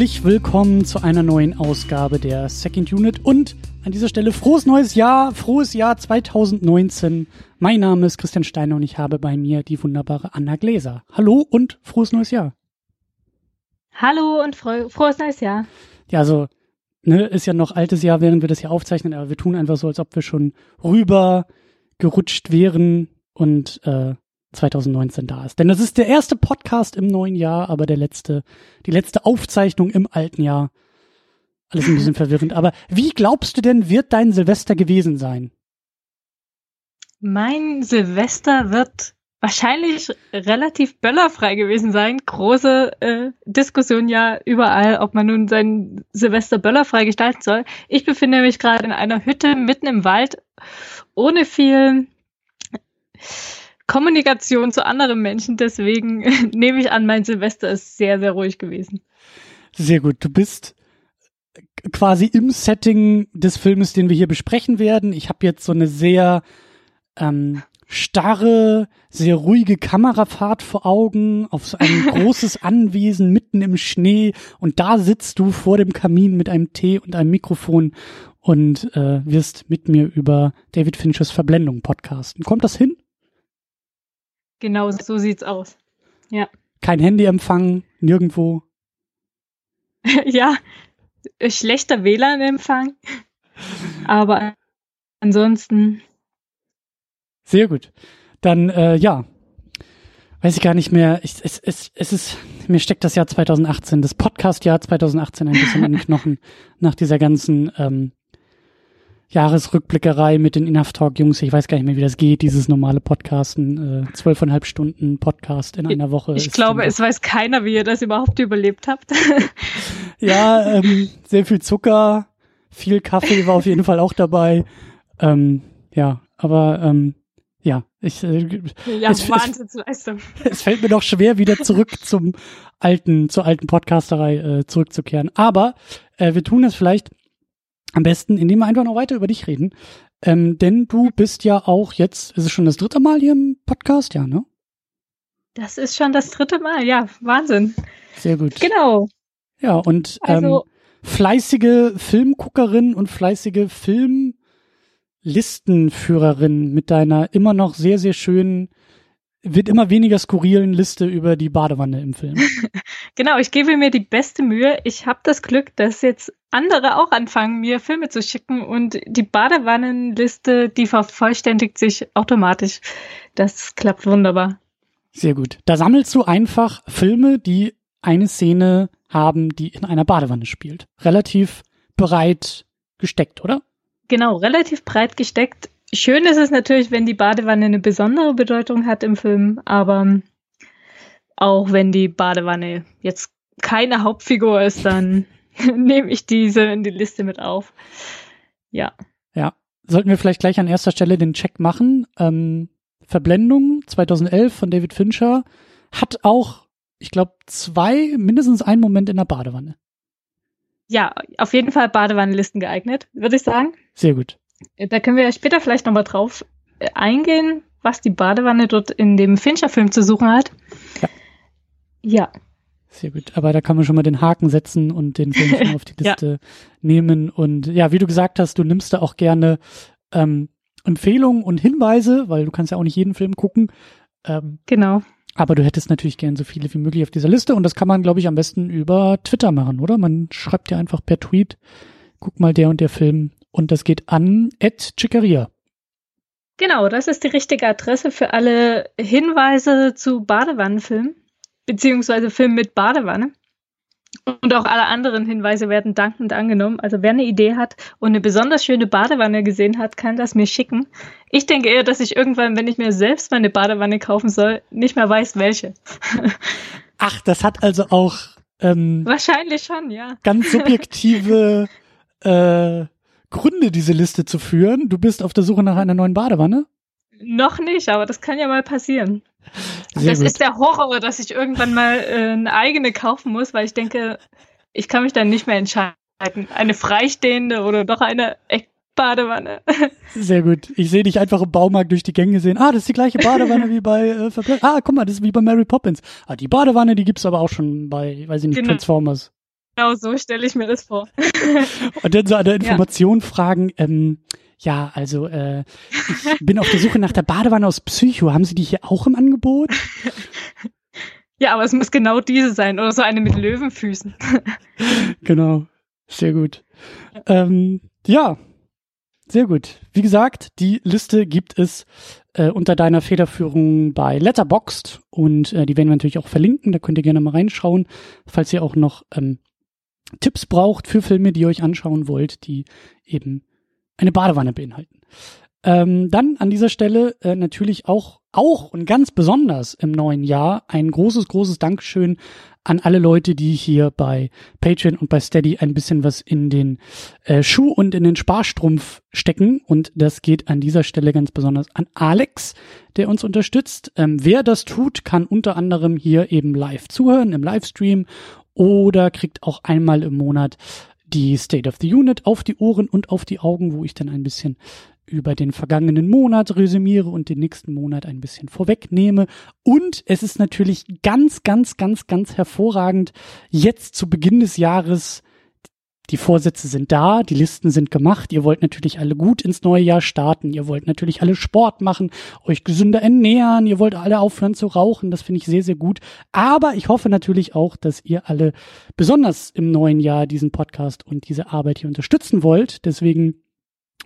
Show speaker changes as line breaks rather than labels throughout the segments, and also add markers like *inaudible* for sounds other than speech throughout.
Herzlich willkommen zu einer neuen Ausgabe der Second Unit und an dieser Stelle frohes neues Jahr, frohes Jahr 2019. Mein Name ist Christian Steiner und ich habe bei mir die wunderbare Anna Gläser. Hallo und frohes neues Jahr.
Hallo und fro frohes neues Jahr.
Ja, also ne, ist ja noch altes Jahr, während wir das hier aufzeichnen, aber wir tun einfach so, als ob wir schon rüber gerutscht wären und äh, 2019 da ist. Denn das ist der erste Podcast im neuen Jahr, aber der letzte, die letzte Aufzeichnung im alten Jahr. Alles ein bisschen *laughs* verwirrend. Aber wie glaubst du denn, wird dein Silvester gewesen sein?
Mein Silvester wird wahrscheinlich relativ böllerfrei gewesen sein. Große äh, Diskussion ja überall, ob man nun sein Silvester böllerfrei gestalten soll. Ich befinde mich gerade in einer Hütte mitten im Wald, ohne viel Kommunikation zu anderen Menschen. Deswegen *laughs* nehme ich an, mein Silvester ist sehr, sehr ruhig gewesen.
Sehr gut. Du bist quasi im Setting des Filmes, den wir hier besprechen werden. Ich habe jetzt so eine sehr ähm, starre, sehr ruhige Kamerafahrt vor Augen auf so ein *laughs* großes Anwesen mitten im Schnee und da sitzt du vor dem Kamin mit einem Tee und einem Mikrofon und äh, wirst mit mir über David Finchers Verblendung podcasten. Kommt das hin?
Genau, so sieht's aus. Ja.
Kein Handyempfang, nirgendwo. *laughs*
ja, schlechter WLAN-Empfang. Aber ansonsten.
Sehr gut. Dann, äh, ja. Weiß ich gar nicht mehr. Ich, es, es, es ist, mir steckt das Jahr 2018, das Podcast-Jahr 2018 ein bisschen an den Knochen *laughs* nach dieser ganzen ähm, Jahresrückblickerei mit den Enough Talk Jungs. Ich weiß gar nicht mehr, wie das geht, dieses normale Podcasten. Äh, zwölfeinhalb Stunden Podcast in einer Woche.
Ich glaube, es weiß keiner, wie ihr das überhaupt überlebt habt. *laughs*
ja, ähm, sehr viel Zucker, viel Kaffee war auf jeden Fall auch dabei. Ähm, ja, aber ähm, ja, ich äh,
ja, es, Wahnsinnsleistung.
Es, *laughs* es fällt mir doch schwer, wieder zurück zum alten, zur alten Podcasterei äh, zurückzukehren. Aber äh, wir tun es vielleicht am besten, indem wir einfach noch weiter über dich reden. Ähm, denn du bist ja auch jetzt, ist es schon das dritte Mal hier im Podcast, ja, ne?
Das ist schon das dritte Mal, ja, Wahnsinn.
Sehr gut.
Genau.
Ja, und ähm, also, fleißige Filmguckerin und fleißige Filmlistenführerin mit deiner immer noch sehr, sehr schönen wird immer weniger skurrilen Liste über die Badewanne im Film. *laughs*
genau, ich gebe mir die beste Mühe. Ich habe das Glück, dass jetzt andere auch anfangen, mir Filme zu schicken und die Badewannenliste, die vervollständigt sich automatisch. Das klappt wunderbar.
Sehr gut. Da sammelst du einfach Filme, die eine Szene haben, die in einer Badewanne spielt. Relativ breit gesteckt, oder?
Genau, relativ breit gesteckt. Schön ist es natürlich, wenn die Badewanne eine besondere Bedeutung hat im Film, aber auch wenn die Badewanne jetzt keine Hauptfigur ist, dann *laughs* nehme ich diese in die Liste mit auf. Ja.
Ja. Sollten wir vielleicht gleich an erster Stelle den Check machen. Ähm, Verblendung 2011 von David Fincher hat auch, ich glaube, zwei, mindestens einen Moment in der Badewanne.
Ja, auf jeden Fall Badewannenlisten geeignet, würde ich sagen.
Sehr gut.
Da können wir später vielleicht nochmal drauf äh, eingehen, was die Badewanne dort in dem Fincher-Film zu suchen hat. Ja. Ja.
Sehr gut. Aber da kann man schon mal den Haken setzen und den Film schon auf die *laughs* Liste ja. nehmen. Und ja, wie du gesagt hast, du nimmst da auch gerne ähm, Empfehlungen und Hinweise, weil du kannst ja auch nicht jeden Film gucken.
Ähm, genau.
Aber du hättest natürlich gern so viele wie möglich auf dieser Liste und das kann man, glaube ich, am besten über Twitter machen, oder? Man schreibt ja einfach per Tweet, guck mal der und der Film und das geht an Ed Chicaria.
Genau, das ist die richtige Adresse für alle Hinweise zu Badewannenfilmen beziehungsweise Film mit Badewanne. Und auch alle anderen Hinweise werden dankend angenommen. Also wer eine Idee hat und eine besonders schöne Badewanne gesehen hat, kann das mir schicken. Ich denke eher, dass ich irgendwann, wenn ich mir selbst meine Badewanne kaufen soll, nicht mehr weiß, welche. *laughs*
Ach, das hat also auch ähm,
wahrscheinlich schon, ja.
Ganz subjektive *laughs* äh, Gründe, diese Liste zu führen. Du bist auf der Suche nach einer neuen Badewanne?
Noch nicht, aber das kann ja mal passieren. Sehr das gut. ist der Horror, dass ich irgendwann mal äh, eine eigene kaufen muss, weil ich denke, ich kann mich dann nicht mehr entscheiden. Eine freistehende oder doch eine Badewanne. *laughs*
Sehr gut. Ich sehe dich einfach im Baumarkt durch die Gänge sehen. Ah, das ist die gleiche Badewanne wie bei äh, Ah, guck mal, das ist wie bei Mary Poppins. Ah, die Badewanne, die gibt's aber auch schon bei, weiß ich nicht, genau. Transformers.
Genau so stelle ich mir das vor.
Und dann so an der *laughs* Information ja. fragen, ähm, ja, also äh, ich bin auf der Suche nach der Badewanne aus Psycho. Haben Sie die hier auch im Angebot?
Ja, aber es muss genau diese sein oder so eine mit Löwenfüßen. *laughs*
genau, sehr gut. Ähm, ja, sehr gut. Wie gesagt, die Liste gibt es äh, unter deiner Federführung bei Letterboxd und äh, die werden wir natürlich auch verlinken. Da könnt ihr gerne mal reinschauen, falls ihr auch noch ähm, Tipps braucht für Filme, die ihr euch anschauen wollt, die eben eine Badewanne beinhalten. Ähm, dann an dieser Stelle äh, natürlich auch, auch und ganz besonders im neuen Jahr ein großes, großes Dankeschön an alle Leute, die hier bei Patreon und bei Steady ein bisschen was in den äh, Schuh und in den Sparstrumpf stecken. Und das geht an dieser Stelle ganz besonders an Alex, der uns unterstützt. Ähm, wer das tut, kann unter anderem hier eben live zuhören im Livestream oder kriegt auch einmal im Monat die State of the Unit auf die Ohren und auf die Augen, wo ich dann ein bisschen über den vergangenen Monat resümiere und den nächsten Monat ein bisschen vorwegnehme. Und es ist natürlich ganz, ganz, ganz, ganz hervorragend, jetzt zu Beginn des Jahres die Vorsätze sind da, die Listen sind gemacht. Ihr wollt natürlich alle gut ins neue Jahr starten. Ihr wollt natürlich alle Sport machen, euch gesünder ernähren. Ihr wollt alle aufhören zu rauchen. Das finde ich sehr, sehr gut. Aber ich hoffe natürlich auch, dass ihr alle besonders im neuen Jahr diesen Podcast und diese Arbeit hier unterstützen wollt. Deswegen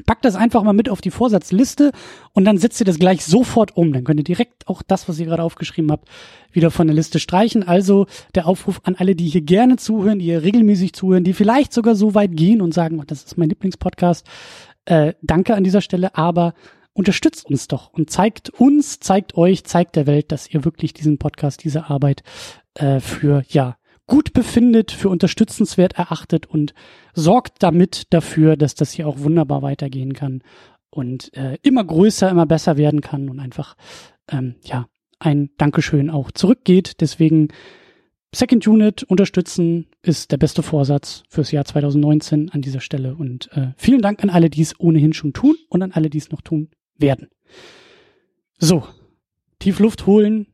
Packt das einfach mal mit auf die Vorsatzliste und dann setzt ihr das gleich sofort um. Dann könnt ihr direkt auch das, was ihr gerade aufgeschrieben habt, wieder von der Liste streichen. Also der Aufruf an alle, die hier gerne zuhören, die hier regelmäßig zuhören, die vielleicht sogar so weit gehen und sagen, oh, das ist mein Lieblingspodcast. Äh, danke an dieser Stelle, aber unterstützt uns doch und zeigt uns, zeigt euch, zeigt der Welt, dass ihr wirklich diesen Podcast, diese Arbeit äh, für ja gut befindet, für unterstützenswert erachtet und sorgt damit dafür, dass das hier auch wunderbar weitergehen kann und äh, immer größer, immer besser werden kann und einfach ähm, ja ein Dankeschön auch zurückgeht. Deswegen Second Unit unterstützen ist der beste Vorsatz fürs Jahr 2019 an dieser Stelle. Und äh, vielen Dank an alle, die es ohnehin schon tun und an alle, die es noch tun werden. So, tief Luft holen,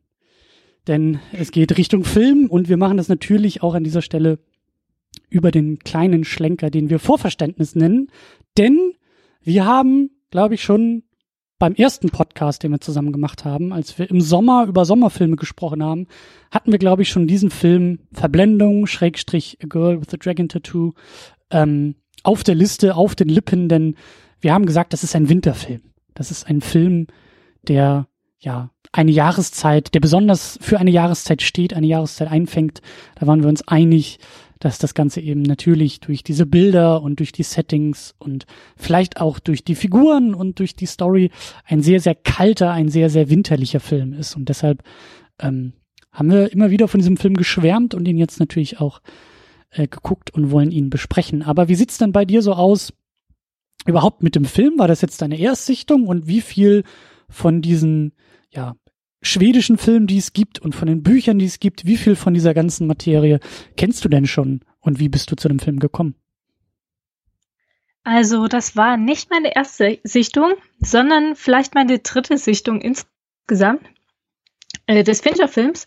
denn es geht Richtung Film und wir machen das natürlich auch an dieser Stelle über den kleinen Schlenker, den wir Vorverständnis nennen. Denn wir haben, glaube ich, schon beim ersten Podcast, den wir zusammen gemacht haben, als wir im Sommer über Sommerfilme gesprochen haben, hatten wir, glaube ich, schon diesen Film Verblendung, Schrägstrich A Girl with a Dragon Tattoo, ähm, auf der Liste, auf den Lippen, denn wir haben gesagt, das ist ein Winterfilm. Das ist ein Film, der ja, eine Jahreszeit, der besonders für eine Jahreszeit steht, eine Jahreszeit einfängt. Da waren wir uns einig, dass das Ganze eben natürlich durch diese Bilder und durch die Settings und vielleicht auch durch die Figuren und durch die Story ein sehr, sehr kalter, ein sehr, sehr winterlicher Film ist. Und deshalb ähm, haben wir immer wieder von diesem Film geschwärmt und ihn jetzt natürlich auch äh, geguckt und wollen ihn besprechen. Aber wie sieht's denn bei dir so aus? Überhaupt mit dem Film? War das jetzt deine Erstsichtung? Und wie viel von diesen ja, schwedischen Filmen, die es gibt und von den Büchern, die es gibt, wie viel von dieser ganzen Materie kennst du denn schon und wie bist du zu dem Film gekommen?
Also, das war nicht meine erste Sichtung, sondern vielleicht meine dritte Sichtung insgesamt äh, des Fincher-Films.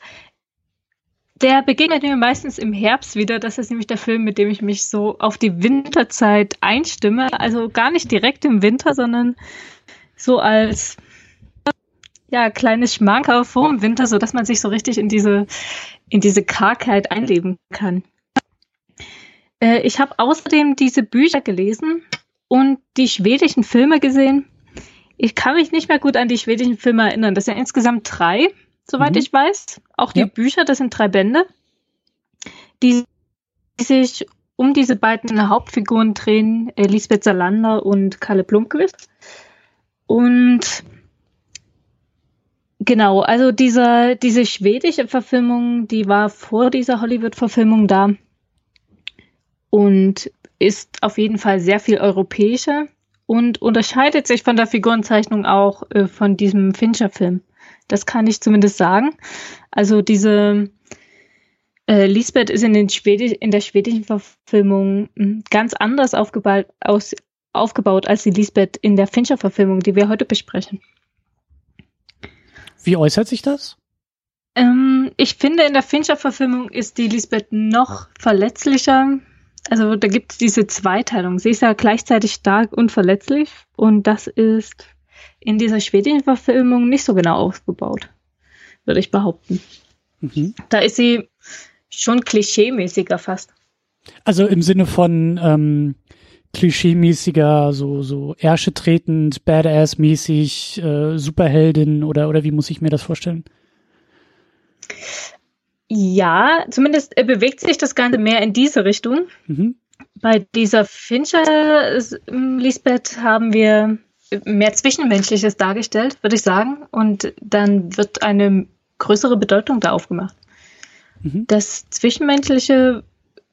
Der begegnet mir meistens im Herbst wieder. Das ist nämlich der Film, mit dem ich mich so auf die Winterzeit einstimme. Also gar nicht direkt im Winter, sondern so als ja, kleines Schmankerl vor dem Winter, so dass man sich so richtig in diese, in diese Kargheit einleben kann. Äh, ich habe außerdem diese Bücher gelesen und die schwedischen Filme gesehen. Ich kann mich nicht mehr gut an die schwedischen Filme erinnern. Das sind insgesamt drei, soweit mhm. ich weiß. Auch die ja. Bücher, das sind drei Bände, die sich um diese beiden Hauptfiguren drehen, Lisbeth Salander und Kalle Blomqvist. Und Genau, also diese, diese schwedische Verfilmung, die war vor dieser Hollywood-Verfilmung da und ist auf jeden Fall sehr viel europäischer und unterscheidet sich von der Figurenzeichnung auch äh, von diesem Fincher-Film. Das kann ich zumindest sagen. Also diese äh, Lisbeth ist in, den Schwedisch, in der schwedischen Verfilmung hm, ganz anders aufgebaut, aus, aufgebaut als die Lisbeth in der Fincher-Verfilmung, die wir heute besprechen.
Wie äußert sich das?
Ähm, ich finde, in der Fincher-Verfilmung ist die Lisbeth noch verletzlicher. Also da gibt es diese Zweiteilung. Sie ist ja gleichzeitig stark und verletzlich. Und das ist in dieser schwedischen Verfilmung nicht so genau ausgebaut, würde ich behaupten. Mhm. Da ist sie schon klischeemäßiger fast.
Also im Sinne von ähm, klischeemäßiger, so, so Ärsche tretend, Badass-mäßig, äh, Superheldin oder, oder wie muss ich mir das vorstellen?
Ja, zumindest äh, bewegt sich das Ganze mehr in diese Richtung. Mhm. Bei dieser Fincher Lisbeth haben wir mehr Zwischenmenschliches dargestellt, würde ich sagen. Und dann wird eine größere Bedeutung da aufgemacht. Mhm. Das Zwischenmenschliche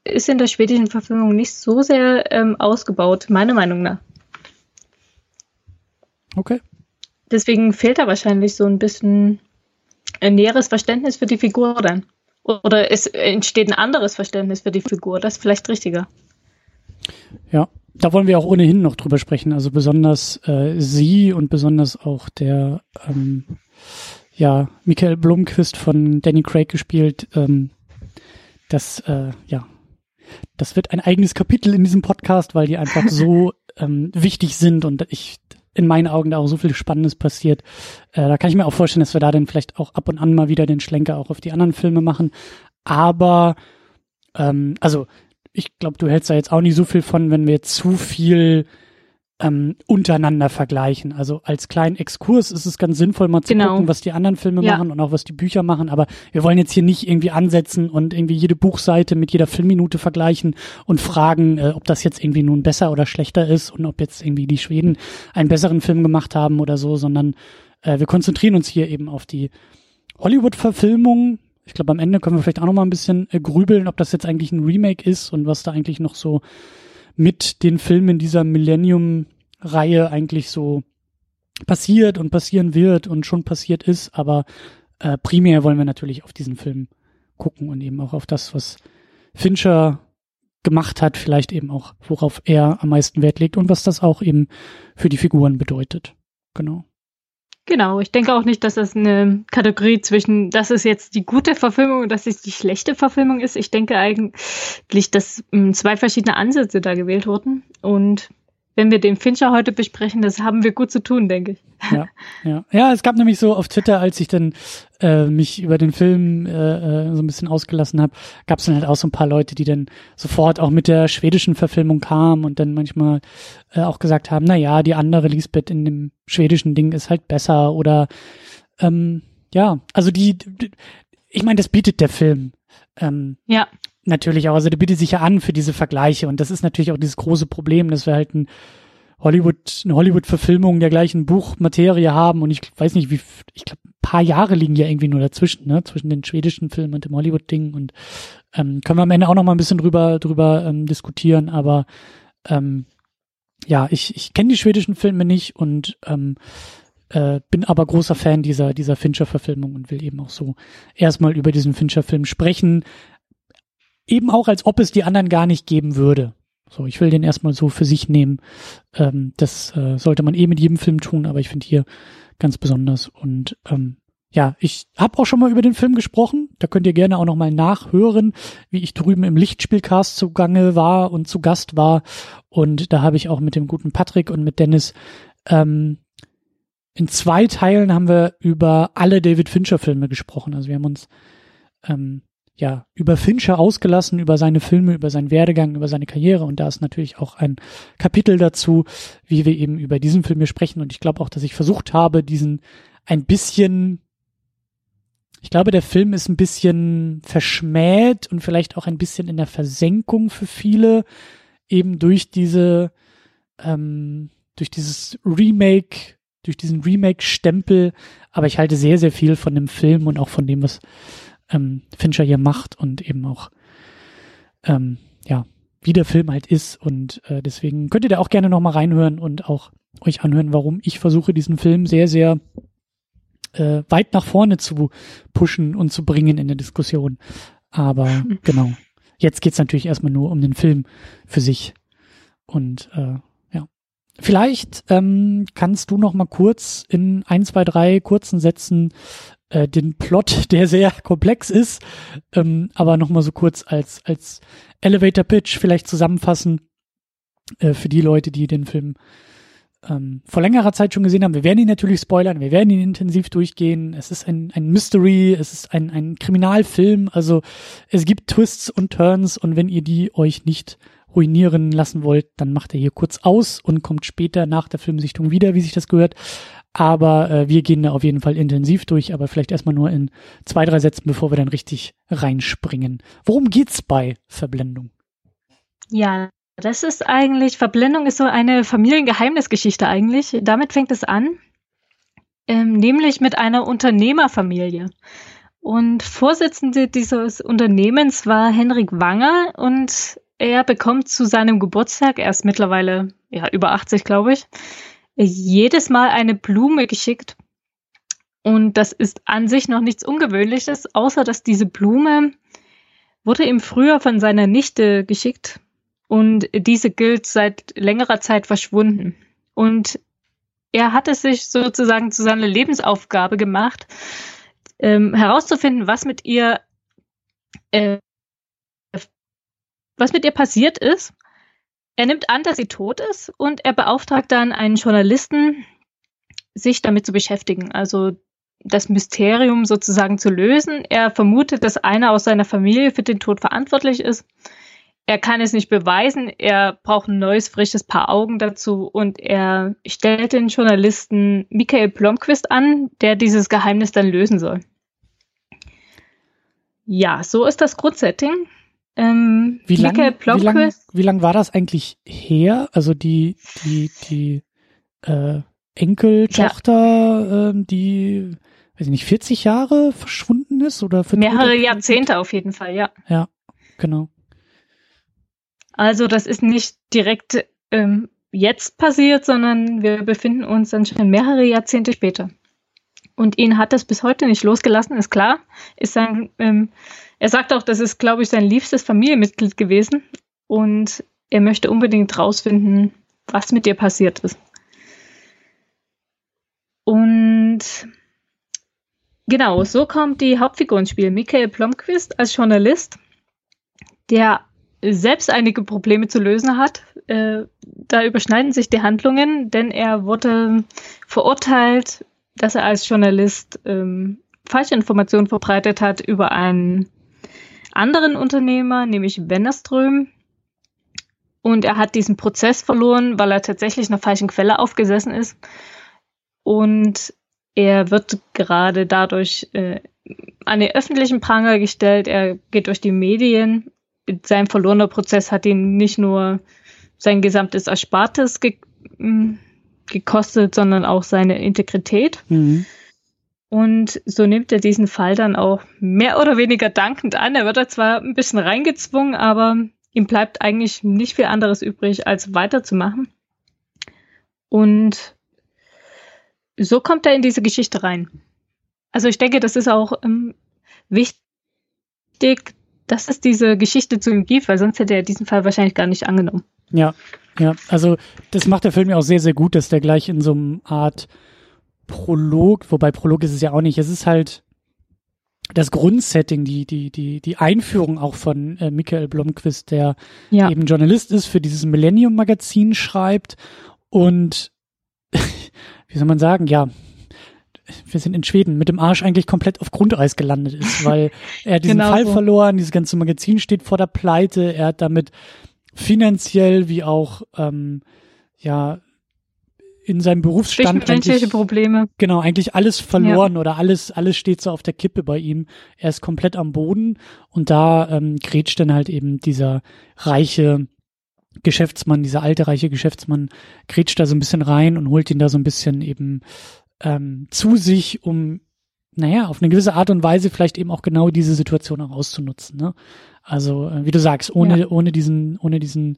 ist in der schwedischen Verfilmung nicht so sehr ähm, ausgebaut, meiner Meinung nach.
Okay.
Deswegen fehlt da wahrscheinlich so ein bisschen ein näheres Verständnis für die Figur dann. Oder es entsteht ein anderes Verständnis für die Figur. Das ist vielleicht richtiger.
Ja, da wollen wir auch ohnehin noch drüber sprechen. Also besonders äh, sie und besonders auch der ähm, ja, Michael Blomqvist von Danny Craig gespielt. Ähm, das, äh, ja, das wird ein eigenes Kapitel in diesem Podcast, weil die einfach so *laughs* ähm, wichtig sind und ich in meinen Augen da auch so viel Spannendes passiert. Äh, da kann ich mir auch vorstellen, dass wir da dann vielleicht auch ab und an mal wieder den Schlenker auch auf die anderen Filme machen. Aber ähm, also ich glaube, du hältst da jetzt auch nicht so viel von, wenn wir zu viel ähm, untereinander vergleichen. Also als kleinen Exkurs ist es ganz sinnvoll, mal zu genau. gucken, was die anderen Filme ja. machen und auch was die Bücher machen. Aber wir wollen jetzt hier nicht irgendwie ansetzen und irgendwie jede Buchseite mit jeder Filmminute vergleichen und fragen, äh, ob das jetzt irgendwie nun besser oder schlechter ist und ob jetzt irgendwie die Schweden einen besseren Film gemacht haben oder so, sondern äh, wir konzentrieren uns hier eben auf die Hollywood-Verfilmung. Ich glaube, am Ende können wir vielleicht auch noch mal ein bisschen äh, grübeln, ob das jetzt eigentlich ein Remake ist und was da eigentlich noch so mit den Filmen dieser Millennium-Reihe eigentlich so passiert und passieren wird und schon passiert ist. Aber äh, primär wollen wir natürlich auf diesen Film gucken und eben auch auf das, was Fincher gemacht hat, vielleicht eben auch, worauf er am meisten Wert legt und was das auch eben für die Figuren bedeutet. Genau.
Genau, ich denke auch nicht, dass das eine Kategorie zwischen, das ist jetzt die gute Verfilmung und das ist die schlechte Verfilmung ist. Ich denke eigentlich, dass ähm, zwei verschiedene Ansätze da gewählt wurden. Und wenn wir den Fincher heute besprechen, das haben wir gut zu tun, denke ich.
Ja, ja. ja es gab nämlich so auf Twitter, als ich dann äh, mich über den Film äh, äh so ein bisschen ausgelassen habe, gab es dann halt auch so ein paar Leute, die dann sofort auch mit der schwedischen Verfilmung kamen und dann manchmal äh, auch gesagt haben, na ja, die andere Lisbeth in dem schwedischen Ding ist halt besser oder ähm, ja, also die, die ich meine, das bietet der Film. Ähm,
ja
natürlich auch. Also der bietet sich ja an für diese Vergleiche. Und das ist natürlich auch dieses große Problem, dass wir halt ein Hollywood, eine Hollywood-Verfilmung der gleichen Buchmaterie haben. Und ich weiß nicht, wie, ich glaube, ein paar Jahre liegen ja irgendwie nur dazwischen, ne, zwischen den schwedischen Filmen und dem Hollywood-Ding. Und ähm, können wir am Ende auch noch mal ein bisschen drüber, drüber ähm, diskutieren, aber ähm, ja, ich, ich kenne die schwedischen Filme nicht und ähm, äh, bin aber großer Fan dieser, dieser Fincher-Verfilmung und will eben auch so erstmal über diesen Fincher-Film sprechen eben auch, als ob es die anderen gar nicht geben würde. So, ich will den erstmal so für sich nehmen. Ähm, das äh, sollte man eh mit jedem Film tun, aber ich finde hier ganz besonders. Und ähm, ja, ich habe auch schon mal über den Film gesprochen. Da könnt ihr gerne auch noch mal nachhören, wie ich drüben im Lichtspielcast zugange war und zu Gast war. Und da habe ich auch mit dem guten Patrick und mit Dennis ähm, in zwei Teilen haben wir über alle David Fincher Filme gesprochen. Also wir haben uns ähm, ja, über Fincher ausgelassen, über seine Filme, über seinen Werdegang, über seine Karriere. Und da ist natürlich auch ein Kapitel dazu, wie wir eben über diesen Film hier sprechen. Und ich glaube auch, dass ich versucht habe, diesen ein bisschen, ich glaube, der Film ist ein bisschen verschmäht und vielleicht auch ein bisschen in der Versenkung für viele, eben durch diese, ähm, durch dieses Remake, durch diesen Remake-Stempel. Aber ich halte sehr, sehr viel von dem Film und auch von dem, was ähm, Fincher hier macht und eben auch, ähm, ja, wie der Film halt ist. Und äh, deswegen könnt ihr da auch gerne nochmal reinhören und auch euch anhören, warum ich versuche, diesen Film sehr, sehr äh, weit nach vorne zu pushen und zu bringen in der Diskussion. Aber *laughs* genau, jetzt geht's natürlich erstmal nur um den Film für sich. Und äh, ja, vielleicht ähm, kannst du noch mal kurz in ein, zwei, drei kurzen Sätzen äh, den Plot, der sehr *laughs* komplex ist, ähm, aber nochmal so kurz als, als Elevator Pitch vielleicht zusammenfassen äh, für die Leute, die den Film ähm, vor längerer Zeit schon gesehen haben. Wir werden ihn natürlich spoilern, wir werden ihn intensiv durchgehen. Es ist ein, ein Mystery, es ist ein, ein Kriminalfilm, also es gibt Twists und Turns und wenn ihr die euch nicht ruinieren lassen wollt, dann macht er hier kurz aus und kommt später nach der Filmsichtung wieder, wie sich das gehört. Aber äh, wir gehen da auf jeden Fall intensiv durch, aber vielleicht erstmal nur in zwei, drei Sätzen, bevor wir dann richtig reinspringen. Worum geht's bei Verblendung?
Ja, das ist eigentlich, Verblendung ist so eine Familiengeheimnisgeschichte eigentlich. Damit fängt es an, ähm, nämlich mit einer Unternehmerfamilie. Und Vorsitzende dieses Unternehmens war Henrik Wanger und er bekommt zu seinem Geburtstag, er ist mittlerweile ja, über 80, glaube ich, jedes Mal eine Blume geschickt. Und das ist an sich noch nichts Ungewöhnliches, außer dass diese Blume wurde ihm früher von seiner Nichte geschickt und diese gilt seit längerer Zeit verschwunden. Und er hat es sich sozusagen zu seiner Lebensaufgabe gemacht, ähm, herauszufinden, was mit ihr, äh, was mit ihr passiert ist. Er nimmt an, dass sie tot ist und er beauftragt dann einen Journalisten, sich damit zu beschäftigen, also das Mysterium sozusagen zu lösen. Er vermutet, dass einer aus seiner Familie für den Tod verantwortlich ist er kann es nicht beweisen, er braucht ein neues, frisches Paar Augen dazu und er stellt den Journalisten Michael Blomqvist an, der dieses Geheimnis dann lösen soll. Ja, so ist das Grundsetting.
Ähm, wie lange lang, lang war das eigentlich her? Also die, die, die äh, Enkeltochter, ja. ähm, die, weiß ich nicht, 40 Jahre verschwunden ist oder
mehrere Jahrzehnte auf jeden Fall, ja.
Ja, genau.
Also das ist nicht direkt ähm, jetzt passiert, sondern wir befinden uns dann schon mehrere Jahrzehnte später. Und ihn hat das bis heute nicht losgelassen, ist klar. Ist sein, ähm, er sagt auch, das ist, glaube ich, sein liebstes Familienmitglied gewesen. Und er möchte unbedingt rausfinden, was mit ihr passiert ist. Und genau, so kommt die Hauptfigur ins Spiel. Michael Blomqvist als Journalist, der selbst einige Probleme zu lösen hat. Äh, da überschneiden sich die Handlungen, denn er wurde verurteilt, dass er als Journalist ähm, falsche Informationen verbreitet hat über einen anderen Unternehmer, nämlich Wennerström. Und er hat diesen Prozess verloren, weil er tatsächlich einer falschen Quelle aufgesessen ist. Und er wird gerade dadurch äh, an den öffentlichen Pranger gestellt. Er geht durch die Medien sein verlorener Prozess hat ihn nicht nur sein gesamtes Erspartes ge mm, gekostet, sondern auch seine Integrität. Mhm. Und so nimmt er diesen Fall dann auch mehr oder weniger dankend an. Er wird da zwar ein bisschen reingezwungen, aber ihm bleibt eigentlich nicht viel anderes übrig, als weiterzumachen. Und so kommt er in diese Geschichte rein. Also ich denke, das ist auch ähm, wichtig, dass es diese Geschichte zu ihm gibt, weil sonst hätte er diesen Fall wahrscheinlich gar nicht angenommen.
Ja, ja, also das macht der Film ja auch sehr, sehr gut, dass der gleich in so einem Art Prolog, wobei Prolog ist es ja auch nicht, es ist halt das Grundsetting, die, die, die, die Einführung auch von äh, Michael Blomqvist, der ja. eben Journalist ist, für dieses Millennium-Magazin schreibt und *laughs* wie soll man sagen, ja, wir sind in Schweden, mit dem Arsch eigentlich komplett auf Grundeis gelandet ist, weil er diesen *laughs* genau Fall so. verloren, dieses ganze Magazin steht vor der Pleite, er hat damit finanziell wie auch ähm, ja in seinem Berufsstand
eigentlich, Probleme.
Genau, eigentlich alles verloren ja. oder alles alles steht so auf der Kippe bei ihm. Er ist komplett am Boden und da ähm, grätscht dann halt eben dieser reiche Geschäftsmann, dieser alte reiche Geschäftsmann grätscht da so ein bisschen rein und holt ihn da so ein bisschen eben ähm, zu sich, um, naja, auf eine gewisse Art und Weise vielleicht eben auch genau diese Situation auch auszunutzen. Ne? Also, äh, wie du sagst, ohne, ja. ohne diesen, ohne diesen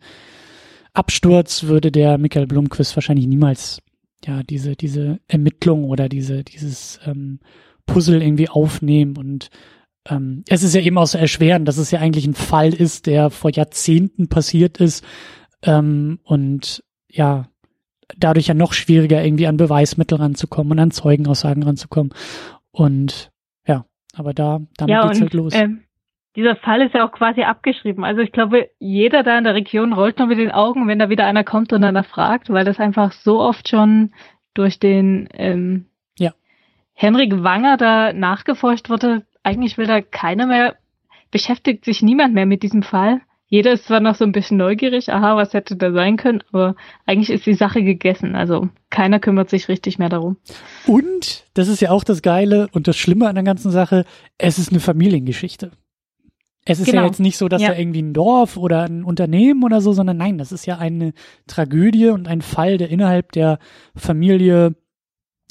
Absturz würde der Michael Blomquist wahrscheinlich niemals ja diese, diese Ermittlung oder diese, dieses ähm, Puzzle irgendwie aufnehmen und ähm, es ist ja eben auch so erschwerend, dass es ja eigentlich ein Fall ist, der vor Jahrzehnten passiert ist ähm, und ja, dadurch ja noch schwieriger irgendwie an Beweismittel ranzukommen und an Zeugenaussagen ranzukommen. Und Aber da, damit
ja,
geht's
und,
halt los.
Ähm, dieser Fall ist ja auch quasi abgeschrieben. Also ich glaube, jeder da in der Region rollt nur mit den Augen, wenn da wieder einer kommt und danach fragt, weil das einfach so oft schon durch den ähm,
ja.
Henrik Wanger da nachgeforscht wurde. Eigentlich will da keiner mehr, beschäftigt sich niemand mehr mit diesem Fall. Jeder ist zwar noch so ein bisschen neugierig, aha, was hätte da sein können, aber eigentlich ist die Sache gegessen. Also keiner kümmert sich richtig mehr darum.
Und, das ist ja auch das Geile und das Schlimme an der ganzen Sache, es ist eine Familiengeschichte. Es ist
Genau.
ja jetzt nicht so, dass
Ja.
da irgendwie ein Dorf oder ein Unternehmen oder so, sondern nein, das ist ja eine Tragödie und ein Fall, der innerhalb der Familie,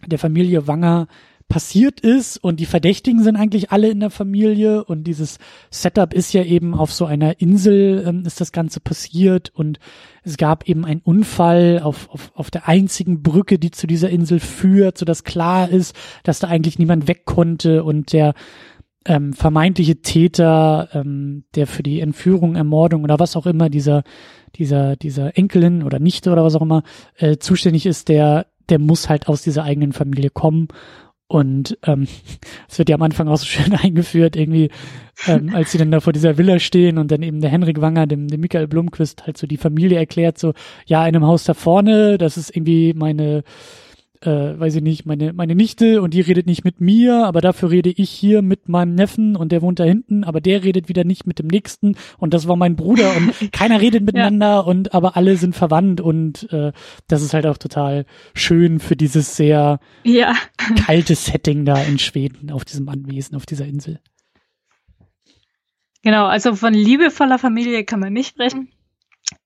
der Familie Wanger passiert ist und die Verdächtigen sind eigentlich alle in der Familie und dieses Setup ist ja eben auf so einer Insel ähm, ist das Ganze passiert und es gab eben einen Unfall auf, auf, auf der einzigen Brücke, die zu dieser Insel führt, sodass klar ist, dass da eigentlich niemand weg konnte und der ähm, vermeintliche Täter, ähm, der für die Entführung, Ermordung oder was auch immer dieser dieser dieser Enkelin oder Nichte oder was auch immer äh, zuständig ist, der der muss halt aus dieser eigenen Familie kommen. Und ähm, *laughs* es wird ja am Anfang auch so schön *laughs* eingeführt, irgendwie, ähm, als sie dann da vor dieser Villa stehen und dann eben der Henrik Wanger, dem, dem Michael Blomqvist, halt so die Familie erklärt, so, ja, in einem Haus da vorne, das ist irgendwie meine, äh, weiß ich nicht, meine, meine Nichte und die redet nicht mit mir, aber dafür rede ich hier mit meinem Neffen und der wohnt da hinten, aber der redet wieder nicht mit dem nächsten und das war mein Bruder und *laughs* keiner redet miteinander und aber alle sind verwandt und äh, das ist halt auch total schön für dieses sehr
Ja,
kalte Setting da in Schweden auf diesem Anwesen, auf dieser Insel.
genau. Also von liebevoller Familie kann man nicht sprechen.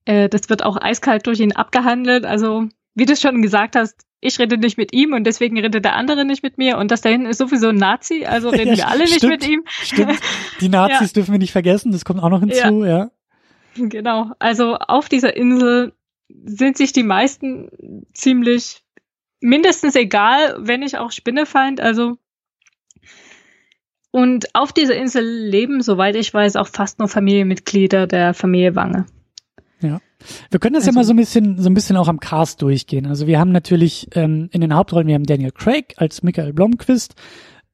Äh, das wird auch eiskalt durch ihn abgehandelt. Also, wie du schon gesagt hast, ich rede nicht mit ihm und deswegen redet der andere nicht mit mir und das da hinten ist sowieso ein Nazi, also *laughs* reden
Ja,
wir alle nicht
stimmt.
mit ihm.
Stimmt. *laughs* Die Nazis dürfen wir nicht vergessen, das kommt auch noch hinzu, ja.
Genau. Also auf dieser Insel sind sich die meisten ziemlich mindestens egal, wenn nicht auch Spinnefeind. Also und auf dieser Insel leben, soweit ich weiß, auch fast nur Familienmitglieder der Familie Wange.
Wir können das ja
Also-
mal so ein bisschen, so ein bisschen auch am Cast durchgehen. Also wir haben natürlich ähm, in den Hauptrollen, wir haben Daniel Craig als Michael Blomqvist,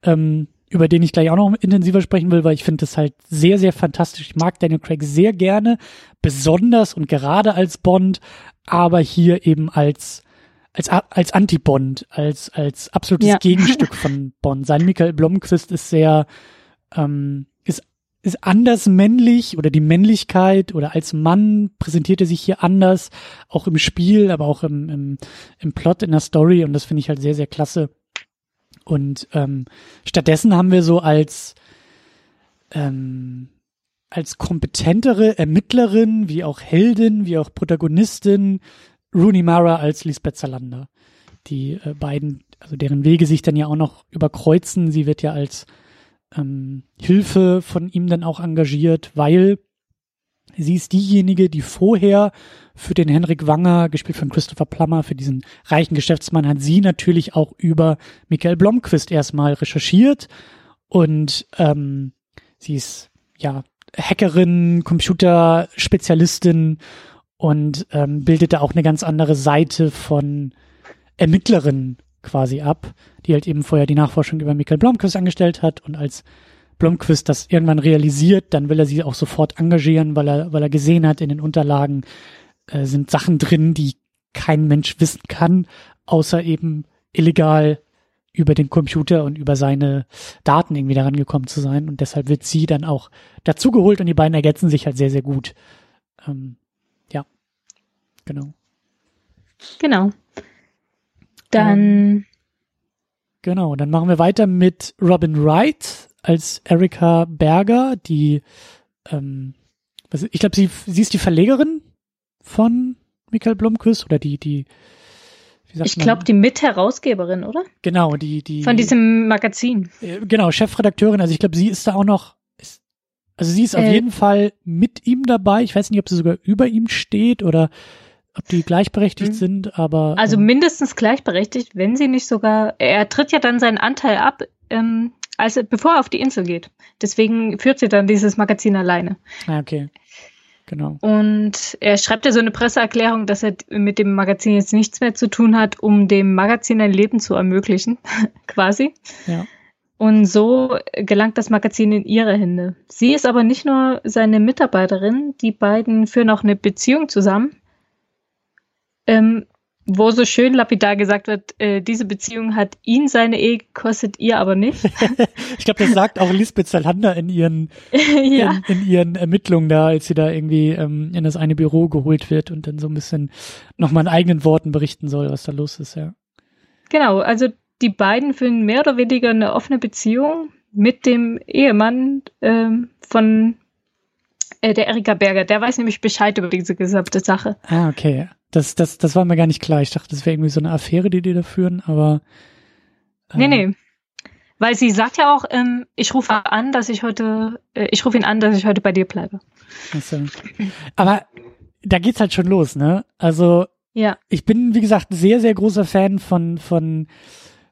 ähm, über den ich gleich auch noch intensiver sprechen will, weil ich finde das halt sehr, sehr fantastisch. Ich mag Daniel Craig sehr gerne, besonders und gerade als Bond, aber hier eben als als, als Anti-Bond, als, als absolutes
Ja.
Gegenstück von Bond. Sein Michael Blomqvist ist sehr, ähm, ist, anders männlich oder die Männlichkeit oder als Mann präsentiert er sich hier anders, auch im Spiel, aber auch im, im, im Plot, in der Story und das finde ich halt sehr, sehr klasse. Und ähm, stattdessen haben wir so als ähm, als kompetentere Ermittlerin, wie auch Heldin, wie auch Protagonistin, Rooney Mara als Lisbeth Salander. Die äh, beiden, also deren Wege sich dann ja auch noch überkreuzen. Sie wird ja als ähm, Hilfe von ihm dann auch engagiert, weil sie ist diejenige, die vorher für den Henrik Wanger, gespielt von Christopher Plummer, für diesen reichen Geschäftsmann, hat sie natürlich auch über Michael Blomqvist erstmal recherchiert und ähm, sie ist ja Hackerin, Computerspezialistin und ähm, bildet da auch eine ganz andere Seite von Ermittlerin quasi ab, die halt eben vorher die Nachforschung über Michael Blomqvist angestellt hat und als Blomqvist das irgendwann realisiert, dann will er sie auch sofort engagieren, weil er, weil er gesehen hat, in den Unterlagen äh, sind Sachen drin, die kein Mensch wissen kann, außer eben illegal über den Computer und über seine Daten irgendwie daran gekommen zu sein. Und deshalb wird sie dann auch dazugeholt und die beiden ergänzen sich halt sehr, sehr gut. Ähm, ja, genau.
Genau. Dann
Genau, dann machen wir weiter mit Robin Wright als Erika Berger, die, ähm, ich glaube, sie, sie ist die Verlegerin von Michael Blomqvist oder die, die, wie sagt
ich glaube die Mitherausgeberin, oder?
genau, die, die,
Von diesem Magazin.
äh, genau, Chefredakteurin, also ich glaube, sie ist da auch noch, ist, also sie ist auf
Äh.
jeden Fall mit ihm dabei. Ich weiß nicht, ob sie sogar über ihm steht oder ob die gleichberechtigt
Mhm.
sind, aber.
Also
ähm,
mindestens gleichberechtigt, wenn sie nicht sogar. Er tritt ja dann seinen Anteil ab, ähm, als er, bevor er auf die Insel geht. Deswegen führt sie dann dieses Magazin alleine.
ah, okay. Genau.
Und er schreibt ja so eine Presseerklärung, dass er mit dem Magazin jetzt nichts mehr zu tun hat, um dem Magazin ein Leben zu ermöglichen, *laughs* quasi.
Ja.
Und so gelangt das Magazin in ihre Hände. Sie ist aber nicht nur seine Mitarbeiterin, die beiden führen auch eine Beziehung zusammen. Ähm, wo so schön lapidar gesagt wird, äh, diese Beziehung hat ihn seine Ehe gekostet, ihr aber nicht. *laughs*
ich glaube, das sagt auch Lisbeth Salander in ihren, *laughs* ja. in, in, ihren Ermittlungen da, als sie da irgendwie ähm, in das eine Büro geholt wird und dann so ein bisschen nochmal in eigenen Worten berichten soll, was da los ist, ja.
Genau, also die beiden führen mehr oder weniger eine offene Beziehung mit dem Ehemann ähm, von äh, der Erika Berger. Der weiß nämlich Bescheid über diese gesamte Sache.
Ah, okay. Das, das, das war mir gar nicht klar. Ich dachte, das wäre irgendwie so eine Affäre, die die da führen, aber.
Äh, nee, nee. Weil sie sagt ja auch, ähm, ich rufe an, dass ich heute, äh, ich rufe ihn an, dass ich heute bei dir bleibe.
Also, aber da geht's halt schon los, ne? Also, ja. ich bin, wie gesagt, sehr, sehr großer Fan von, von,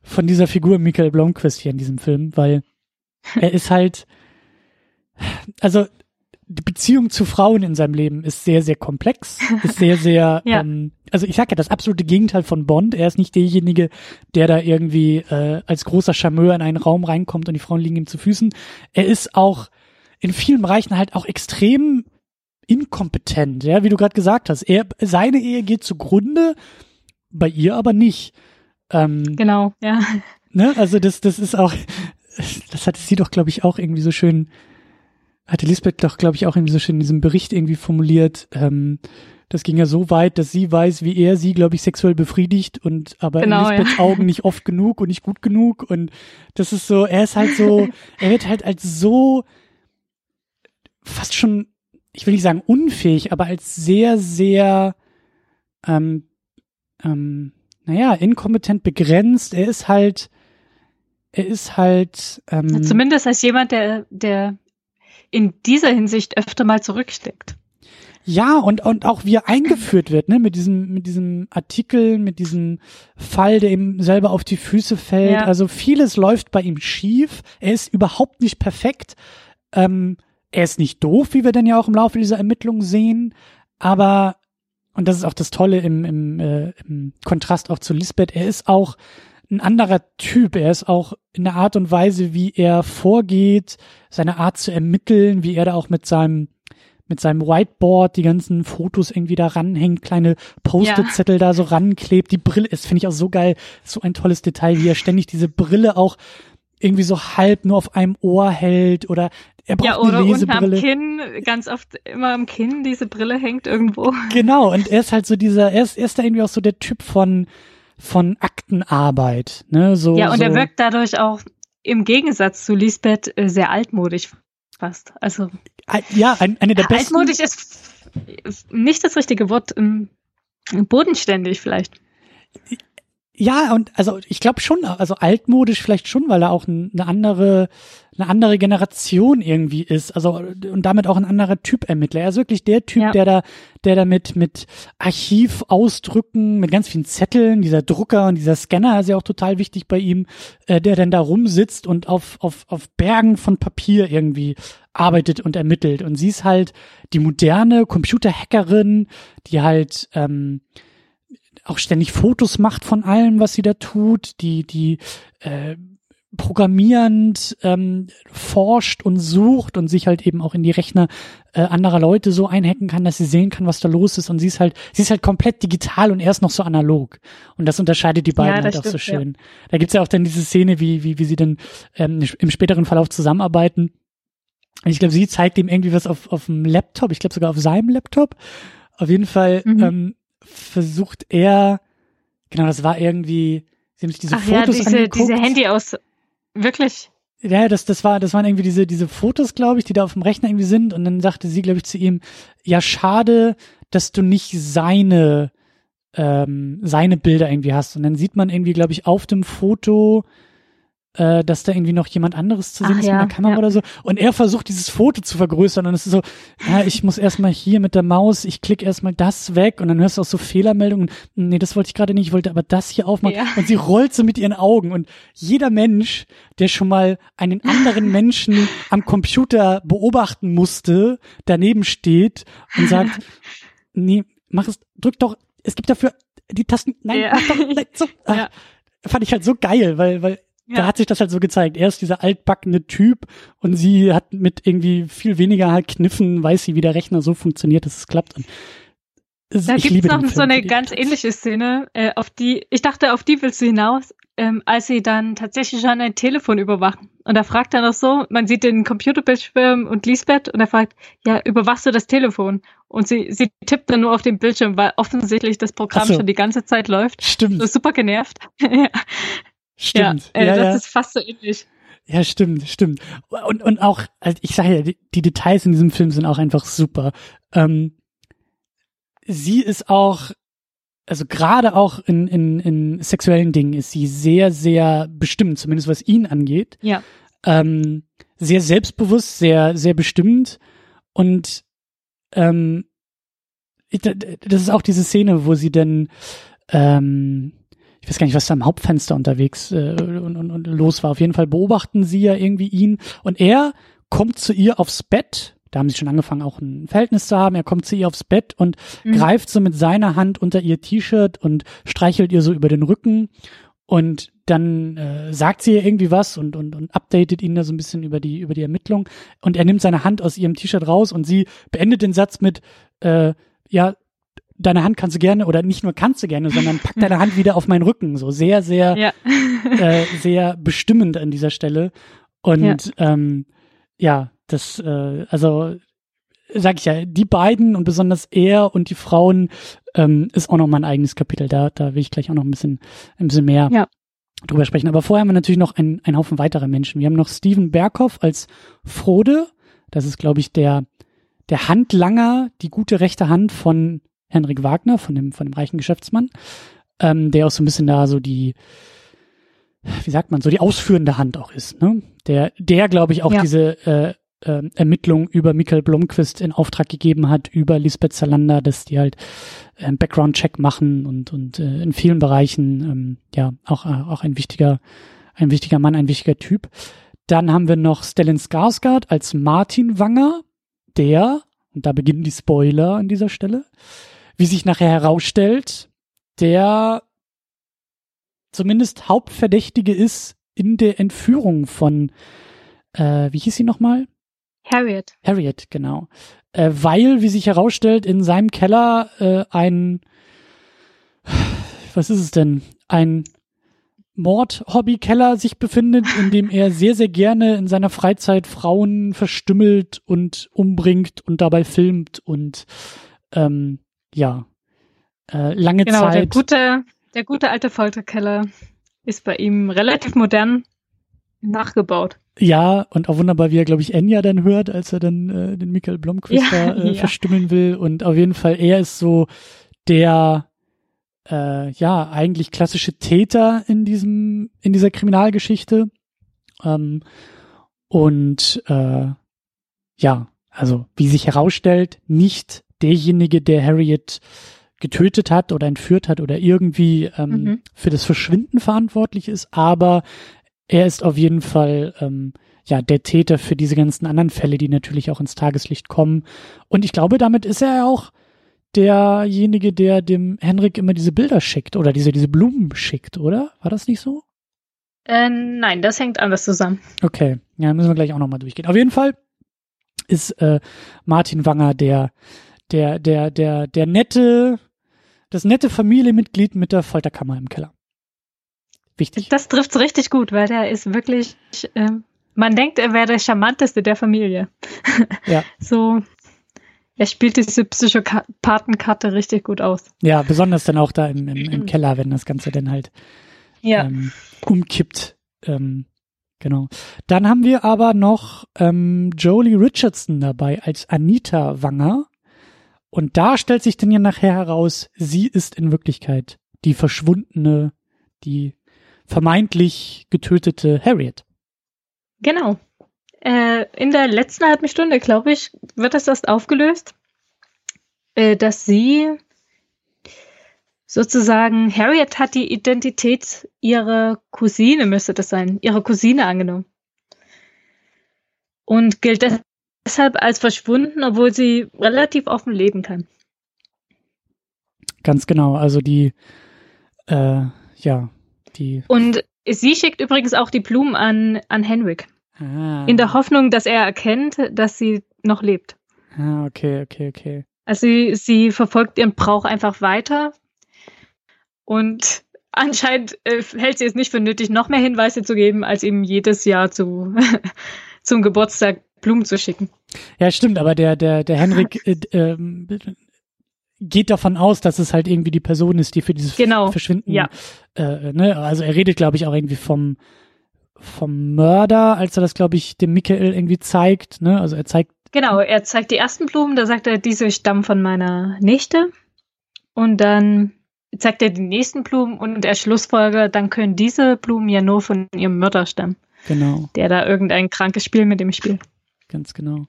von dieser Figur Michael Blomqvist hier in diesem Film, weil er ist halt, also die Beziehung zu Frauen in seinem Leben ist sehr, sehr komplex, ist sehr, sehr, *laughs* ja. ähm, also ich sag ja, das absolute Gegenteil von Bond. Er ist nicht derjenige, der da irgendwie äh, als großer Charmeur in einen Raum reinkommt und die Frauen liegen ihm zu Füßen. Er ist auch in vielen Bereichen halt auch extrem inkompetent, ja, wie du gerade gesagt hast. Er, seine Ehe geht zugrunde, bei ihr aber nicht.
Ähm, genau, ja.
Ne, also das, das ist auch, das hatte sie doch, glaube ich, auch irgendwie so schön hatte Lisbeth doch, glaube ich, auch irgendwie so schön in diesem Bericht irgendwie formuliert. Ähm, das ging ja so weit, dass sie weiß, wie er sie, glaube ich, sexuell befriedigt und aber genau, in Lisbeths ja. Augen nicht oft genug und nicht gut genug. Und das ist so, er ist halt so, *laughs* er wird halt als so fast schon, ich will nicht sagen unfähig, aber als sehr, sehr ähm, ähm, naja, inkompetent begrenzt. Er ist halt, er ist halt. Ähm,
Zumindest als jemand, der, der in dieser Hinsicht öfter mal zurücksteckt.
Ja, und, und auch wie er eingeführt wird, ne, mit diesem, mit diesem Artikel, mit diesem Fall, der ihm selber auf die Füße fällt. Ja. Also vieles läuft bei ihm schief. Er ist überhaupt nicht perfekt. Ähm, er ist nicht doof, wie wir dann ja auch im Laufe dieser Ermittlungen sehen. Aber, und das ist auch das Tolle im, im, äh, im Kontrast auch zu Lisbeth, er ist auch ein anderer Typ. Er ist auch in der Art und Weise, wie er vorgeht, seine Art zu ermitteln, wie er da auch mit seinem mit seinem Whiteboard die ganzen Fotos irgendwie da ranhängt, kleine Post-it-Zettel ja. da so ranklebt. Die Brille ist, finde ich auch so geil, so ein tolles Detail, wie er ständig diese Brille auch irgendwie so halb nur auf einem Ohr hält oder er braucht ja, oder eine Lesebrille.
Kinn, ganz oft immer am Kinn, diese Brille hängt irgendwo.
Genau, und er ist halt so dieser, er ist, er ist da irgendwie auch so der Typ von, von Aktenarbeit. Ne? So,
ja, und
so.
er wirkt dadurch auch im Gegensatz zu Lisbeth äh, sehr altmodisch fast. Also
ja, ein, eine der besten.
Altmodisch ist nicht das richtige Wort. Ähm, bodenständig vielleicht.
Ja, und also ich glaube schon, also altmodisch vielleicht schon, weil er auch eine andere, eine andere Generation irgendwie ist. Also und damit auch ein anderer Typ Ermittler. Er ist wirklich der Typ, ja. der da, der da mit, mit Archivausdrücken, mit ganz vielen Zetteln, dieser Drucker und dieser Scanner ist ja auch total wichtig bei ihm, äh, der dann da rumsitzt und auf, auf, auf Bergen von Papier irgendwie arbeitet und ermittelt. Und sie ist halt die moderne Computerhackerin, die halt ähm, auch ständig Fotos macht von allem, was sie da tut, die, die äh, programmierend ähm, forscht und sucht und sich halt eben auch in die Rechner äh, anderer Leute so einhacken kann, dass sie sehen kann, was da los ist. Und sie ist halt, sie ist halt komplett digital und er ist noch so analog. Und das unterscheidet die beiden ja, halt auch stimmt, so schön. Ja. Da gibt's ja auch dann diese Szene, wie, wie, wie sie dann ähm, im späteren Verlauf zusammenarbeiten. Ich glaube, sie zeigt ihm irgendwie was auf, auf dem Laptop, ich glaube sogar auf seinem Laptop. Auf jeden Fall mhm. ähm, versucht er, genau, das war irgendwie, sie haben sich diese Ach Fotos ja, diese, angeguckt.
diese Handy aus, wirklich?
Ja, das, das war, das waren irgendwie diese, diese Fotos, glaube ich, die da auf dem Rechner irgendwie sind. Und dann sagte sie, glaube ich, zu ihm, ja, schade, dass du nicht seine, ähm, seine Bilder irgendwie hast. Und dann sieht man irgendwie, glaube ich, auf dem Foto, äh, dass da irgendwie noch jemand anderes zu sehen Ach, ist ja, mit der Kamera ja. oder so. Und er versucht, dieses Foto zu vergrößern. Und es ist so, ja, ich muss erstmal hier mit der Maus, ich klicke erstmal das weg und dann hörst du auch so Fehlermeldungen. Nee, das wollte ich gerade nicht, ich wollte aber das hier aufmachen. Ja. Und sie rollt so mit ihren Augen. Und jeder Mensch, der schon mal einen anderen Menschen am Computer beobachten musste, daneben steht und sagt, nee, mach es, drück doch, es gibt dafür die Tasten, nein, mach doch, nein, so. *laughs* Ach, fand ich halt so geil, weil, weil ja. da hat sich das halt so gezeigt. Er ist dieser altbackene Typ und sie hat mit irgendwie viel weniger halt Kniffen, weiß sie, wie der Rechner so funktioniert, dass es klappt. Und
da gibt es noch so eine ganz ähnliche Szene, äh, auf die, ich dachte, auf die willst du hinaus, ähm, als sie dann tatsächlich schon ein Telefon überwachen. Und da fragt er noch so, man sieht den Computerbildschirm und Lisbeth und er fragt, ja, überwachst du das Telefon? Und sie, sie tippt dann nur auf den Bildschirm, weil offensichtlich das Programm so. schon die ganze Zeit läuft.
Stimmt.
So super genervt. *laughs*
ja. Stimmt.
Ja, äh,
ja,
das
ja.
ist fast so ähnlich.
Ja, stimmt, stimmt. Und, und auch, also ich sage ja, die, die, Details in diesem Film sind auch einfach super. Ähm, sie ist auch, also gerade auch in, in, in sexuellen Dingen ist sie sehr, sehr bestimmt, zumindest was ihn angeht.
Ja.
Ähm, sehr selbstbewusst, sehr, sehr bestimmt und ähm, das ist auch diese Szene, wo sie dann ähm, ich weiß gar nicht, was da am Hauptfenster unterwegs äh, und, und, und los war. Auf jeden Fall beobachten sie ja irgendwie ihn und er kommt zu ihr aufs Bett. Da haben sie schon angefangen, auch ein Verhältnis zu haben. Er kommt zu ihr aufs Bett und mhm. greift so mit seiner Hand unter ihr T-Shirt und streichelt ihr so über den Rücken. Und dann äh, sagt sie ihr irgendwie was und, und, und updatet ihn da so ein bisschen über die, über die Ermittlung. Und er nimmt seine Hand aus ihrem T-Shirt raus und sie beendet den Satz mit, äh, ja, deine Hand kannst du gerne, oder nicht nur kannst du gerne, sondern pack deine Hand wieder auf meinen Rücken. So sehr, sehr,
ja.
äh, sehr bestimmend an dieser Stelle. Und ja, ähm, ja das, äh, also sag ich ja, die beiden und besonders er und die Frauen ähm, ist auch noch mal ein eigenes Kapitel. Da, da will ich gleich auch noch ein bisschen, ein bisschen mehr
ja.
drüber sprechen. Aber vorher haben wir natürlich noch einen, einen Haufen weiterer Menschen. Wir haben noch Steven Berghoff als Frode. Das ist, glaube ich, der, der Handlanger, die gute rechte Hand von Henrik Wagner, von dem, von dem reichen Geschäftsmann, ähm, der auch so ein bisschen da so die, wie sagt man, so die ausführende Hand auch ist, ne? Der, der, glaube ich, auch
Ja.
diese äh, äh, Ermittlung über Michael Blomqvist in Auftrag gegeben hat, über Lisbeth Salander, dass die halt äh, einen Background-Check machen und, und äh, in vielen Bereichen, ähm, ja, auch, äh, auch ein wichtiger, ein wichtiger Mann, ein wichtiger Typ. Dann haben wir noch Stellan Skarsgård als Martin Wanger, der, und da beginnen die Spoiler an dieser Stelle, wie sich nachher herausstellt, der zumindest Hauptverdächtige ist in der Entführung von, äh, wie hieß sie nochmal?
Harriet.
Harriet, genau. Äh, weil, wie sich herausstellt, in seinem Keller äh, ein, was ist es denn? Ein Mord-Hobby-Keller sich befindet, in dem er sehr, sehr gerne in seiner Freizeit Frauen verstümmelt und umbringt und dabei filmt und ähm, ja, äh, lange
Genau, der
Zeit.
gute, der gute alte Folterkeller ist bei ihm relativ modern nachgebaut.
Ja, und auch wunderbar, wie er, glaube ich, Enya dann hört, als er dann äh, den Michael Blomqvist
Ja,
da *laughs* äh,
ja.
verstümmeln will. Und auf jeden Fall, er ist so der, äh, ja, eigentlich klassische Täter in diesem, in dieser Kriminalgeschichte. Ähm, und äh, ja, also wie sich herausstellt, nicht derjenige, der Harriet getötet hat oder entführt hat oder irgendwie ähm,
Mhm.
für das Verschwinden verantwortlich ist, aber er ist auf jeden Fall ähm, ja der Täter für diese ganzen anderen Fälle, die natürlich auch ins Tageslicht kommen. Und ich glaube, damit ist er auch derjenige, der dem Henrik immer diese Bilder schickt oder diese diese Blumen schickt, oder? War das nicht so?
Äh, nein, das hängt anders zusammen.
Okay, ja, müssen wir gleich auch nochmal durchgehen. Auf jeden Fall ist äh, Martin Wanger der, der, der, der, der nette, das nette Familienmitglied mit der Folterkammer im Keller. Wichtig.
Das trifft's richtig gut, weil der ist wirklich, ähm, man denkt, er wäre der charmanteste der Familie. *laughs*
Ja.
So, er spielt diese Psychopathenkarte richtig gut aus.
Ja, besonders dann auch da im, im, im Keller, wenn das Ganze dann halt
Ja.
ähm, umkippt. Ähm, genau. Dann haben wir aber noch ähm, Jolie Richardson dabei als Anita Wanger. Und da stellt sich dann ja nachher heraus, sie ist in Wirklichkeit die verschwundene, die vermeintlich getötete Harriet.
Genau. Äh, in der letzten halben Stunde, glaube ich, wird das erst aufgelöst, äh, dass sie sozusagen, Harriet hat die Identität ihrer Cousine, müsste das sein, ihrer Cousine angenommen. Und gilt deshalb als verschwunden, obwohl sie relativ offen leben kann.
Ganz genau. Also die, äh, ja, die,
Und sie schickt übrigens auch die Blumen an, an Henrik. Ah. In der Hoffnung, dass er erkennt, dass sie noch lebt.
Ah, okay, okay, okay.
Also sie, sie verfolgt ihren Brauch einfach weiter und anscheinend äh, hält sie es nicht für nötig, noch mehr Hinweise zu geben, als ihm jedes Jahr zu, *laughs* zum Geburtstag Blumen zu schicken.
Ja, stimmt, aber der, der, der Henrik äh, äh, geht davon aus, dass es halt irgendwie die Person ist, die für dieses
genau.
Verschwinden,
ja.
äh, ne, also er redet, glaube ich, auch irgendwie vom, vom Mörder, als er das, glaube ich, dem Michael irgendwie zeigt, ne, also er zeigt.
Genau, er zeigt die ersten Blumen, da sagt er, diese stammen von meiner Nichte. Und dann zeigt er die nächsten Blumen und er schlussfolgert, dann können diese Blumen ja nur von ihrem Mörder stammen.
Genau.
Der da irgendein krankes Spiel mit dem spielt.
Ganz genau.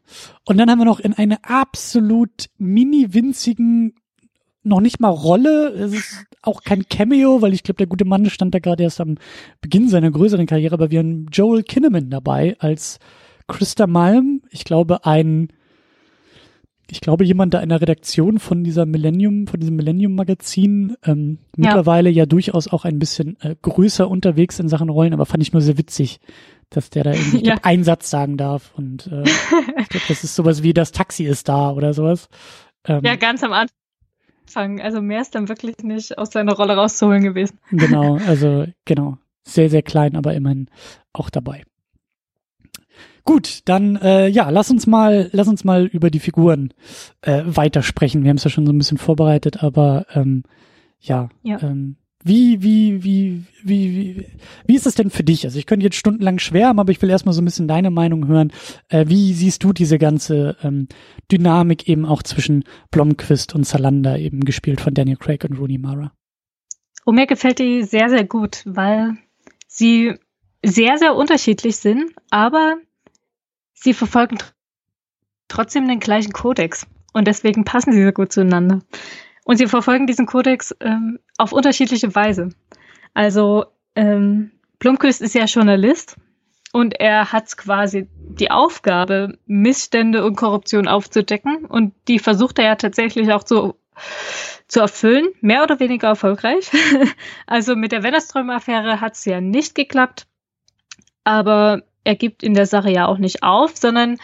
Und dann haben wir noch in einer absolut mini winzigen, noch nicht mal Rolle, es ist auch kein Cameo, weil ich glaube, der gute Mann stand da gerade erst am Beginn seiner größeren Karriere, aber wir haben Joel Kinnaman dabei als Christa Malm. Ich glaube, ein ich glaube, jemand da in der Redaktion von dieser Millennium, von diesem Millennium-Magazin, ähm, ja. mittlerweile ja durchaus auch ein bisschen äh, größer unterwegs in Sachen Rollen, aber fand ich nur sehr witzig, dass der da irgendwie *laughs* ja. einen Satz sagen darf. Und äh, ich glaube, das ist sowas wie das Taxi ist da oder sowas.
Ähm, ja, ganz am Anfang. Also mehr ist dann wirklich nicht aus seiner Rolle rauszuholen gewesen.
Genau, *laughs* also genau. Sehr, sehr klein, aber immerhin auch dabei. Gut, dann äh, ja, lass uns mal, lass uns mal über die Figuren äh, weitersprechen. Wir haben es ja schon so ein bisschen vorbereitet, aber ähm, ja, ja. Ähm, wie, wie, wie, wie, wie, wie ist das denn für dich? Also ich könnte jetzt stundenlang schwärmen, aber ich will erstmal so ein bisschen deine Meinung hören. Äh, wie siehst du diese ganze ähm, Dynamik eben auch zwischen Blomquist und Salander, eben gespielt von Daniel Craig und Rooney Mara?
Oh, mir gefällt die sehr, sehr gut, weil sie sehr, sehr unterschiedlich sind, aber sie verfolgen trotzdem den gleichen Kodex und deswegen passen sie so gut zueinander. Und sie verfolgen diesen Kodex ähm, auf unterschiedliche Weise. Also ähm, Blomquist ist ja Journalist und er hat quasi die Aufgabe, Missstände und Korruption aufzudecken und die versucht er ja tatsächlich auch zu, zu erfüllen, mehr oder weniger erfolgreich. *laughs* also mit der Wennerström-Affäre hat es ja nicht geklappt, aber er gibt in der Sache ja auch nicht auf, sondern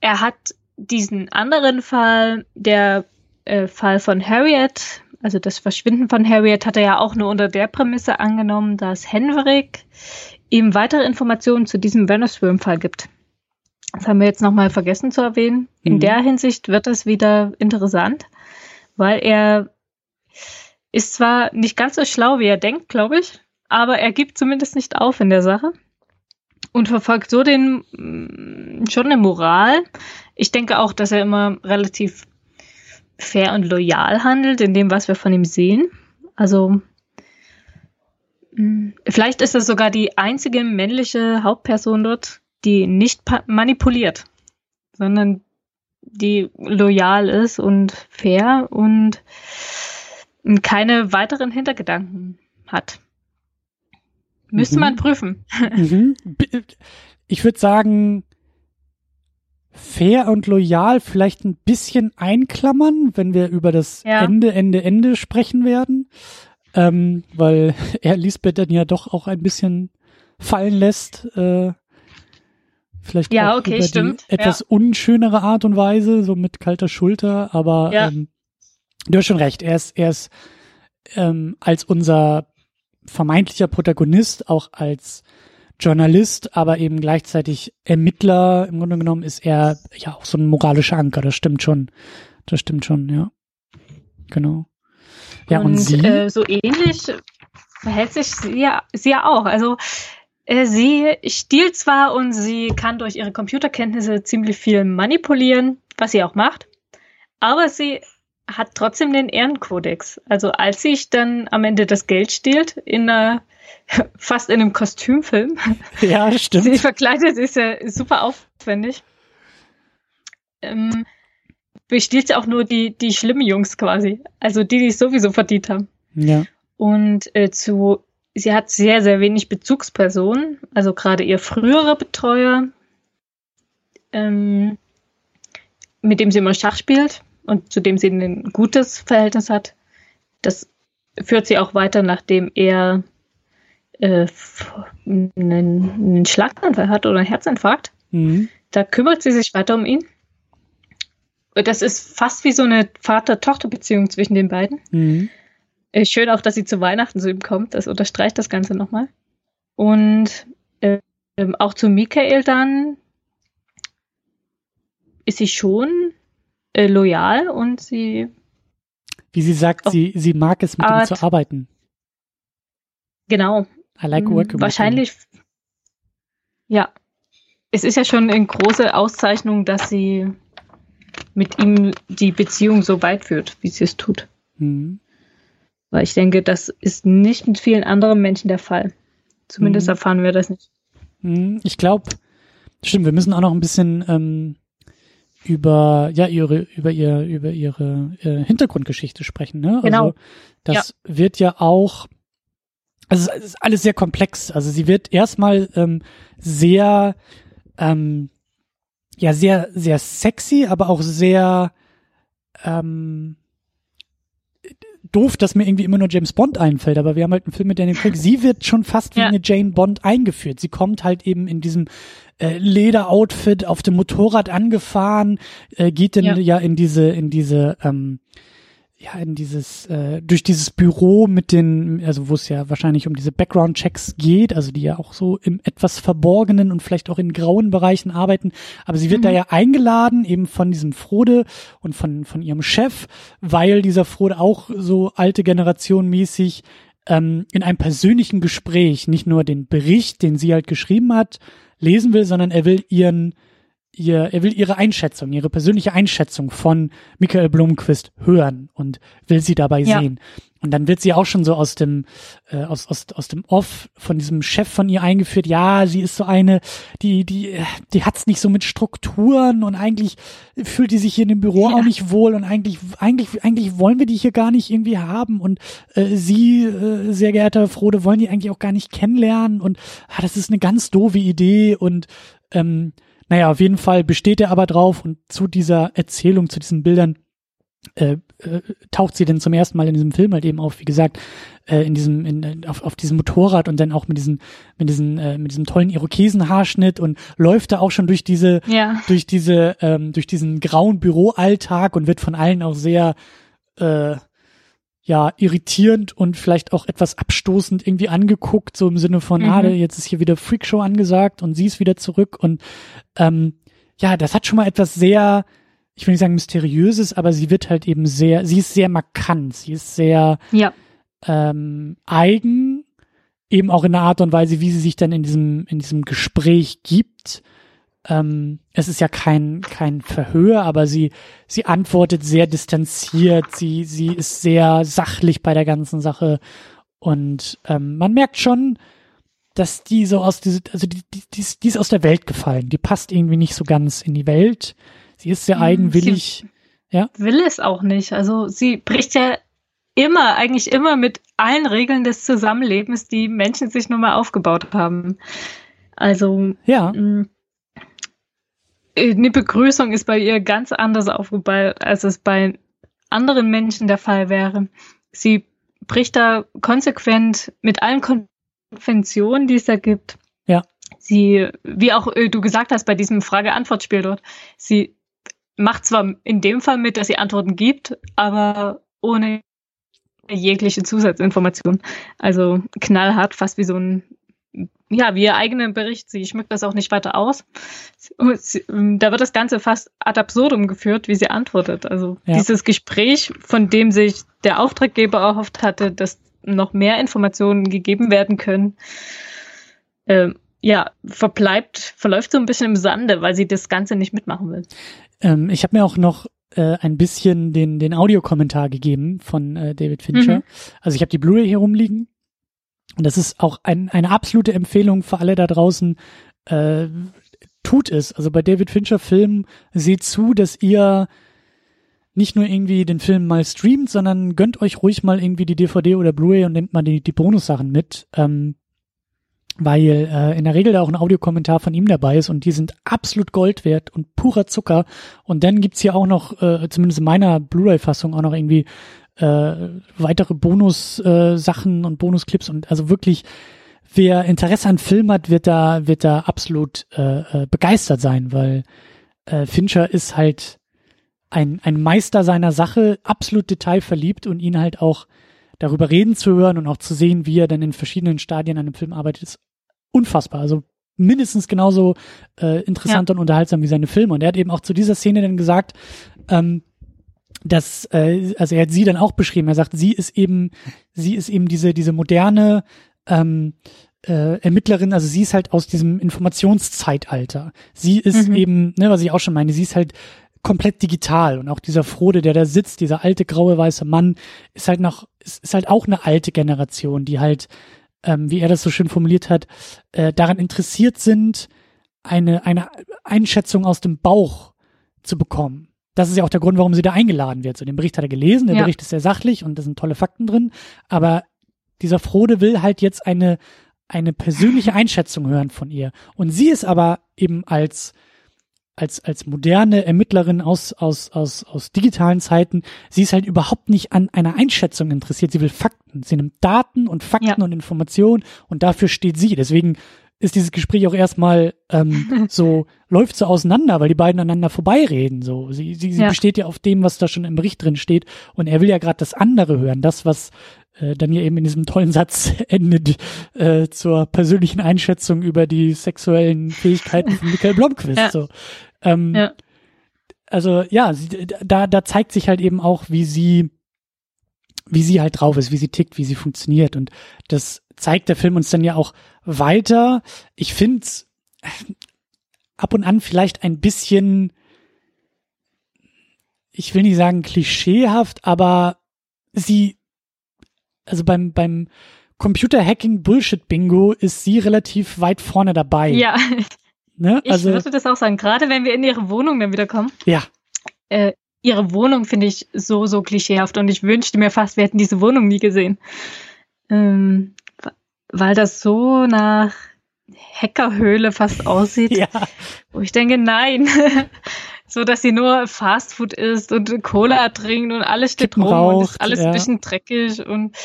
er hat diesen anderen Fall, der äh, Fall von Harriet, also das Verschwinden von Harriet, hat er ja auch nur unter der Prämisse angenommen, dass Henrik ihm weitere Informationen zu diesem Venosworm-Fall gibt. Das haben wir jetzt nochmal vergessen zu erwähnen. In mhm. der Hinsicht wird es wieder interessant, weil er ist zwar nicht ganz so schlau, wie er denkt, glaube ich, aber er gibt zumindest nicht auf in der Sache und verfolgt so den mm, schon eine Moral. Ich denke auch, dass er immer relativ fair und loyal handelt in dem, was wir von ihm sehen. Also mm, vielleicht ist er sogar die einzige männliche Hauptperson dort, die nicht manipuliert, sondern die loyal ist und fair und keine weiteren Hintergedanken hat. Müsste mhm. man prüfen.
Mhm. *laughs* Ich würde sagen, fair und loyal vielleicht ein bisschen einklammern, wenn wir über das ja. Ende, Ende, Ende sprechen werden. Ähm, weil *laughs* er Lisbeth dann ja doch auch ein bisschen fallen lässt. Äh, vielleicht
ja,
auch
okay,
über
stimmt.
die etwas ja. unschönere Art und Weise, so mit kalter Schulter. Aber ja. ähm, du hast schon recht. Er ist, er ist ähm, als unser vermeintlicher Protagonist, auch als Journalist, aber eben gleichzeitig Ermittler. Im Grunde genommen ist er ja auch so ein moralischer Anker. Das stimmt schon. Das stimmt schon, ja. Genau.
Ja, und, und sie? Äh, so ähnlich verhält sich sie ja, sie ja auch. Also äh, sie stiehlt zwar und sie kann durch ihre Computerkenntnisse ziemlich viel manipulieren, was sie auch macht, aber sie hat trotzdem den Ehrenkodex. Also als sich dann am Ende das Geld stiehlt, in einer, fast in einem Kostümfilm.
Ja, *laughs* stimmt.
Sie verkleidet ist ja super aufwendig. Ähm, bestiehlt sie auch nur die, die schlimmen Jungs quasi. Also die, die es sowieso verdient haben.
Ja.
Und äh, zu, sie hat sehr, sehr wenig Bezugspersonen. Also gerade ihr früherer Betreuer, ähm, mit dem sie immer Schach spielt und zu dem sie ein gutes Verhältnis hat, das führt sie auch weiter, nachdem er äh, einen, einen Schlaganfall hat oder einen Herzinfarkt. Mhm. Da kümmert sie sich weiter um ihn. Das ist fast wie so eine Vater-Tochter-Beziehung zwischen den beiden. Mhm. Äh, schön auch, dass sie zu Weihnachten zu ihm kommt. Das unterstreicht das Ganze nochmal. Und äh, auch zu Michael dann ist sie schon äh, loyal und sie.
Wie sie sagt, sie, sie mag es, mit ihm zu arbeiten.
Genau.
I like working
Wahrscheinlich. Ja. Es ist ja schon eine große Auszeichnung, dass sie mit ihm die Beziehung so weit führt, wie sie es tut. Mhm. Weil ich denke, das ist nicht mit vielen anderen Menschen der Fall. Zumindest mhm. erfahren wir das nicht.
Mhm. Ich glaube, stimmt, wir müssen auch noch ein bisschen ähm, über ja ihre über ihr über ihre äh, Hintergrundgeschichte sprechen. Ne?
Genau.
Also das ja. wird ja auch also es ist alles sehr komplex. Also sie wird erstmal ähm, sehr ähm, ja sehr sehr sexy, aber auch sehr ähm, doof, dass mir irgendwie immer nur James Bond einfällt, aber wir haben halt einen Film mit Daniel Craig. Sie wird schon fast wie ja. eine Jane Bond eingeführt. Sie kommt halt eben in diesem äh, Lederoutfit auf dem Motorrad angefahren, äh, geht dann ja. ja in diese in diese ähm, ja, in dieses, äh, durch dieses Büro mit den, also wo es ja wahrscheinlich um diese Background-Checks geht, also die ja auch so im etwas Verborgenen und vielleicht auch in grauen Bereichen arbeiten, aber sie wird mhm. da ja eingeladen, eben von diesem Frode und von, von ihrem Chef, weil dieser Frode auch so alte Generation mäßig ähm, in einem persönlichen Gespräch nicht nur den Bericht, den sie halt geschrieben hat, lesen will, sondern er will ihren ihr, er will ihre Einschätzung, ihre persönliche Einschätzung von Michael Blomqvist hören und will sie dabei ja. sehen. Und dann wird sie auch schon so aus dem, äh, aus, aus, aus dem Off von diesem Chef von ihr eingeführt, ja, sie ist so eine, die, die, die hat's nicht so mit Strukturen und eigentlich fühlt die sich hier in dem Büro ja. auch nicht wohl und eigentlich, eigentlich, eigentlich wollen wir die hier gar nicht irgendwie haben und äh, sie, äh, sehr geehrter Frode, wollen die eigentlich auch gar nicht kennenlernen und ah, das ist eine ganz doofe Idee und ähm, naja, auf jeden Fall besteht er aber drauf und zu dieser Erzählung, zu diesen Bildern äh, äh, taucht sie denn zum ersten Mal in diesem Film halt eben auf, wie gesagt, äh, in diesem, in, auf, auf diesem Motorrad und dann auch mit diesen, mit diesen, äh, mit diesem tollen Irokesenhaarschnitt und läuft da auch schon durch diese,
ja.
durch diese, ähm, durch diesen grauen Büroalltag und wird von allen auch sehr äh, ja, irritierend und vielleicht auch etwas abstoßend irgendwie angeguckt, so im Sinne von, mhm. ah, jetzt ist hier wieder Freakshow angesagt und sie ist wieder zurück und ähm, ja, das hat schon mal etwas sehr, ich will nicht sagen mysteriöses, aber sie wird halt eben sehr, sie ist sehr markant, sie ist sehr
ja.
ähm, eigen, eben auch in der Art und Weise, wie sie sich dann in diesem, in diesem Gespräch gibt ähm, es ist ja kein, kein Verhör, aber sie, sie antwortet sehr distanziert, sie, sie ist sehr sachlich bei der ganzen Sache und ähm, man merkt schon, dass die so aus diese, also die, die, die, ist, die ist aus der Welt gefallen, die passt irgendwie nicht so ganz in die Welt, sie ist sehr hm, eigenwillig, ja.
Will es auch nicht, also sie bricht ja immer, eigentlich immer mit allen Regeln des Zusammenlebens, die Menschen sich nun mal aufgebaut haben. Also,
ja. Mh, hm,
eine Begrüßung ist bei ihr ganz anders aufgebaut, als es bei anderen Menschen der Fall wäre. Sie bricht da konsequent mit allen Konventionen, die es da gibt.
Ja.
Sie, wie auch äh, du gesagt hast bei diesem Frage-Antwort-Spiel dort, sie macht zwar in dem Fall mit, dass sie Antworten gibt, aber ohne jegliche Zusatzinformation. Also knallhart, fast wie so ein ja, wie ihr eigenen Bericht, sie schmückt das auch nicht weiter aus. Da wird das Ganze fast ad absurdum geführt, wie sie antwortet. Also ja. dieses Gespräch, von dem sich der Auftraggeber erhofft hatte, dass noch mehr Informationen gegeben werden können, äh, ja, verbleibt, verläuft so ein bisschen im Sande, weil sie das Ganze nicht mitmachen will.
Ähm, ich habe mir auch noch äh, ein bisschen den, den Audiokommentar gegeben von äh, David Fincher. Mhm. Also ich habe die Blu-ray hier rumliegen und das ist auch ein, eine absolute Empfehlung für alle da draußen. Äh, tut es. Also bei David Fincher Filmen seht zu, dass ihr nicht nur irgendwie den Film mal streamt, sondern gönnt euch ruhig mal irgendwie die DVD oder Blu-ray und nehmt mal die, die Bonussachen mit. Ähm, weil äh, in der Regel da auch ein Audiokommentar von ihm dabei ist und die sind absolut Gold wert und purer Zucker. Und dann gibt's hier auch noch, äh, zumindest in meiner Blu-ray-Fassung, auch noch irgendwie äh, weitere Bonus-Sachen äh, und Bonusclips und also wirklich wer Interesse an Film hat, wird da, wird da absolut äh, äh, begeistert sein, weil äh, Fincher ist halt ein, ein Meister seiner Sache, absolut detailverliebt und ihn halt auch darüber reden zu hören und auch zu sehen, wie er dann in verschiedenen Stadien an einem Film arbeitet, ist unfassbar. Also mindestens genauso äh, interessant ja. und unterhaltsam wie seine Filme. Und er hat eben auch zu dieser Szene dann gesagt, ähm, dass, äh, also er hat sie dann auch beschrieben, er sagt, sie ist eben, sie ist eben diese, diese moderne ähm, äh, Ermittlerin, also sie ist halt aus diesem Informationszeitalter. Sie ist mhm. eben, ne, was ich auch schon meine, sie ist halt komplett digital und auch dieser Frode, der da sitzt, dieser alte graue weiße Mann, ist halt noch, ist, ist halt auch eine alte Generation, die halt, ähm, wie er das so schön formuliert hat, äh, daran interessiert sind, eine eine Einschätzung aus dem Bauch zu bekommen. Das ist ja auch der Grund, warum sie da eingeladen wird. So, den Bericht hat er gelesen, der ja. Bericht ist sehr sachlich und da sind tolle Fakten drin, aber dieser Frode will halt jetzt eine eine persönliche Einschätzung hören von ihr. Und sie ist aber eben als als, als moderne Ermittlerin aus, aus, aus, aus digitalen Zeiten, sie ist halt überhaupt nicht an einer Einschätzung interessiert. Sie will Fakten. Sie nimmt Daten und Fakten ja. und Informationen und dafür steht sie. Deswegen ist dieses Gespräch auch erstmal ähm, *laughs* so, läuft so auseinander, weil die beiden aneinander vorbeireden. So. Sie, sie, sie ja. besteht ja auf dem, was da schon im Bericht drin steht. Und er will ja gerade das andere hören, das, was äh, dann ja eben in diesem tollen Satz *laughs* endet äh, zur persönlichen Einschätzung über die sexuellen Fähigkeiten von Michael Blomqvist. Ja. So. Ähm, ja. Also ja, sie, da, da zeigt sich halt eben auch, wie sie, wie sie halt drauf ist, wie sie tickt, wie sie funktioniert. Und das zeigt der Film uns dann ja auch weiter. Ich finde ab und an vielleicht ein bisschen, ich will nicht sagen klischeehaft, aber sie, also beim, beim Computer-Hacking Bullshit-Bingo ist sie relativ weit vorne dabei.
Ja, Ne? Ich also, würde das auch sagen, gerade wenn wir in ihre Wohnung dann wieder kommen.
Ja.
Äh, ihre Wohnung finde ich so, so klischeehaft und ich wünschte mir fast, wir hätten diese Wohnung nie gesehen. Ähm, weil das so nach Hackerhöhle fast aussieht. *laughs* ja. Wo ich denke, nein. *laughs* so, dass sie nur Fastfood isst und Cola trinkt und alles steht Kippen rum raucht, und ist alles ja. ein bisschen dreckig und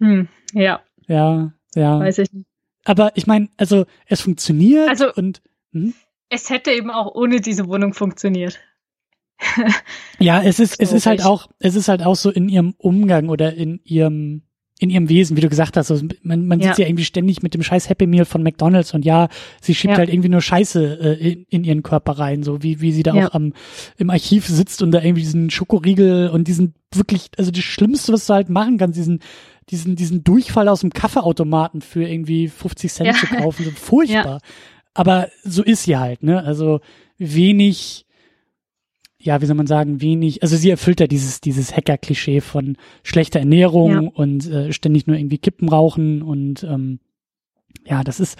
hm, ja.
Ja, ja.
Weiß ich nicht.
Aber ich meine, also es funktioniert also, und
hm? es hätte eben auch ohne diese Wohnung funktioniert.
ja, es ist, es ist halt auch, es ist halt auch so in ihrem Umgang oder in ihrem, in ihrem Wesen, wie du gesagt hast. Also man, man ja. sieht sie ja irgendwie ständig mit dem scheiß Happy Meal von McDonalds und ja, sie schiebt ja. halt irgendwie nur Scheiße äh, in, in, ihren Körper rein, so wie, wie sie da ja. auch am, im Archiv sitzt und da irgendwie diesen Schokoriegel und diesen wirklich, also das Schlimmste, was du halt machen kannst, diesen diesen, diesen Durchfall aus dem Kaffeeautomaten für irgendwie 50 Cent zu kaufen. So *laughs* furchtbar. Aber so ist sie halt, ne? Also wenig, ja, wie soll man sagen, wenig, also sie erfüllt ja dieses, dieses Hacker-Klischee von schlechter Ernährung ja. und äh, ständig nur irgendwie Kippen rauchen und ähm, ja, das ist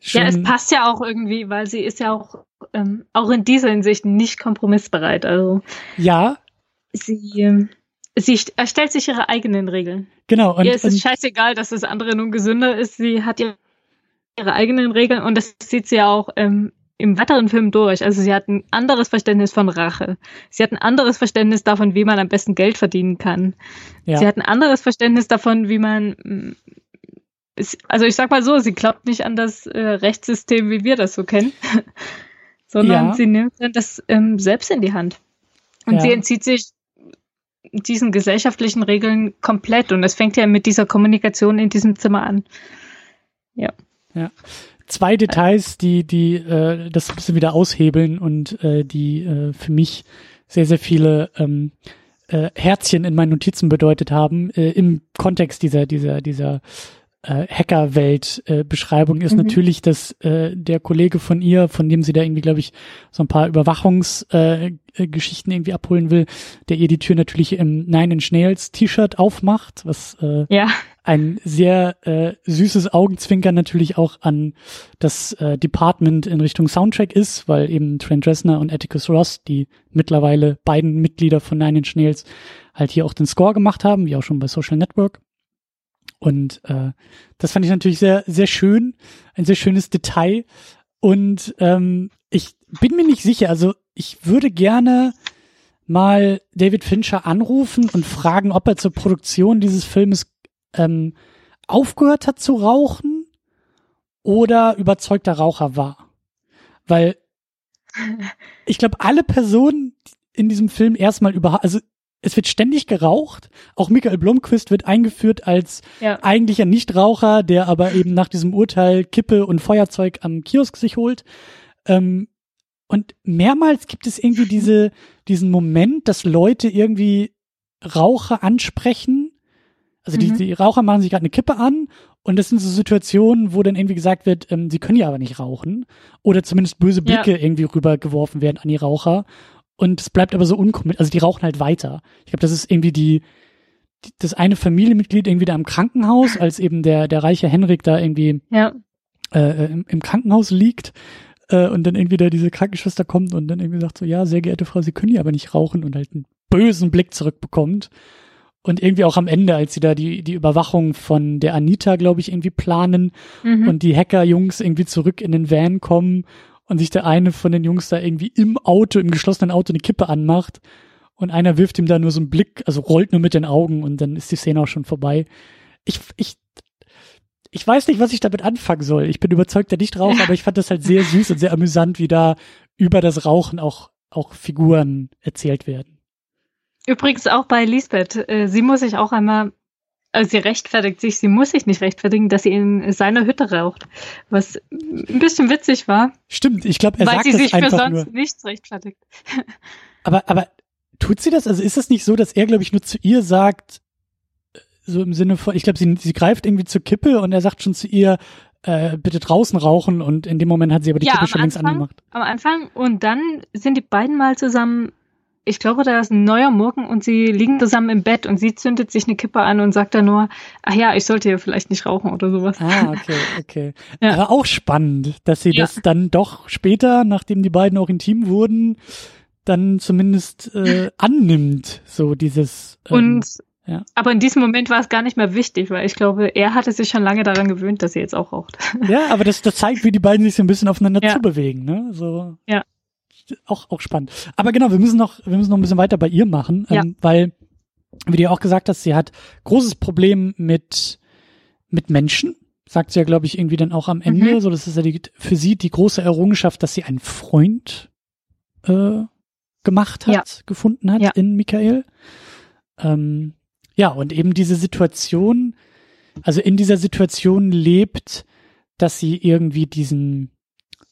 schon.
Ja, es passt ja auch irgendwie, weil sie ist ja auch, ähm, auch in dieser Hinsicht nicht kompromissbereit. Also
ja.
Sie, ähm, sie erstellt sich ihre eigenen Regeln.
Genau.
Und, Ihr ist es scheißegal, dass das andere nun gesünder ist. Sie hat ihre, ihre eigenen Regeln und das sieht sie ja auch ähm, im weiteren Film durch. Also sie hat ein anderes Verständnis von Rache. Sie hat ein anderes Verständnis davon, wie man am besten Geld verdienen kann. Ja. Sie hat ein anderes Verständnis davon, wie man mm, also ich sag mal so, sie glaubt nicht an das äh, Rechtssystem, wie wir das so kennen, *laughs* sondern ja. sie nimmt dann das ähm, selbst in die Hand. Und ja. sie entzieht sich diesen gesellschaftlichen Regeln komplett. Und es fängt ja mit dieser Kommunikation in diesem Zimmer an. Ja.
Ja. Zwei Details, die, die äh, das ein bisschen wieder aushebeln und äh, die äh, für mich sehr, sehr viele ähm, äh, Herzchen in meinen Notizen bedeutet haben, äh, im Kontext dieser, dieser, dieser äh, Hacker-Welt-Beschreibung äh, ist mhm. natürlich, dass äh, der Kollege von ihr, von dem sie da irgendwie, glaube ich, so ein paar Überwachungsgeschichten äh, irgendwie abholen will, der ihr die Tür natürlich im Nine Inch Nails T-Shirt aufmacht, was äh, ja. Ein sehr äh, süßes Augenzwinkern natürlich auch an das äh, Department in Richtung Soundtrack ist, weil eben Trent Reznor und Atticus Ross, die mittlerweile beiden Mitglieder von Nine Inch Nails, halt hier auch den Score gemacht haben, wie auch schon bei Social Network. Und äh, das fand ich natürlich sehr, sehr schön, ein sehr schönes Detail. Und ähm, ich bin mir nicht sicher, also ich würde gerne mal David Fincher anrufen und fragen, ob er zur Produktion dieses Filmes ähm, aufgehört hat zu rauchen oder überzeugter Raucher war. Weil *laughs* ich glaube, alle Personen in diesem Film erstmal über, also es wird ständig geraucht. Auch Michael Blomqvist wird eingeführt als ja. eigentlicher Nichtraucher, der aber eben nach diesem Urteil Kippe und Feuerzeug am Kiosk sich holt. Ähm, und mehrmals gibt es irgendwie diese, diesen Moment, dass Leute irgendwie Raucher ansprechen. Also die, mhm. die Raucher machen sich gerade eine Kippe an und das sind so Situationen, wo dann irgendwie gesagt wird, ähm, sie können ja aber nicht rauchen. Oder zumindest böse Blicke ja. irgendwie rübergeworfen werden an die Raucher. Und es bleibt aber so unkommentiert. Also die rauchen halt weiter. Ich glaube, das ist irgendwie die, die, das eine Familienmitglied irgendwie da im Krankenhaus, als eben der, der reiche Henrik da irgendwie
ja.
äh, im, im Krankenhaus liegt. Äh, und dann irgendwie da diese Krankenschwester kommt und dann irgendwie sagt so, ja, sehr geehrte Frau, Sie können ja aber nicht rauchen und halt einen bösen Blick zurückbekommt. Und irgendwie auch am Ende, als sie da die, die Überwachung von der Anita, glaube ich, irgendwie planen mhm. und die Hacker-Jungs irgendwie zurück in den Van kommen und sich der eine von den Jungs da irgendwie im Auto, im geschlossenen Auto eine Kippe anmacht und einer wirft ihm da nur so einen Blick, also rollt nur mit den Augen und dann ist die Szene auch schon vorbei. Ich, ich, ich weiß nicht, was ich damit anfangen soll. Ich bin überzeugt, der nicht raucht, aber ich fand das halt sehr süß und sehr amüsant, wie da über das Rauchen auch, auch Figuren erzählt werden.
Übrigens auch bei Lisbeth. Äh, sie muss sich auch einmal, also sie rechtfertigt sich, sie muss sich nicht rechtfertigen, dass sie in seiner Hütte raucht. Was ein bisschen witzig war.
Stimmt, ich glaube, er
weil
sagt
sie sich für sonst
nur.
nichts rechtfertigt. *laughs*
Aber, aber tut sie das? Also ist es nicht so, dass er, glaube ich, nur zu ihr sagt, so im Sinne von, ich glaube, sie, sie greift irgendwie zur Kippe und er sagt schon zu ihr, äh, bitte draußen rauchen und in dem Moment hat sie aber die
ja,
Kippe schon
Anfang,
längst angemacht.
Am Anfang und dann sind die beiden mal zusammen ich glaube, da ist ein neuer Morgen und sie liegen zusammen im Bett und sie zündet sich eine Kippe an und sagt dann nur, ach ja, ich sollte ja vielleicht nicht rauchen oder sowas.
Ah, okay, okay. Ja. Aber auch spannend, dass sie ja. das dann doch später, nachdem die beiden auch intim wurden, dann zumindest äh, annimmt, so dieses.
Ähm, und ja. Aber in diesem Moment war es gar nicht mehr wichtig, weil ich glaube, er hatte sich schon lange daran gewöhnt, dass sie jetzt auch raucht.
Ja, aber das, das zeigt, wie die beiden sich so ein bisschen aufeinander ja. zubewegen, ne? So.
Ja
auch, auch spannend. Aber genau, wir müssen noch, wir müssen noch ein bisschen weiter bei ihr machen, ja. ähm, weil, wie du ja auch gesagt hast, sie hat großes Problem mit, mit Menschen. Sagt sie ja, glaube ich, irgendwie dann auch am Ende. Mhm. So, das ist ja die, für sie die große Errungenschaft, dass sie einen Freund äh, gemacht hat, ja. gefunden hat ja. in Michael. Ähm, ja, und eben diese Situation, also in dieser Situation lebt, dass sie irgendwie diesen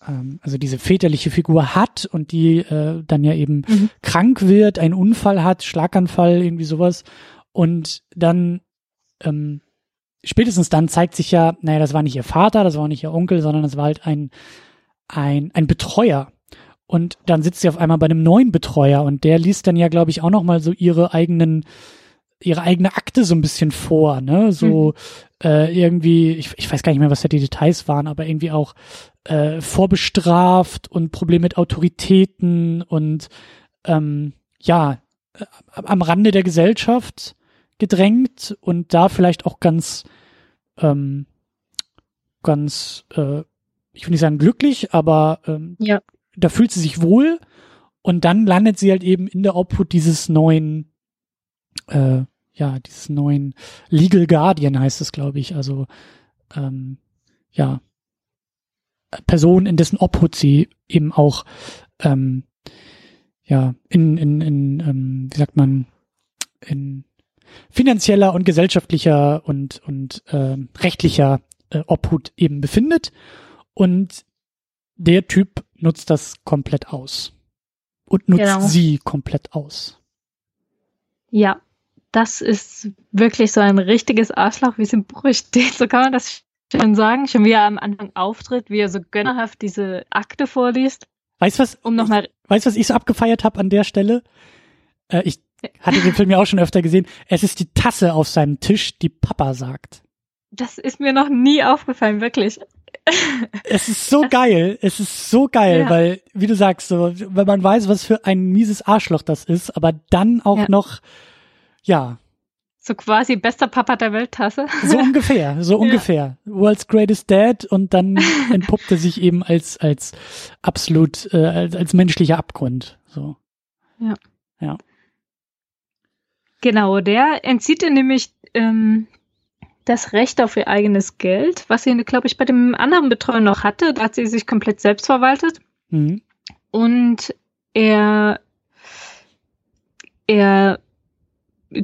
ähm, also diese väterliche Figur hat und die äh, dann ja eben mhm. krank wird, einen Unfall hat, Schlaganfall, irgendwie sowas. Und dann ähm, spätestens dann zeigt sich ja, naja, das war nicht ihr Vater, das war nicht ihr Onkel, sondern das war halt ein, ein, ein Betreuer. Und dann sitzt sie auf einmal bei einem neuen Betreuer und der liest dann ja, glaube ich, auch noch mal so ihre eigenen ihre eigene Akte so ein bisschen vor, ne? So mhm. äh, irgendwie, ich, ich weiß gar nicht mehr, was da die Details waren, aber irgendwie auch äh, vorbestraft und Probleme mit Autoritäten und ähm, ja, äh, am Rande der Gesellschaft gedrängt und da vielleicht auch ganz, ähm, ganz, äh, ich will nicht sagen glücklich, aber ähm,
ja.
da fühlt sie sich wohl und dann landet sie halt eben in der Obhut dieses neuen, äh, ja, dieses neuen Legal Guardian heißt es, glaube ich. Also ähm, ja, Person, in dessen Obhut sie eben auch ähm, ja in, in, in ähm, wie sagt man, in finanzieller und gesellschaftlicher und, und äh, rechtlicher äh, Obhut eben befindet. Und der Typ nutzt das komplett aus. Und nutzt genau. sie komplett aus.
Ja, das ist wirklich so ein richtiges Arschloch, wie es im Buch steht. So kann man das schon sagen, schon wie er am Anfang auftritt, wie er so gönnerhaft diese Akte vorliest.
Weißt du was? Um noch mal weißt was ich so abgefeiert habe an der Stelle? Äh, ich hatte den Film ja auch schon öfter gesehen. Es ist die Tasse auf seinem Tisch, die Papa sagt.
Das ist mir noch nie aufgefallen, wirklich.
Es ist so geil, es ist so geil, ja. weil, wie du sagst, so, wenn man weiß, was für ein mieses Arschloch das ist, aber dann auch ja. noch, ja,
so quasi bester Papa der Welttasse.
So ungefähr, so *laughs* ja. ungefähr. World's Greatest Dad und dann *laughs* entpuppt er sich eben als als absolut äh, als, als menschlicher Abgrund. So.
Ja.
Ja.
Genau, der entzieht er nämlich ähm, das Recht auf ihr eigenes Geld, was sie, glaube ich, bei dem anderen Betreuer noch hatte. Da hat sie sich komplett selbst verwaltet. Mhm. Und er, er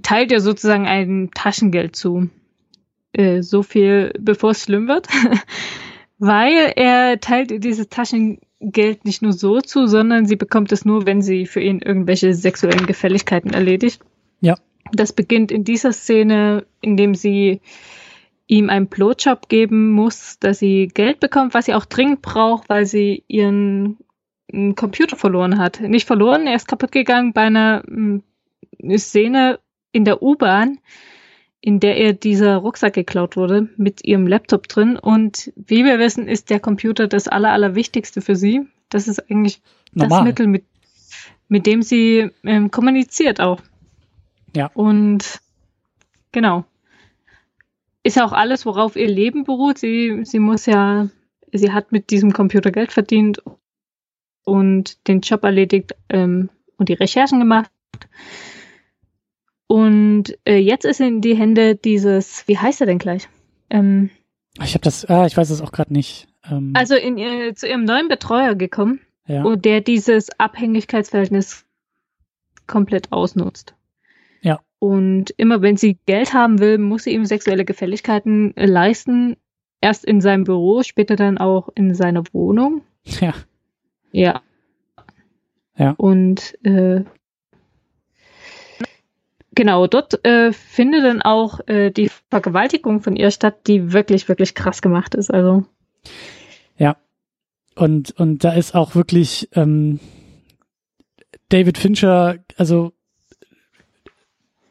teilt ja sozusagen ein Taschengeld zu. Äh, so viel, bevor es schlimm wird. *laughs* Weil er teilt ihr dieses Taschengeld nicht nur so zu, sondern sie bekommt es nur, wenn sie für ihn irgendwelche sexuellen Gefälligkeiten erledigt.
Ja.
Das beginnt in dieser Szene, indem sie ihm einen Blowjob geben muss, dass sie Geld bekommt, was sie auch dringend braucht, weil sie ihren Computer verloren hat. Nicht verloren, er ist kaputt gegangen bei einer Szene in der U-Bahn, in der ihr dieser Rucksack geklaut wurde mit ihrem Laptop drin. Und wie wir wissen, ist der Computer das Aller, Allerwichtigste für sie. Das ist eigentlich Normal. das Mittel, mit, mit dem sie ähm, kommuniziert auch.
Ja.
Und genau. Ist auch alles, worauf ihr Leben beruht. Sie, sie muss ja, sie hat mit diesem Computer Geld verdient und den Job erledigt ähm, und die Recherchen gemacht. Und äh, jetzt ist in die Hände dieses, wie heißt er denn gleich? Ähm,
ich habe das, ah, ich weiß es auch gerade nicht.
Ähm, also in, äh, zu ihrem neuen Betreuer gekommen,
ja.
und der dieses Abhängigkeitsverhältnis komplett ausnutzt.
Ja.
Und immer wenn sie Geld haben will, muss sie ihm sexuelle Gefälligkeiten äh, leisten. Erst in seinem Büro, später dann auch in seiner Wohnung.
Ja.
Ja.
Ja.
Und äh, Genau, dort äh, findet dann auch äh, die Vergewaltigung von ihr statt, die wirklich, wirklich krass gemacht ist. Also.
Ja. Und, und da ist auch wirklich ähm, David Fincher, also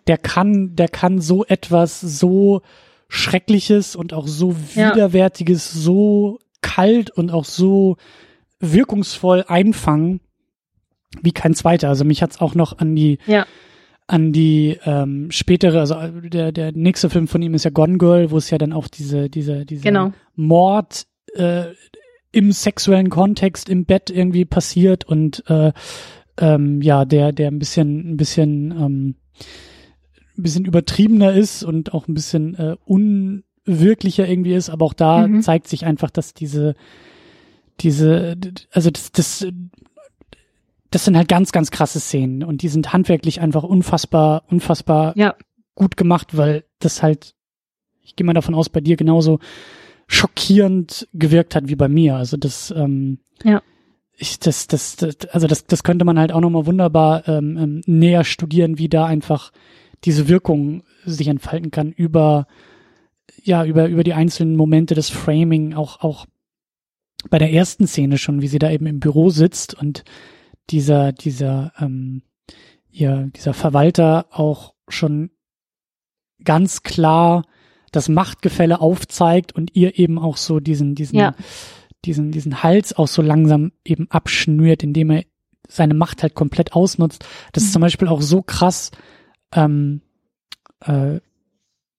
der kann, der kann so etwas so Schreckliches und auch so Widerwärtiges, ja. so kalt und auch so wirkungsvoll einfangen wie kein zweiter. Also mich hat's auch noch an die
ja
an die ähm, spätere, also äh, der, der nächste Film von ihm ist ja Gone Girl, wo es ja dann auch diese, diese, diese
genau.
Mord äh, im sexuellen Kontext im Bett irgendwie passiert und äh, ähm, ja, der, der ein bisschen, ein bisschen, ähm, ein bisschen übertriebener ist und auch ein bisschen äh, unwirklicher irgendwie ist, aber auch da mhm. zeigt sich einfach, dass diese, diese, also das, das das sind halt ganz, ganz krasse Szenen und die sind handwerklich einfach unfassbar, unfassbar
ja.
gut gemacht, weil das halt, ich gehe mal davon aus, bei dir genauso schockierend gewirkt hat wie bei mir. Also das, ähm,
ja.
Ich, das, das, das, also das, das könnte man halt auch nochmal wunderbar ähm, ähm, näher studieren, wie da einfach diese Wirkung sich entfalten kann über, ja, über, über die einzelnen Momente des Framing, auch, auch bei der ersten Szene schon, wie sie da eben im Büro sitzt und dieser, dieser, ähm, ja, dieser Verwalter auch schon ganz klar das Machtgefälle aufzeigt und ihr eben auch so diesen, diesen,
ja.
diesen, diesen Hals auch so langsam eben abschnürt, indem er seine Macht halt komplett ausnutzt. Das mhm. ist zum Beispiel auch so krass ähm, äh,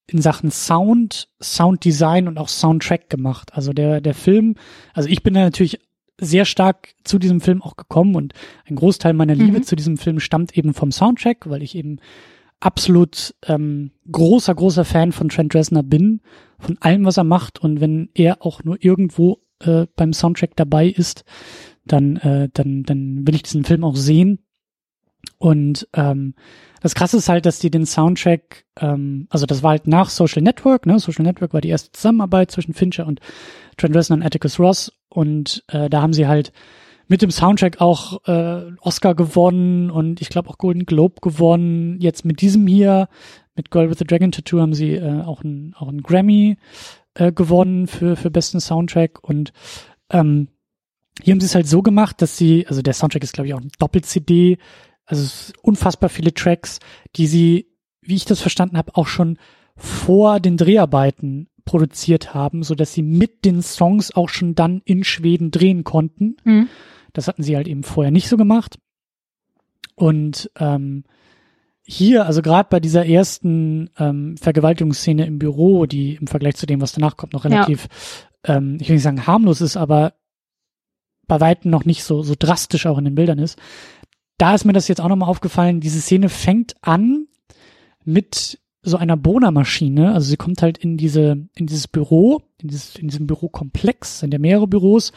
in Sachen Sound, Sounddesign und auch Soundtrack gemacht. Also der, der Film, also ich bin da natürlich sehr stark zu diesem Film auch gekommen und ein Großteil meiner Liebe mhm. zu diesem Film stammt eben vom Soundtrack, weil ich eben absolut ähm, großer, großer Fan von Trent Reznor bin, von allem, was er macht und wenn er auch nur irgendwo äh, beim Soundtrack dabei ist, dann, äh, dann, dann will ich diesen Film auch sehen. Und ähm, das Krasse ist halt, dass die den Soundtrack, ähm, also das war halt nach Social Network, ne? Social Network war die erste Zusammenarbeit zwischen Fincher und Trent Reznor und Atticus Ross und äh, da haben sie halt mit dem Soundtrack auch äh, Oscar gewonnen und ich glaube auch Golden Globe gewonnen. Jetzt mit diesem hier, mit Girl with the Dragon Tattoo, haben sie äh, auch einen auch ein Grammy äh, gewonnen für, für besten Soundtrack. Und ähm, hier haben sie es halt so gemacht, dass sie, also der Soundtrack ist, glaube ich, auch ein Doppel-CD, also unfassbar viele Tracks, die sie, wie ich das verstanden habe, auch schon vor den Dreharbeiten produziert haben, so dass sie mit den Songs auch schon dann in Schweden drehen konnten. Mhm. Das hatten sie halt eben vorher nicht so gemacht. Und ähm, hier, also gerade bei dieser ersten ähm, Vergewaltigungsszene im Büro, die im Vergleich zu dem, was danach kommt, noch relativ, ja. ähm, ich will nicht sagen harmlos ist, aber bei weitem noch nicht so, so drastisch auch in den Bildern ist. Da ist mir das jetzt auch nochmal aufgefallen, diese Szene fängt an mit so einer Bohnermaschine. Also sie kommt halt in diese, in dieses Büro, in, dieses, in diesem Bürokomplex, sind ja mehrere Büros.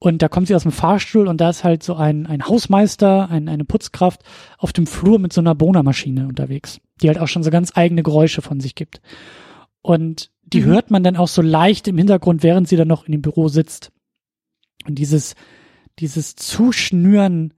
Und da kommt sie aus dem Fahrstuhl und da ist halt so ein, ein Hausmeister, ein, eine Putzkraft auf dem Flur mit so einer Bohnermaschine unterwegs, die halt auch schon so ganz eigene Geräusche von sich gibt. Und die mhm. hört man dann auch so leicht im Hintergrund, während sie dann noch in dem Büro sitzt. Und dieses, dieses Zuschnüren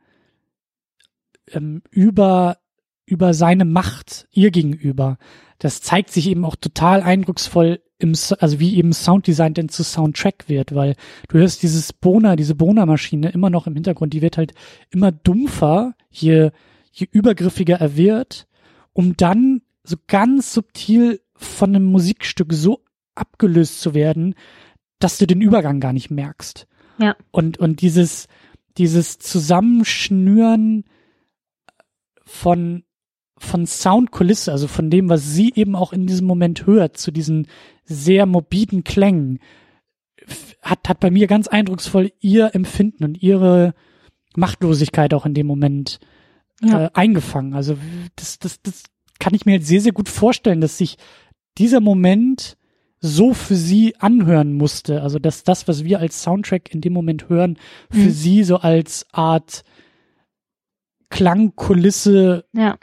ähm, über, über seine Macht ihr gegenüber, das zeigt sich eben auch total eindrucksvoll im, also wie eben Sounddesign denn zu Soundtrack wird, weil du hörst dieses Boner, diese Boner-Maschine immer noch im Hintergrund, die wird halt immer dumpfer, je, je übergriffiger er wird, um dann so ganz subtil von einem Musikstück so abgelöst zu werden, dass du den Übergang gar nicht merkst.
Ja.
Und, und dieses, dieses Zusammenschnüren von, von Soundkulisse, also von dem, was sie eben auch in diesem Moment hört, zu diesen sehr morbiden Klängen, hat, hat bei mir ganz eindrucksvoll ihr Empfinden und ihre Machtlosigkeit auch in dem Moment ja. äh, eingefangen. Also das, das, das kann ich mir jetzt sehr, sehr gut vorstellen, dass sich dieser Moment so für sie anhören musste. Also dass das, was wir als Soundtrack in dem Moment hören, für mhm. sie so als Art Klangkulisse
ja.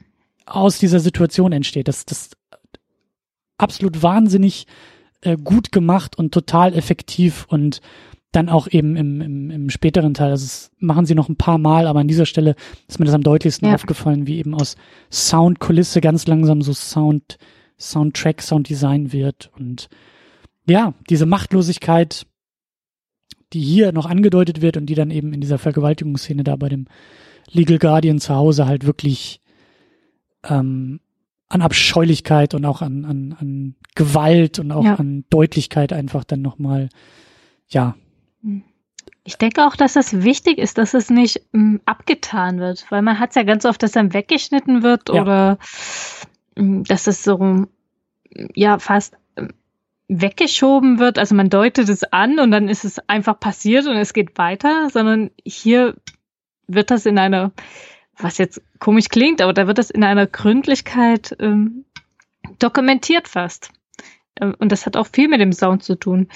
aus dieser Situation entsteht. Das, das absolut wahnsinnig äh, gut gemacht und total effektiv und dann auch eben im, im, im späteren Teil, also das machen sie noch ein paar Mal, aber an dieser Stelle ist mir das am deutlichsten ja. aufgefallen, wie eben aus Soundkulisse ganz langsam so Sound, Soundtrack, Sounddesign wird und ja, diese Machtlosigkeit, die hier noch angedeutet wird und die dann eben in dieser Vergewaltigungsszene da bei dem Legal Guardian zu Hause halt wirklich ähm, an Abscheulichkeit und auch an, an, an Gewalt und auch ja. an Deutlichkeit einfach dann nochmal, ja.
Ich denke auch, dass es wichtig ist, dass es nicht m, abgetan wird, weil man hat es ja ganz oft, dass dann weggeschnitten wird ja. oder m, dass es so, ja, fast weggeschoben wird. Also man deutet es an und dann ist es einfach passiert und es geht weiter, sondern hier wird das in einer, was jetzt komisch klingt, aber da wird das in einer Gründlichkeit ähm, dokumentiert fast. Ähm, und das hat auch viel mit dem Sound zu tun.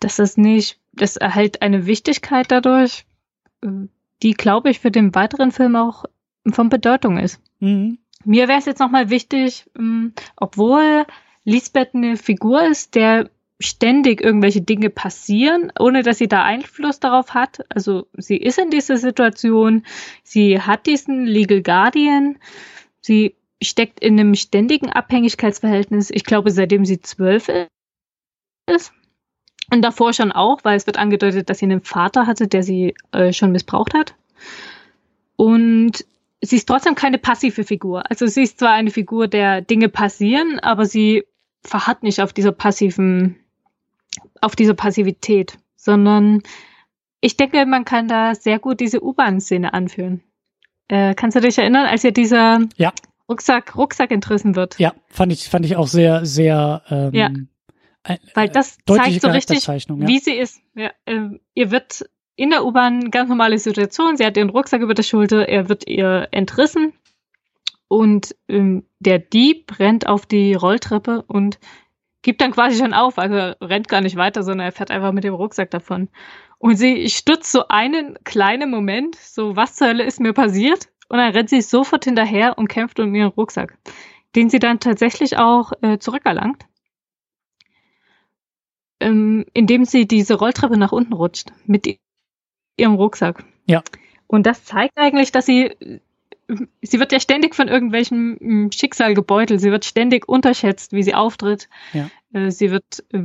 Dass das nicht, das erhält eine Wichtigkeit dadurch, äh, die, glaube ich, für den weiteren Film auch von Bedeutung ist. Mhm. Mir wäre es jetzt nochmal wichtig, ähm, obwohl Lisbeth eine Figur ist, der ständig irgendwelche Dinge passieren, ohne dass sie da Einfluss darauf hat. Also sie ist in dieser Situation, sie hat diesen Legal Guardian, sie steckt in einem ständigen Abhängigkeitsverhältnis, ich glaube, seitdem sie zwölf ist. Und davor schon auch, weil es wird angedeutet, dass sie einen Vater hatte, der sie äh, schon missbraucht hat. Und sie ist trotzdem keine passive Figur. Also sie ist zwar eine Figur, der Dinge passieren, aber sie verharrt nicht auf dieser passiven, auf dieser Passivität, sondern ich denke, man kann da sehr gut diese U-Bahn-Szene anführen. Äh, kannst du dich erinnern, als ja dieser
ja.
Rucksack, Rucksack entrissen wird?
Ja, fand ich, fand ich auch sehr, sehr, ähm,
ja. Weil das zeigt so richtig, ja. wie sie ist. Ja, äh, ihr wird in der U-Bahn ganz normale Situation. Sie hat ihren Rucksack über der Schulter. Er wird ihr entrissen. Und ähm, der Dieb rennt auf die Rolltreppe und gibt dann quasi schon auf. Also er rennt gar nicht weiter, sondern er fährt einfach mit dem Rucksack davon. Und sie stutzt so einen kleinen Moment, so was zur Hölle ist mir passiert? Und dann rennt sie sofort hinterher und kämpft um ihren Rucksack, den sie dann tatsächlich auch äh, zurückerlangt, ähm, indem sie diese Rolltreppe nach unten rutscht mit ihrem Rucksack.
Ja.
Und das zeigt eigentlich, dass sie sie wird ja ständig von irgendwelchem hm, Schicksal gebeutelt. Sie wird ständig unterschätzt, wie sie auftritt.
Ja.
Äh, sie wird äh,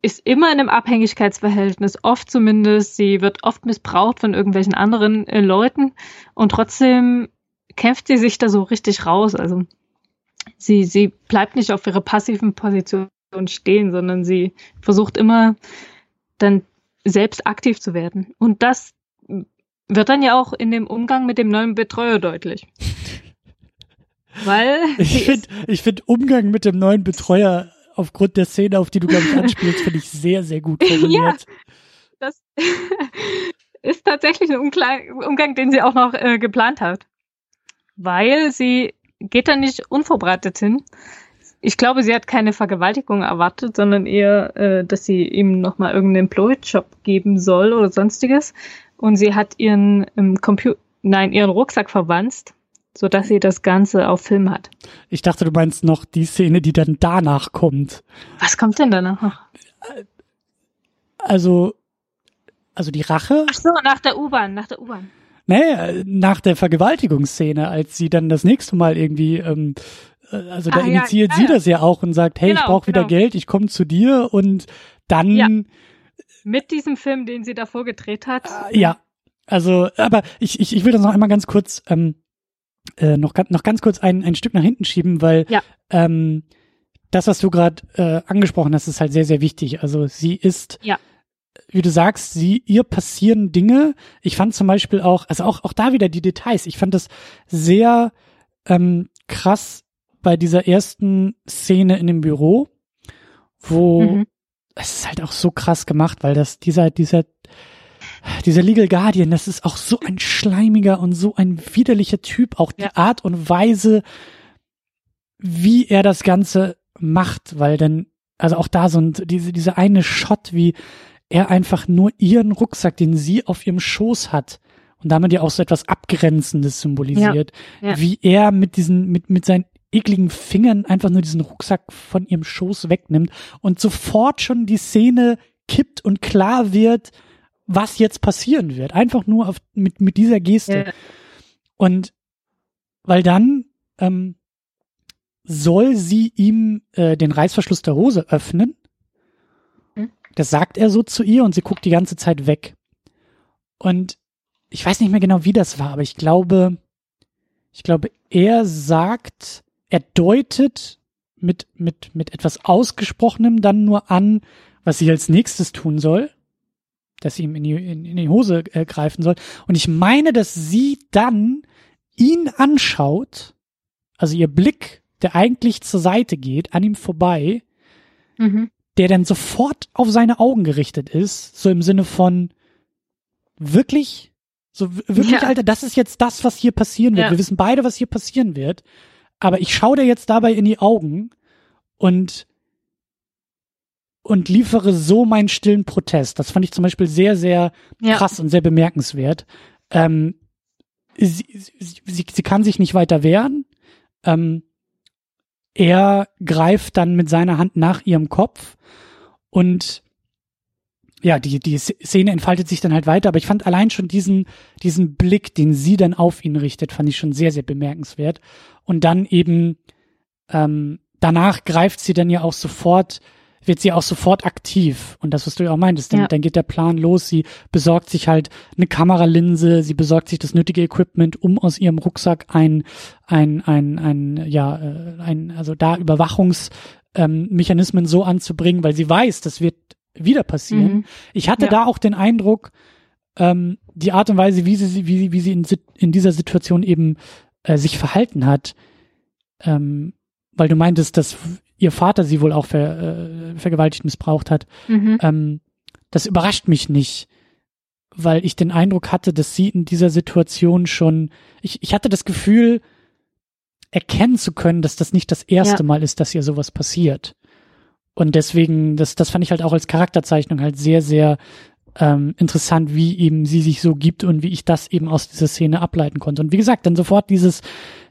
ist immer in einem Abhängigkeitsverhältnis, oft zumindest. Sie wird oft missbraucht von irgendwelchen anderen äh, Leuten und trotzdem kämpft sie sich da so richtig raus. Also sie, sie bleibt nicht auf ihrer passiven Position stehen, sondern sie versucht immer dann selbst aktiv zu werden. Und das wird dann ja auch in dem Umgang mit dem neuen Betreuer deutlich. *laughs* Weil
ich finde find Umgang mit dem neuen Betreuer aufgrund der Szene, auf die du glaube ich anspielst, finde ich sehr sehr gut *laughs* formuliert.
ja, das *laughs* ist tatsächlich ein Umgang, den sie auch noch äh, geplant hat, weil sie geht da nicht unvorbereitet hin. ich glaube, sie hat keine Vergewaltigung erwartet, sondern eher, äh, dass sie ihm nochmal irgendeinen Blowjob geben soll oder sonstiges. Und sie hat ihren ähm, Computer, nein, ihren Rucksack verwanzt, sodass sie das Ganze auf Film hat.
Ich dachte, du meinst noch die Szene, die dann danach kommt.
Was kommt denn danach?
Also, also die Rache?
Ach so, nach der U-Bahn, nach der U-Bahn.
Nee, nach der Vergewaltigungsszene, als sie dann das nächste Mal irgendwie, ähm, äh, also da
Ah, ja,
initiiert
ja,
sie
ja.
das ja auch und sagt, hey, ich
Genau,
brauche wieder
genau.
Geld, ich komme zu dir und dann,
Ja.
ja.
Mit diesem Film, den sie davor gedreht hat.
also, aber ich, ich, ich will das noch einmal ganz kurz, ähm, äh, noch, ganz- noch ganz kurz ein, ein Stück nach hinten schieben, weil
Ja.
ähm, das, was du gerade äh, angesprochen hast, ist halt sehr, sehr wichtig. Also sie ist
Ja.
wie du sagst, sie, ihr passieren Dinge. Ich fand zum Beispiel auch, also auch, auch da wieder die Details. Ich fand das sehr ähm, krass bei dieser ersten Szene in dem Büro, wo
Mhm.
es ist halt auch so krass gemacht, weil das dieser, dieser, dieser Legal Guardian, das ist auch so ein schleimiger und so ein widerlicher Typ. Auch die
Ja.
Art und Weise, wie er das Ganze macht, weil dann, also auch da so ein, diese, diese eine Shot, wie er einfach nur ihren Rucksack, den sie auf ihrem Schoß hat, und damit ja auch so etwas Abgrenzendes symbolisiert,
Ja, ja.
wie er mit diesen, mit, mit seinen ekligen Fingern einfach nur diesen Rucksack von ihrem Schoß wegnimmt und sofort schon die Szene kippt und klar wird, was jetzt passieren wird. Einfach nur auf, mit, mit dieser Geste.
Ja.
Und weil dann ähm, soll sie ihm äh, den Reißverschluss der Hose öffnen.
Hm.
Das sagt er so zu ihr und sie guckt die ganze Zeit weg. Und ich weiß nicht mehr genau, wie das war, aber ich glaube, ich glaube, er sagt, er deutet mit, mit, mit etwas Ausgesprochenem dann nur an, was sie als nächstes tun soll, dass sie ihm in die, in, in die Hose äh, greifen soll. Und ich meine, dass sie dann ihn anschaut, also ihr Blick, der eigentlich zur Seite geht, an ihm vorbei,
Mhm.
der dann sofort auf seine Augen gerichtet ist, so im Sinne von wirklich, so wirklich,
Ja.
Alter, das ist jetzt das, was hier passieren wird.
Ja.
Wir wissen beide, was hier passieren wird, aber ich schaue dir jetzt dabei in die Augen und und liefere so meinen stillen Protest. Das fand ich zum Beispiel sehr, sehr
Ja.
krass und sehr bemerkenswert. Ähm, sie, sie, sie, sie kann sich nicht weiter wehren. Ähm, er greift dann mit seiner Hand nach ihrem Kopf und ja, die, die Szene entfaltet sich dann halt weiter, aber ich fand allein schon diesen, diesen Blick, den sie dann auf ihn richtet, fand ich schon sehr, sehr bemerkenswert. Und dann eben, ähm, danach greift sie dann ja auch sofort, wird sie auch sofort aktiv. Und das, was du ja auch meintest, dann,
Ja.
dann geht der Plan los. Sie besorgt sich halt eine Kameralinse, sie besorgt sich das nötige Equipment, um aus ihrem Rucksack ein, ein, ein, ein, ja, äh, ein, also da Überwachungsmechanismen ähm, so anzubringen, weil sie weiß, das wird wieder passieren.
Mhm.
Ich hatte
Ja.
da auch den Eindruck, ähm, die Art und Weise, wie sie, wie, wie sie in, in dieser Situation eben äh, sich verhalten hat, ähm, weil du meintest, dass ihr Vater sie wohl auch ver, äh, vergewaltigt missbraucht hat,
Mhm.
ähm, das überrascht mich nicht, weil ich den Eindruck hatte, dass sie in dieser Situation schon, ich, ich hatte das Gefühl, erkennen zu können, dass das nicht das erste
Ja.
Mal ist, dass ihr sowas passiert. Und deswegen, das, das fand ich halt auch als Charakterzeichnung halt sehr, sehr ähm, interessant, wie eben sie sich so gibt und wie ich das eben aus dieser Szene ableiten konnte. Und wie gesagt, dann sofort dieses,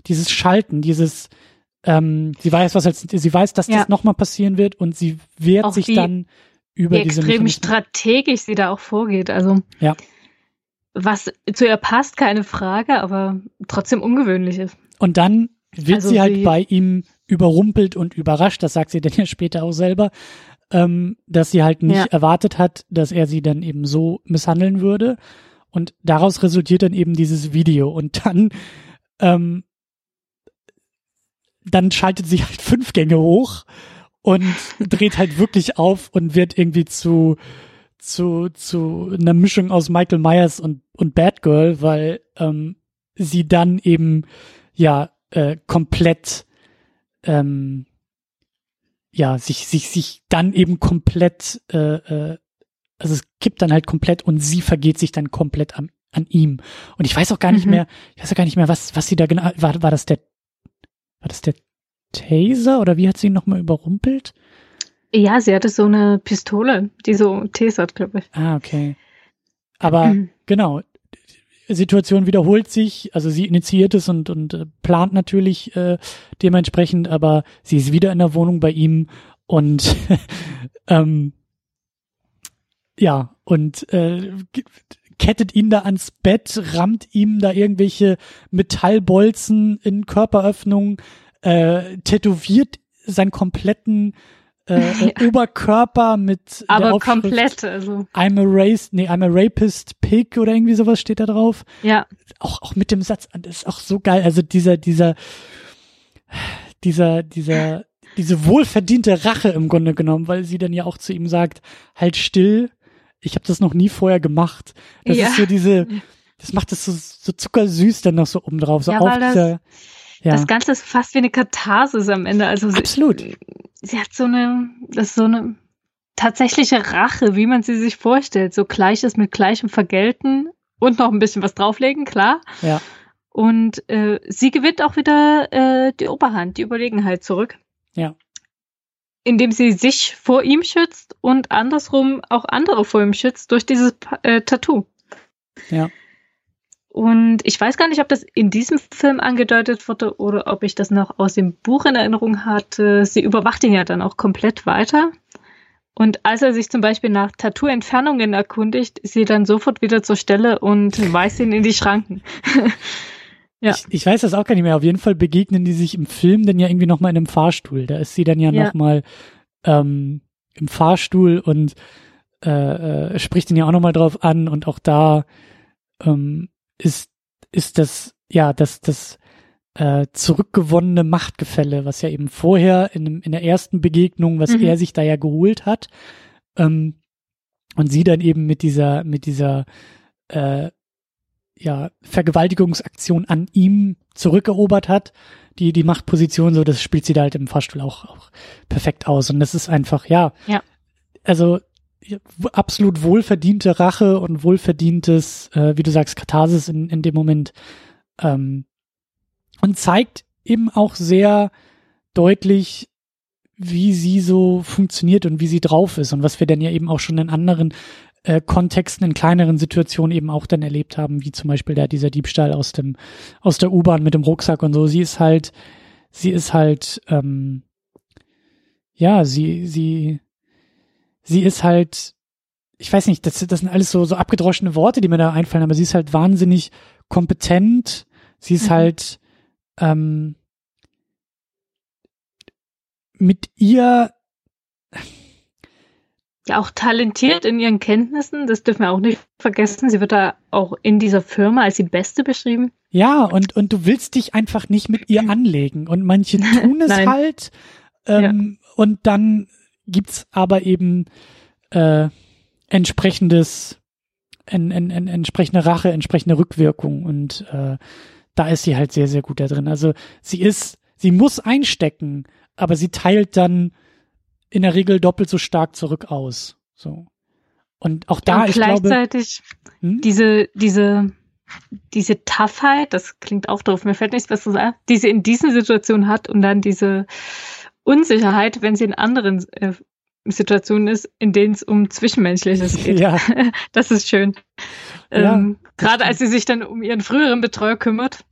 dieses Schalten, dieses, ähm, sie weiß, was als, sie weiß, dass
Ja.
das nochmal passieren wird und sie wehrt
Auch
sich
wie-
dann über
Wie
diese
extrem
Mechanismen.
strategisch sie da auch vorgeht. Also,
Ja.
was zu ihr passt, keine Frage, aber trotzdem ungewöhnlich ist.
Und dann wird
Also
sie halt
sie-
bei ihm überrumpelt und überrascht, das sagt sie dann ja später auch selber, ähm, dass sie halt nicht
Ja.
erwartet hat, dass er sie dann eben so misshandeln würde. Und daraus resultiert dann eben dieses Video. Und dann, ähm, dann schaltet sie halt fünf Gänge hoch und dreht halt wirklich auf und wird irgendwie zu, zu, zu einer Mischung aus Michael Myers und, und Batgirl, weil ähm, sie dann eben ja äh, komplett ähm, ja sich sich sich dann eben komplett äh, äh, also es kippt dann halt komplett und sie vergeht sich dann komplett an, an ihm und ich weiß auch gar nicht
Mhm.
mehr ich weiß auch gar nicht mehr was was sie da genau war war das der war das der Taser oder wie hat sie ihn nochmal überrumpelt?
Ja, sie hatte so eine Pistole, die so tasert, glaube ich.
Ah, okay. Aber mhm. genau, Situation wiederholt sich, also sie initiiert es und, und äh, plant natürlich äh, dementsprechend, aber sie ist wieder in der Wohnung bei ihm und *laughs* ähm, ja, und äh, kettet ihn da ans Bett, rammt ihm da irgendwelche Metallbolzen in Körperöffnung, äh, tätowiert seinen kompletten äh, *laughs* ja. Oberkörper mit
aber komplett also.
I'm a race nee I'm a rapist pig oder irgendwie sowas steht da drauf.
Ja.
Auch auch mit dem Satz das ist auch so geil. Also dieser dieser dieser dieser diese wohlverdiente Rache im Grunde genommen weil sie dann ja auch zu ihm sagt halt still ich habe das noch nie vorher gemacht das ja. ist so diese *laughs* das macht es so, so zuckersüß dann noch so oben drauf so
ja,
auf dieser
ja. Das Ganze ist fast wie eine Katharsis am Ende. Also
Absolut.
Sie, sie hat so eine, das ist so eine tatsächliche Rache, wie man sie sich vorstellt. So Gleiches mit Gleichem vergelten und noch ein bisschen was drauflegen, klar.
Ja.
Und äh, sie gewinnt auch wieder äh, die Oberhand, die Überlegenheit zurück.
Ja.
Indem sie sich vor ihm schützt und andersrum auch andere vor ihm schützt durch dieses äh, Tattoo.
Ja.
Und ich weiß gar nicht, ob das in diesem Film angedeutet wurde oder ob ich das noch aus dem Buch in Erinnerung hatte. Sie überwacht ihn ja dann auch komplett weiter. Und als er sich zum Beispiel nach Tattoo-Entfernungen erkundigt, ist sie dann sofort wieder zur Stelle und weist ihn in die Schranken. *laughs*
ja. Ich, ich, weiß das auch gar nicht mehr. Auf jeden Fall begegnen die sich im Film dann ja irgendwie nochmal in einem Fahrstuhl. Da ist sie dann ja, ja. nochmal ähm, im Fahrstuhl und äh, äh, spricht ihn ja auch nochmal drauf an und auch da ähm, ist, ist das, ja, das, das äh, zurückgewonnene Machtgefälle, was ja eben vorher in, in der ersten Begegnung, was mhm. er sich da ja geholt hat, ähm, und sie dann eben mit dieser, mit dieser äh, ja, Vergewaltigungsaktion an ihm zurückerobert hat, die, die Machtposition, so, das spielt sie da halt im Fahrstuhl auch, auch perfekt aus. Und das ist einfach, ja,
ja.
also absolut wohlverdiente Rache und wohlverdientes, äh, wie du sagst, Katharsis in, in dem Moment. Ähm, und zeigt eben auch sehr deutlich, wie sie so funktioniert und wie sie drauf ist und was wir dann ja eben auch schon in anderen äh, Kontexten, in kleineren Situationen eben auch dann erlebt haben, wie zum Beispiel da dieser Diebstahl aus dem aus der U-Bahn mit dem Rucksack und so. Sie ist halt, sie ist halt, ähm, ja, sie sie sie ist halt, ich weiß nicht, das, das sind alles so, so abgedroschene Worte, die mir da einfallen, aber sie ist halt wahnsinnig kompetent. Sie ist mhm. halt ähm, mit ihr
ja auch talentiert in ihren Kenntnissen, das dürfen wir auch nicht vergessen. Sie wird da auch in dieser Firma als die Beste beschrieben.
Ja, und, und du willst dich einfach nicht mit ihr anlegen. Und manche *laughs* tun es halt. Ähm, ja. Und dann gibt's aber eben äh, entsprechendes, en, en, en, entsprechende Rache, entsprechende Rückwirkung und äh, da ist sie halt sehr, sehr gut da drin. Also sie ist, sie muss einstecken, aber sie teilt dann in der Regel doppelt so stark zurück aus. So. Und auch da,
und
ich
gleichzeitig glaube, hm? diese, diese, diese Toughheit, das klingt auch doof, mir fällt nichts besseres ein, die sie in diesen Situationen hat und dann diese Unsicherheit, wenn sie in anderen äh, Situationen ist, in denen es um Zwischenmenschliches *laughs* geht.
Ja. *laughs*
Das ist schön. Ja, ähm, Gerade als sie sich dann um ihren früheren Betreuer kümmert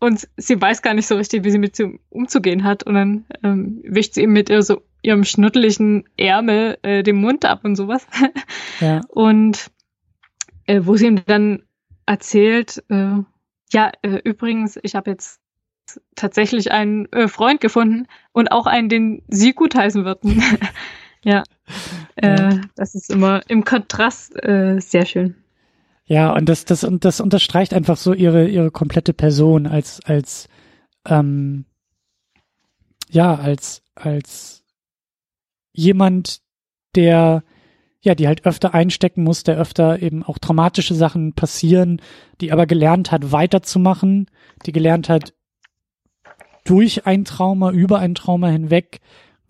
und sie weiß gar nicht so richtig, wie sie mit ihm umzugehen hat und dann ähm, wischt sie ihm mit ihr so ihrem schnuddeligen Ärmel äh, den Mund ab und sowas.
Ja. *laughs*
Und äh, wo sie ihm dann erzählt, äh, ja, äh, übrigens, ich habe jetzt tatsächlich einen äh, Freund gefunden und auch einen, den sie gutheißen würden. *laughs* ja. Äh, das ist immer im Kontrast äh, sehr schön.
Ja, und das, das, und das unterstreicht einfach so ihre, ihre komplette Person als, als, ähm, ja, als, als jemand, der, ja, die halt öfter einstecken muss, der öfter eben auch traumatische Sachen passieren, die aber gelernt hat, weiterzumachen, die gelernt hat, durch ein Trauma, über ein Trauma hinweg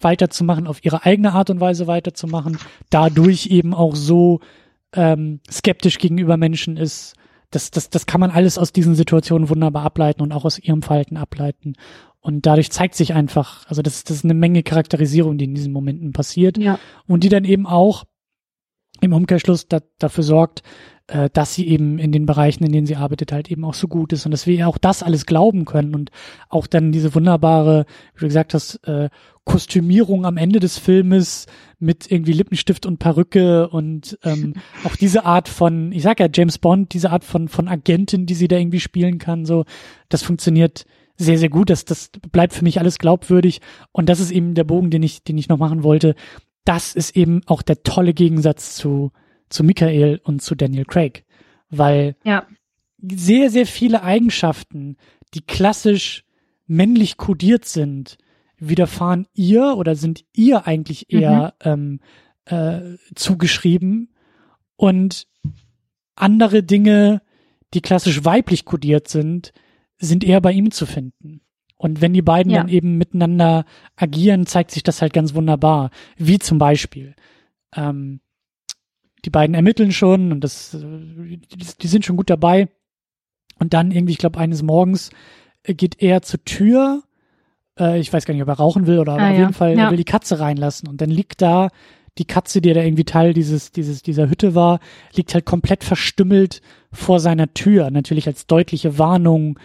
weiterzumachen, auf ihre eigene Art und Weise weiterzumachen, dadurch eben auch so ähm, skeptisch gegenüber Menschen ist, das, das, das kann man alles aus diesen Situationen wunderbar ableiten und auch aus ihrem Verhalten ableiten. Und dadurch zeigt sich einfach, also das, das ist eine Menge Charakterisierung, die in diesen Momenten passiert.
Ja.
Und die dann eben auch im Umkehrschluss da, dafür sorgt, äh, dass sie eben in den Bereichen, in denen sie arbeitet, halt eben auch so gut ist und dass wir ihr auch das alles glauben können und auch dann diese wunderbare, wie du gesagt hast, äh, Kostümierung am Ende des Filmes mit irgendwie Lippenstift und Perücke und ähm, *laughs* auch diese Art von, ich sag ja James Bond, diese Art von von Agentin, die sie da irgendwie spielen kann, so das funktioniert sehr sehr gut. Das das bleibt für mich alles glaubwürdig und das ist eben der Bogen, den ich den ich noch machen wollte. Das ist eben auch der tolle Gegensatz zu zu Michael und zu Daniel Craig, weil
Ja.
sehr, sehr viele Eigenschaften, die klassisch männlich kodiert sind, widerfahren ihr oder sind ihr eigentlich eher ähm, äh, zugeschrieben und andere Dinge, die klassisch weiblich kodiert sind, sind eher bei ihm zu finden. Und wenn die beiden
Ja.
dann eben miteinander agieren, zeigt sich das halt ganz wunderbar. Wie zum Beispiel, ähm, die beiden ermitteln schon und das, äh, die, sind schon gut dabei. Und dann irgendwie, ich glaube, eines Morgens äh, geht er zur Tür. Äh, ich weiß gar nicht, ob er rauchen will oder
Ah,
auf
ja.
jeden Fall, er
Ja.
will die Katze reinlassen. Und dann liegt da die Katze, die da irgendwie Teil dieses, dieses, dieser Hütte war, liegt halt komplett verstümmelt vor seiner Tür. Natürlich als deutliche Warnung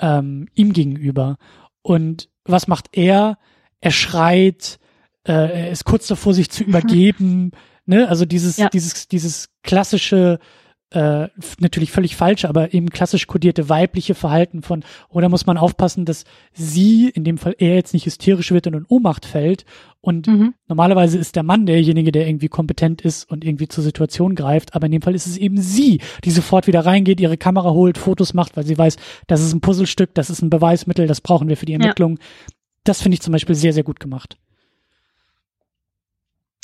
ähm, ihm gegenüber. Und was macht er? Er schreit, äh, er ist kurz davor, sich zu *laughs* übergeben. ne? Also dieses,
Ja.
dieses, dieses klassische, äh, natürlich völlig falsche, aber eben klassisch kodierte weibliche Verhalten von, oder muss man aufpassen, dass sie, in dem Fall er jetzt nicht hysterisch wird und in Ohnmacht fällt. Und
Mhm.
normalerweise ist der Mann derjenige, der irgendwie kompetent ist und irgendwie zur Situation greift, aber in dem Fall ist es eben sie, die sofort wieder reingeht, ihre Kamera holt, Fotos macht, weil sie weiß, das ist ein Puzzlestück, das ist ein Beweismittel, das brauchen wir für die Ermittlung. Das finde ich zum Beispiel sehr, sehr gut gemacht.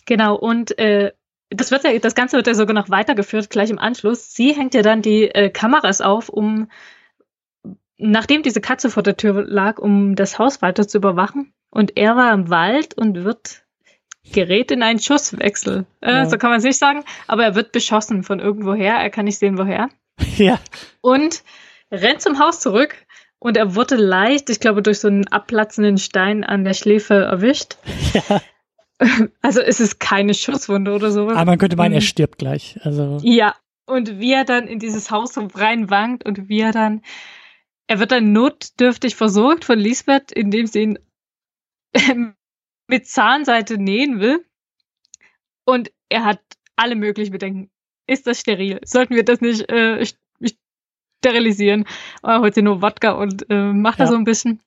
Genau, und äh, das wird ja, das Ganze wird ja sogar noch weitergeführt, gleich im Anschluss. Sie hängt ja dann die äh, Kameras auf, um nachdem diese Katze vor der Tür lag, um das Haus weiter zu überwachen. Und er war im Wald und wird gerät in einen Schusswechsel. Äh,
Ja.
So kann man es nicht sagen, aber er wird beschossen von irgendwoher. Er kann nicht sehen, woher. *laughs*
ja,
Und rennt zum Haus zurück. Und er wurde leicht, ich glaube, durch so einen abplatzenden Stein an der Schläfe erwischt. *laughs*
ja. *laughs*
Also es ist keine Schusswunde oder sowas.
Aber man könnte meinen, er
Mhm.
stirbt gleich. Also,
Ja, und wie er dann in dieses Haus so reinwankt und wie er dann, er wird dann notdürftig versorgt von Lisbeth, indem sie ihn *laughs* mit Zahnseite nähen will. Und er hat alle möglichen Bedenken. Ist das steril? Sollten wir das nicht äh, st- sterilisieren? Er holt sie nur Wodka und äh, macht da
Ja.
so ein bisschen.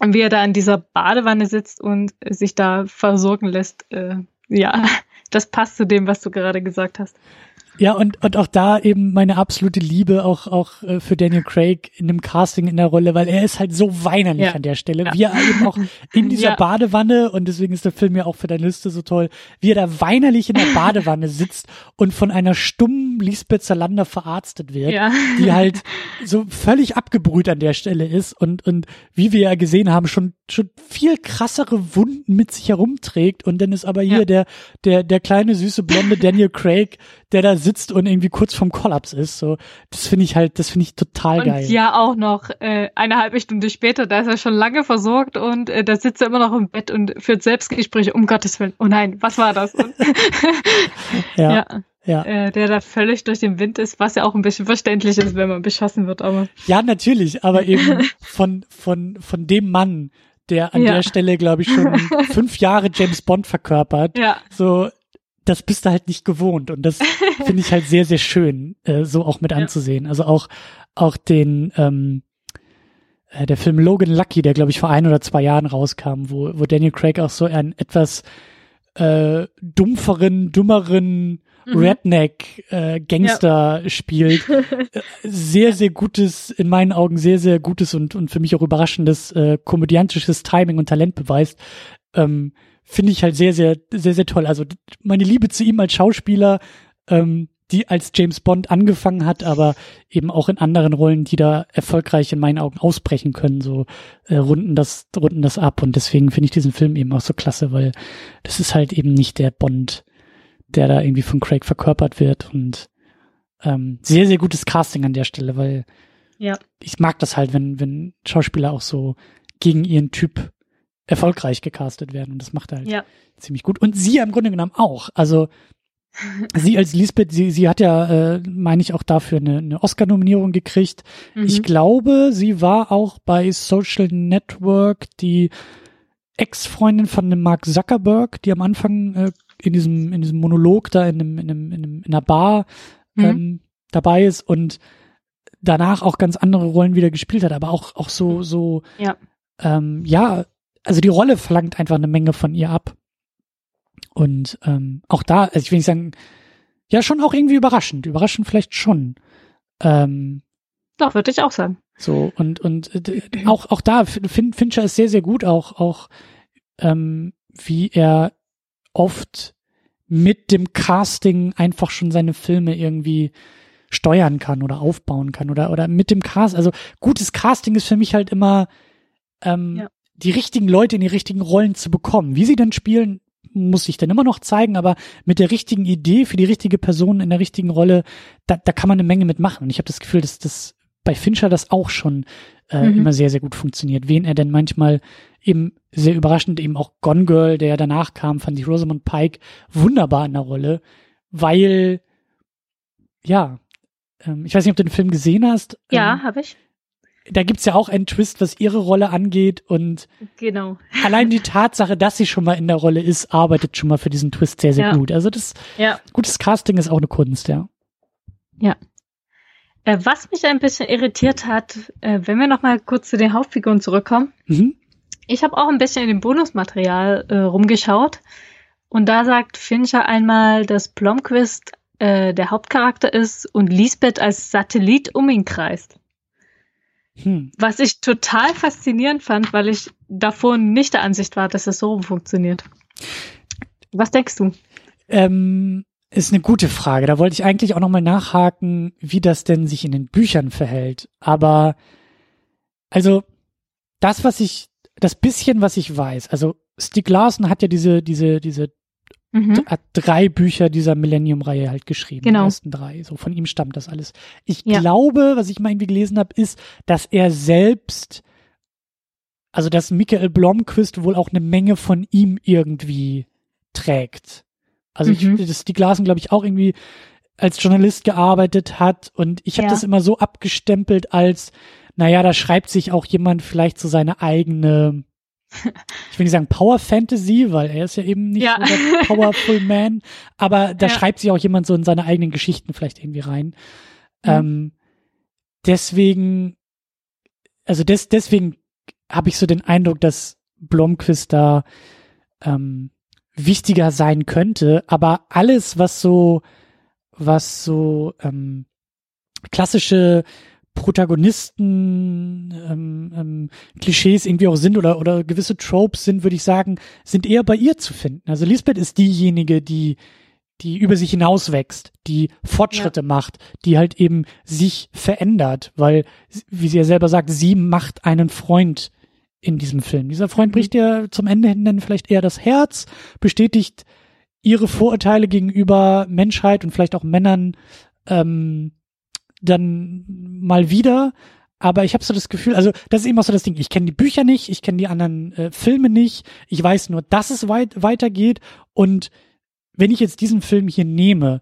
Und wie er da in dieser Badewanne sitzt und sich da versorgen lässt, äh, ja, *laughs* das passt zu dem, was du gerade gesagt hast.
Ja, und, und auch da eben meine absolute Liebe auch, auch äh, für Daniel Craig in dem Casting in der Rolle, weil er ist halt so weinerlich
Ja.
an der Stelle,
Ja.
wie er eben auch in *laughs* dieser
Ja.
Badewanne, und deswegen ist der Film ja auch für deine Liste so toll, wie er da weinerlich in der *laughs* Badewanne sitzt und von einer stummen Lisbeth Salander verarztet wird,
Ja.
die halt so völlig abgebrüht an der Stelle ist und, und wie wir ja gesehen haben, schon, schon viel krassere Wunden mit sich herumträgt und dann ist aber hier der, der, der kleine süße blonde Daniel Craig, der da sitzt und irgendwie kurz vorm Kollaps ist. So, das finde ich halt, das finde ich total
Und
geil.
ja auch noch äh, eine halbe Stunde später, da ist er schon lange versorgt und äh, da sitzt er immer noch im Bett und führt Selbstgespräche, um Gottes Willen. Oh nein, was war das? Und, *laughs*
ja,
ja,
ja.
äh, der da völlig durch den Wind ist, was ja auch ein bisschen verständlich ist, wenn man beschossen wird, aber
Ja, natürlich, aber eben *laughs* von, von, von dem Mann, der an
Ja.
der Stelle, glaube ich, schon *laughs* fünf Jahre James Bond verkörpert.
ja,
So, das bist du halt nicht gewohnt. Und das *laughs* finde ich halt sehr, sehr schön, äh, so auch mit
Ja.
anzusehen. Also auch, auch den, ähm, äh, der Film Logan Lucky, der, glaube ich, vor ein oder zwei Jahren rauskam, wo, wo Daniel Craig auch so einen etwas äh, dumpferen, dummeren
Mhm.
Redneck äh, Gangster spielt. *laughs* Äh, Sehr, sehr gutes, in meinen Augen sehr, sehr gutes und, und für mich auch überraschendes äh, komödiantisches Timing und Talent beweist. Ähm, Finde ich halt sehr, sehr, sehr, sehr toll. Also meine Liebe zu ihm als Schauspieler, ähm, die als James Bond angefangen hat, aber eben auch in anderen Rollen, die da erfolgreich in meinen Augen ausbrechen können, so äh, runden das, runden das ab. Und deswegen finde ich diesen Film eben auch so klasse, weil das ist halt eben nicht der Bond, der da irgendwie von Craig verkörpert wird. Und ähm, sehr, sehr gutes Casting an der Stelle, weil
Ja.
ich mag das halt, wenn, wenn Schauspieler auch so gegen ihren Typ erfolgreich gecastet werden. Und das macht er halt
Ja.
ziemlich gut. Und sie im Grunde genommen auch. Also *laughs* sie als Lisbeth, sie, sie hat ja, äh, meine ich, auch dafür eine, eine Oscar-Nominierung gekriegt.
Mhm.
Ich glaube, sie war auch bei Social Network die Ex-Freundin von dem Mark Zuckerberg, die am Anfang äh, in diesem in diesem Monolog da in einem in einem in, einem, in einer Bar
Mhm.
ähm, dabei ist und danach auch ganz andere Rollen wieder gespielt hat, aber auch auch so so
Ja.
ähm, ja also die Rolle verlangt einfach eine Menge von ihr ab und ähm, auch da also ich will nicht sagen ja schon auch irgendwie überraschend überraschend vielleicht schon ähm,
Doch, würde ich auch sagen.
so, und, und äh, auch, auch da, Fin Fincher ist sehr, sehr gut, auch, auch ähm, wie er oft mit dem Casting einfach schon seine Filme irgendwie steuern kann oder aufbauen kann oder, oder mit dem Cast, also gutes Casting ist für mich halt immer ähm,
Ja.
Die richtigen Leute in die richtigen Rollen zu bekommen. Wie sie dann spielen, muss sich dann immer noch zeigen, aber mit der richtigen Idee für die richtige Person in der richtigen Rolle, da, da kann man eine Menge mitmachen. Und ich habe das Gefühl, dass das bei Fincher das auch schon äh,
Mhm.
immer sehr, sehr gut funktioniert. Wen er denn manchmal eben sehr überraschend, eben auch Gone Girl, der ja danach kam, fand ich Rosamund Pike wunderbar in der Rolle, weil, ja, ähm, ich weiß nicht, ob du den Film gesehen hast.
Ja,
Ähm,
habe ich.
Da gibt's ja auch einen Twist, was ihre Rolle angeht und
Genau. *laughs*
allein die Tatsache, dass sie schon mal in der Rolle ist, arbeitet schon mal für diesen Twist sehr, sehr
Ja.
gut. Also das
Ja.
gutes Casting ist auch eine Kunst, ja.
Äh, was mich ein bisschen irritiert hat, äh, wenn wir noch mal kurz zu den Hauptfiguren zurückkommen.
Mhm.
Ich habe auch ein bisschen in dem Bonusmaterial äh, rumgeschaut und da sagt Fincher einmal, dass Blomqvist äh, der Hauptcharakter ist und Lisbeth als Satellit um ihn kreist.
Hm.
Was ich total faszinierend fand, weil ich davor nicht der Ansicht war, dass es so rum funktioniert. Was denkst du?
Ähm, ist eine gute Frage. Da wollte ich eigentlich auch nochmal nachhaken, wie das denn sich in den Büchern verhält. Aber also das, was ich, das bisschen, was ich weiß, also Stieg Larsson hat ja diese, diese, diese
Mhm.
hat drei Bücher dieser Millennium-Reihe halt geschrieben.
Genau.
Die ersten drei. So von ihm stammt das alles. Ich
Ja.
glaube, was ich mal irgendwie gelesen habe, ist, dass er selbst, also dass Michael Blomqvist wohl auch eine Menge von ihm irgendwie trägt. Also
Mhm.
ich, dass die Glasen, glaube ich, auch irgendwie als Journalist gearbeitet hat und ich habe
Ja.
das immer so abgestempelt als, naja, da schreibt sich auch jemand vielleicht so seine eigene, ich will nicht sagen Power Fantasy, weil er ist ja eben nicht
Ja.
so der Powerful *laughs* Man, aber da
Ja.
schreibt sich auch jemand so in seine eigenen Geschichten vielleicht irgendwie rein.
Mhm.
Ähm, deswegen, also des, deswegen habe ich so den Eindruck, dass Blomqvist da ähm, wichtiger sein könnte, aber alles, was so, was so ähm, klassische Protagonisten ähm, ähm, Klischees irgendwie auch sind oder oder gewisse Tropes sind, würde ich sagen, sind eher bei ihr zu finden. Also Lisbeth ist diejenige, die die über sich hinauswächst, die Fortschritte macht, die halt eben sich verändert, weil, wie sie ja selber sagt, sie macht einen Freund in diesem Film. Dieser Freund
Mhm.
bricht ihr zum Ende hin dann vielleicht eher das Herz, bestätigt ihre Vorurteile gegenüber Menschheit und vielleicht auch Männern ähm, dann mal wieder. Aber ich habe so das Gefühl, also das ist eben auch so das Ding, ich kenne die Bücher nicht, ich kenne die anderen äh, Filme nicht, ich weiß nur, dass es weit weitergeht und wenn ich jetzt diesen Film hier nehme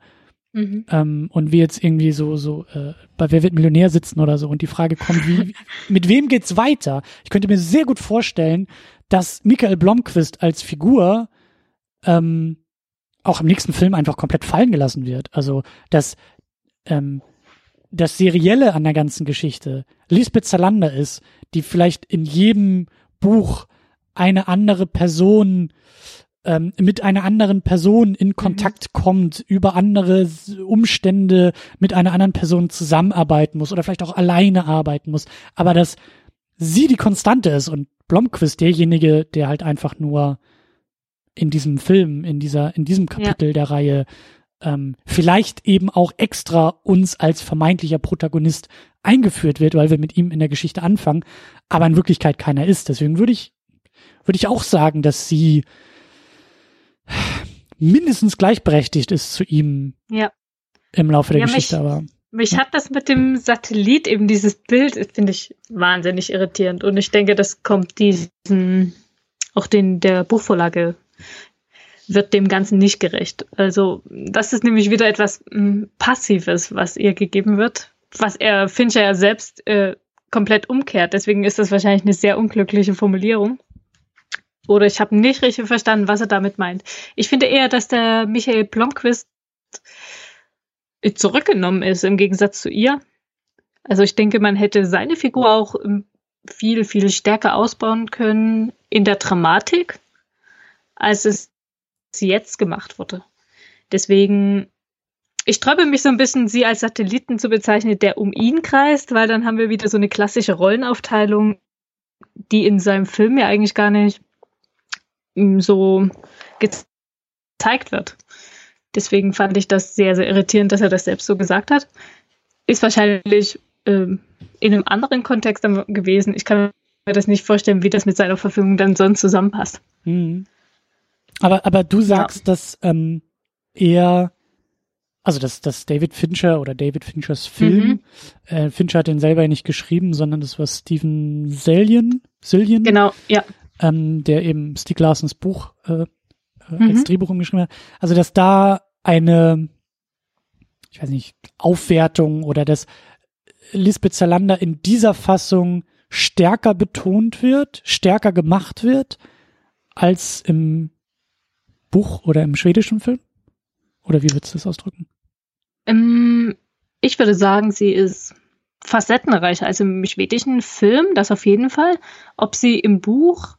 Mhm.
ähm, und wir jetzt irgendwie so so äh, bei Wer wird Millionär sitzen oder so und die Frage kommt, wie, *laughs* mit wem geht's weiter? Ich könnte mir sehr gut vorstellen, dass Michael Blomqvist als Figur ähm, auch im nächsten Film einfach komplett fallen gelassen wird. Also dass ähm, das Serielle an der ganzen Geschichte Lisbeth Salander ist, die vielleicht in jedem Buch eine andere Person ähm, mit einer anderen Person in Kontakt kommt, über andere Umstände mit einer anderen Person zusammenarbeiten muss oder vielleicht auch alleine arbeiten muss, aber dass sie die Konstante ist und Blomqvist derjenige, der halt einfach nur in diesem Film, in dieser, in diesem Kapitel der Reihe ähm, vielleicht eben auch extra uns als vermeintlicher Protagonist eingeführt wird, weil wir mit ihm in der Geschichte anfangen, aber in Wirklichkeit keiner ist. Deswegen würde ich, würde ich auch sagen, dass sie mindestens gleichberechtigt ist zu ihm.
Ja.
im Laufe der
Ja,
Geschichte,
mich-
aber
Mich
Ja.
hat das mit dem Satellit, eben dieses Bild, finde ich wahnsinnig irritierend. Und ich denke, das kommt diesen, auch den der Buchvorlage, wird dem Ganzen nicht gerecht. Also, das ist nämlich wieder etwas mh, Passives, was ihr gegeben wird, was er Fincher ja selbst äh, komplett umkehrt. Deswegen ist das wahrscheinlich eine sehr unglückliche Formulierung. Oder ich habe nicht richtig verstanden, was er damit meint. Ich finde eher, dass der Michael Blomqvist zurückgenommen ist im Gegensatz zu ihr. Also ich denke, man hätte seine Figur auch ähm, viel, viel stärker ausbauen können in der Dramatik, als es jetzt gemacht wurde. Deswegen, ich sträube mich so ein bisschen, sie als Satelliten zu bezeichnen, der um ihn kreist, weil dann haben wir wieder so eine klassische Rollenaufteilung, die in seinem Film ja eigentlich gar nicht ähm, so gezeigt wird. Deswegen fand ich das sehr, sehr irritierend, dass er das selbst so gesagt hat. Ist wahrscheinlich ähm, in einem anderen Kontext gewesen. Ich kann mir das nicht vorstellen, wie das mit seiner Verfügung dann sonst zusammenpasst.
Mhm. Aber, aber du sagst, dass ähm, er, also dass, dass David Fincher oder David Finchers Film,
Mhm.
äh, Fincher hat den selber ja nicht geschrieben, sondern das war Steven Sellian, Sillian,
Genau, ja.
ähm, der eben Stieg Larsens Buch äh, äh,
Mhm.
als Drehbuch umgeschrieben hat. Also dass da eine, ich weiß nicht, Aufwertung oder dass Lisbeth Salander in dieser Fassung stärker betont wird, stärker gemacht wird als im Buch oder im schwedischen Film? Oder wie würdest du das ausdrücken?
Ähm, ich würde sagen, sie ist facettenreicher. Also im schwedischen Film, das auf jeden Fall. Ob sie im Buch.